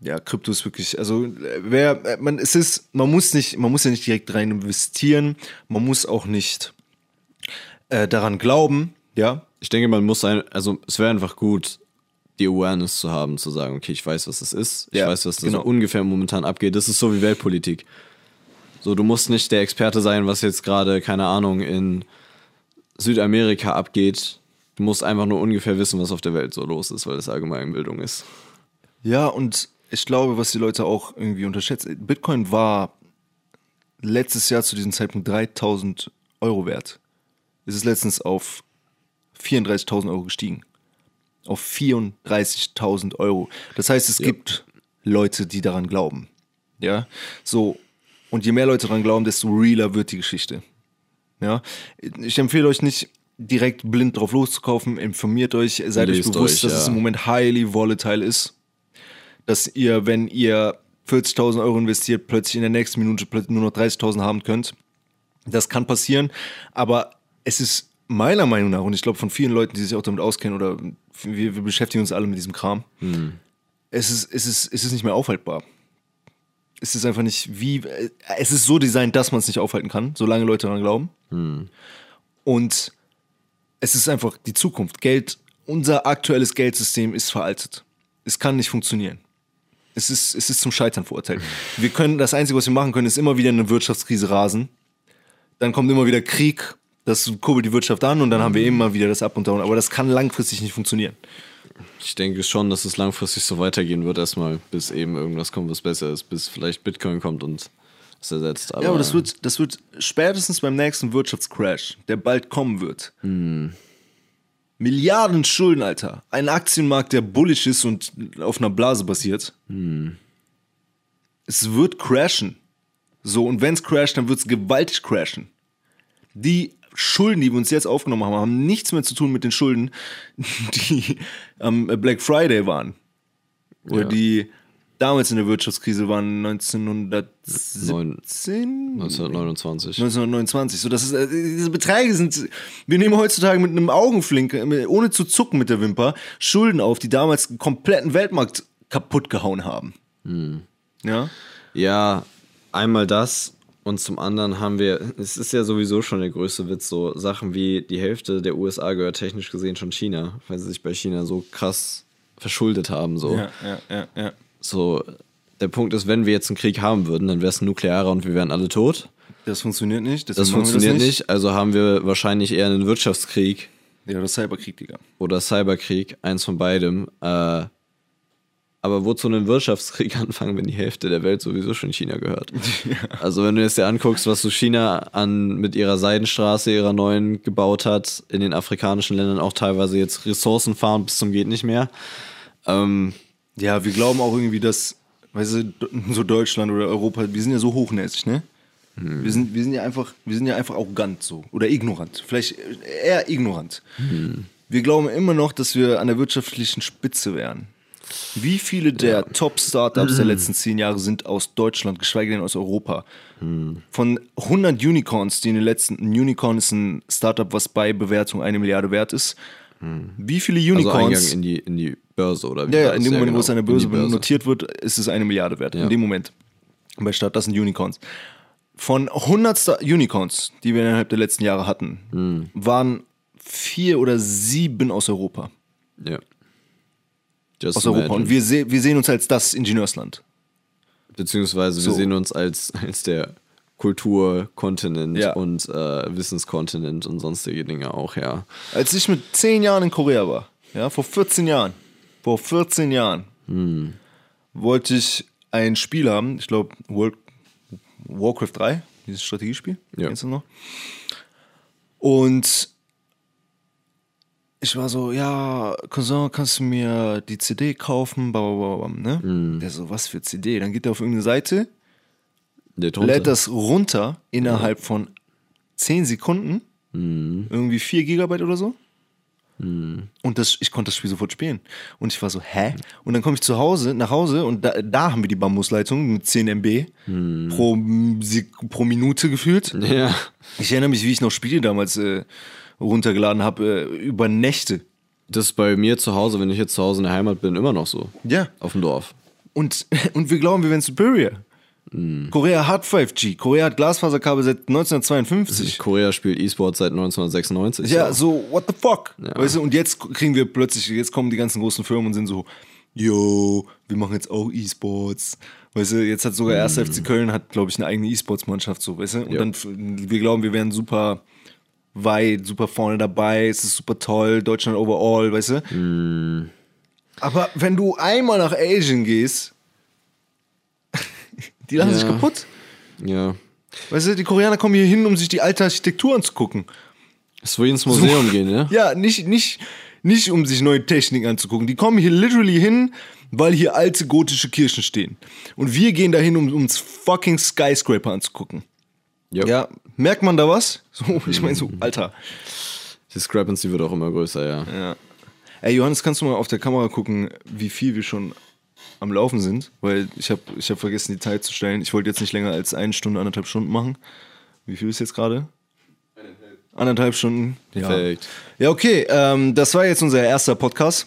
ja, Krypto ist wirklich, also wer, äh, man, es ist, man muss nicht, man muss ja nicht direkt rein investieren, man muss auch nicht äh, daran glauben, ja. Ich denke, man muss ein, also es wäre einfach gut, die Awareness zu haben, zu sagen, okay, ich weiß, was es ist, ich Ja, weiß, was da genau. so ungefähr momentan abgeht. Das ist so wie Weltpolitik. So, du musst nicht der Experte sein, was jetzt gerade, keine Ahnung, in Südamerika abgeht. Du musst einfach nur ungefähr wissen, was auf der Welt so los ist, weil das Allgemeinbildung ist. Ja, und ich glaube, was die Leute auch irgendwie unterschätzen, Bitcoin war letztes Jahr zu diesem Zeitpunkt 3000 Euro wert. Es ist letztens auf 34.000 Euro gestiegen. Auf 34.000 Euro. Das heißt, es gibt Leute, die daran glauben. Ja, so. Und je mehr Leute daran glauben, desto realer wird die Geschichte. Ja, ich empfehle euch nicht direkt blind drauf loszukaufen. Informiert euch, seid euch Lest bewusst, euch, dass es ja. im Moment highly volatile ist. Dass ihr, wenn ihr 40.000 Euro investiert, plötzlich in der nächsten Minute nur noch 30.000 haben könnt. Das kann passieren, aber es ist meiner Meinung nach, und ich glaube von vielen Leuten, die sich auch damit auskennen, oder wir, wir beschäftigen uns alle mit diesem Kram, es, ist, es, ist, es ist nicht mehr aufhaltbar. Es ist einfach nicht wie. Es ist so designt, dass man es nicht aufhalten kann, solange Leute daran glauben. Und es ist einfach die Zukunft. Geld, unser aktuelles Geldsystem ist veraltet. Es kann nicht funktionieren. Es ist, es ist zum Scheitern verurteilt. Wir können, das Einzige, was wir machen können, ist immer wieder eine Wirtschaftskrise rasen. Dann kommt immer wieder Krieg, das kurbelt die Wirtschaft an und dann haben wir immer wieder das Up und Down. Aber das kann langfristig nicht funktionieren. Ich denke schon, dass es langfristig so weitergehen wird, erstmal, bis eben irgendwas kommt, was besser ist, bis vielleicht Bitcoin kommt und es ersetzt. Aber, Ja, aber das wird, das wird spätestens beim nächsten Wirtschaftscrash, der bald kommen wird. Milliarden Schulden, Alter. Ein Aktienmarkt, der bullish ist und auf einer Blase basiert. Es wird crashen. So, und wenn es crasht, dann wird es gewaltig crashen. Die Schulden, die wir uns jetzt aufgenommen haben, haben nichts mehr zu tun mit den Schulden, [laughs] die am Black Friday waren. Oder Ja. die damals in der Wirtschaftskrise waren 1917? 1929. 1929. So, das ist, äh, diese Beträge sind, wir nehmen heutzutage mit einem Augenflinker, mit- ohne zu zucken mit der Wimper, Schulden auf, die damals den kompletten Weltmarkt kaputt gehauen haben. Ja? Ja, einmal das und zum anderen haben wir, es ist ja sowieso schon der größte Witz, so Sachen wie die Hälfte der USA gehört technisch gesehen schon China, weil sie sich bei China so krass verschuldet haben. So, Ja, ja, ja, ja. so der Punkt ist, wenn wir jetzt einen Krieg haben würden, dann wäre es ein nuklearer und wir wären alle tot. Das funktioniert nicht. Das deswegen machen wir funktioniert nicht. also haben wir wahrscheinlich eher einen Wirtschaftskrieg Ja, das Cyberkrieg, Digga. oder Cyberkrieg, eins von beidem. Äh, aber wozu einen Wirtschaftskrieg [laughs] anfangen, wenn die Hälfte der Welt sowieso schon China gehört? [laughs] Also wenn du jetzt dir anguckst, was so China an mit ihrer Seidenstraße, ihrer neuen gebaut hat, in den afrikanischen Ländern auch teilweise jetzt Ressourcen fahren bis zum geht nicht mehr. Ähm, Ja, wir glauben auch irgendwie, dass, weißt du, so Deutschland oder Europa, wir sind ja so hochnäsig, ne? Wir, sind, wir, sind ja einfach, wir sind ja einfach arrogant so. Oder ignorant. Vielleicht eher ignorant. Wir glauben immer noch, dass wir an der wirtschaftlichen Spitze wären. Wie viele der Top-Startups der [clears throat] letzten zehn Jahre sind aus Deutschland, geschweige denn aus Europa? Von 100 Unicorns, die in den letzten, ein Unicorn ist ein Startup, was bei Bewertung eine Milliarde wert ist. Wie viele also Unicorns? Eingang in die, in die Börse oder wie Ja, ja, in dem Moment, wo genau, es an der die Börse, notiert wird, ist es eine Milliarde wert. Ja. In dem Moment. Bei Start, das sind Unicorns. Von 100 Star Unicorns, die wir innerhalb der letzten Jahre hatten, Hm. waren vier oder sieben aus Europa. Ja. Just Aus Europa. imagine. Und wir, se wir sehen uns als das Ingenieursland. Beziehungsweise wir So. sehen uns als, als der Kulturkontinent Ja. und äh, Wissenskontinent und sonstige Dinge auch, ja. Als ich mit zehn Jahren in Korea war, ja, vor 14 Jahren, vor 14 Jahren, Hm. wollte ich ein Spiel haben, ich glaube World Warcraft 3, dieses Strategiespiel, Ja. kennst du noch? Und ich war so, ja, Cousin, kannst du mir die CD kaufen? Bla, ne? Hm. Der so, was für CD? Dann geht er auf irgendeine Seite, lädt das runter innerhalb von 10 Sekunden, Hm. irgendwie 4 Gigabyte oder so. Und das, ich konnte das Spiel sofort spielen. Und ich war so, hä? Und dann komme ich zu Hause, nach Hause und da, da haben wir die Bambusleitung mit 10 MB pro, Sek- pro Minute gefühlt. Ja. Ich erinnere mich, wie ich noch Spiele damals äh, runtergeladen habe, äh, über Nächte. Das ist bei mir zu Hause, wenn ich jetzt zu Hause in der Heimat bin, immer noch so. Ja. Auf dem Dorf. Und, [laughs] und wir glauben, wir wären superior. Korea hat 5G. Korea hat Glasfaserkabel seit 1952. Korea spielt E-Sport seit 1996. Ja, so, what the fuck? Ja. Weißt du, und jetzt kriegen wir plötzlich, jetzt kommen die ganzen großen Firmen und sind so, yo, wir machen jetzt auch E-Sports. Weißt du, jetzt hat sogar 1. FC Köln, hat, glaube ich, eine eigene E-Sports-Mannschaft, so, weißt du? Und Ja. dann, wir glauben, wir wären super weit, super vorne dabei, es ist super toll, Deutschland overall, weißt du? Aber wenn du einmal nach Asien gehst, [laughs] die lachen Ja. sich kaputt. Ja. Weißt du, die Koreaner kommen hier hin, um sich die alte Architektur anzugucken. Es will ins Museum gehen, ja? Ja, nicht, nicht, nicht um sich neue Techniken anzugucken. Die kommen hier literally hin, weil hier alte gotische Kirchen stehen. Und wir gehen dahin, um uns fucking Skyscraper anzugucken. Ja. Ja, merkt man da was? So, ich meine so, Alter. Discrepancy wird auch immer größer, ja. Ja. Ey, Johannes, kannst du mal auf der Kamera gucken, wie viel wir schon am Laufen sind? Weil ich habe ich hab vergessen, die Zeit zu stellen. Ich wollte jetzt nicht länger als eine Stunde, anderthalb Stunden machen. Wie viel ist jetzt gerade? Anderthalb Stunden. Ja. Perfekt. Ja, okay. Ähm, das war jetzt unser erster Podcast.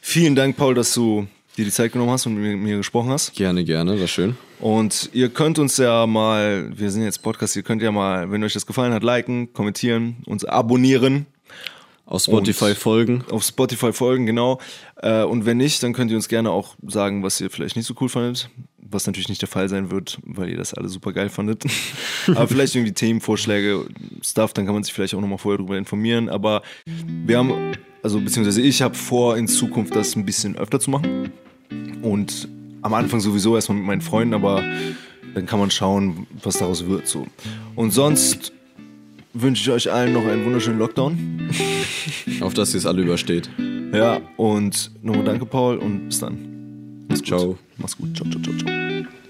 Vielen Dank, Paul, dass du dir die Zeit genommen hast und mit mir, gesprochen hast. Gerne, gerne, war schön. Und ihr könnt uns ja mal, wir sind jetzt Podcast, ihr könnt ja mal, wenn euch das gefallen hat, liken, kommentieren, uns abonnieren, Auf Spotify Und- folgen. auf Spotify folgen, genau. Äh, und wenn nicht, dann könnt ihr uns gerne auch sagen, was ihr vielleicht nicht so cool fandet. Was natürlich nicht der Fall sein wird, weil ihr das alle super geil fandet. [laughs] Aber vielleicht irgendwie Themenvorschläge, Stuff, dann kann man sich vielleicht auch nochmal vorher darüber informieren. Aber wir haben, also beziehungsweise ich habe vor, in Zukunft das ein bisschen öfter zu machen. Und am Anfang sowieso erstmal mit meinen Freunden, aber dann kann man schauen, was daraus wird. So. Und sonst wünsche ich euch allen noch einen wunderschönen Lockdown. Auf dass ihr es alle übersteht. Ja, und nochmal danke, Paul, und bis dann. Mach's ciao. Gut. Mach's gut. Ciao, ciao, ciao, ciao.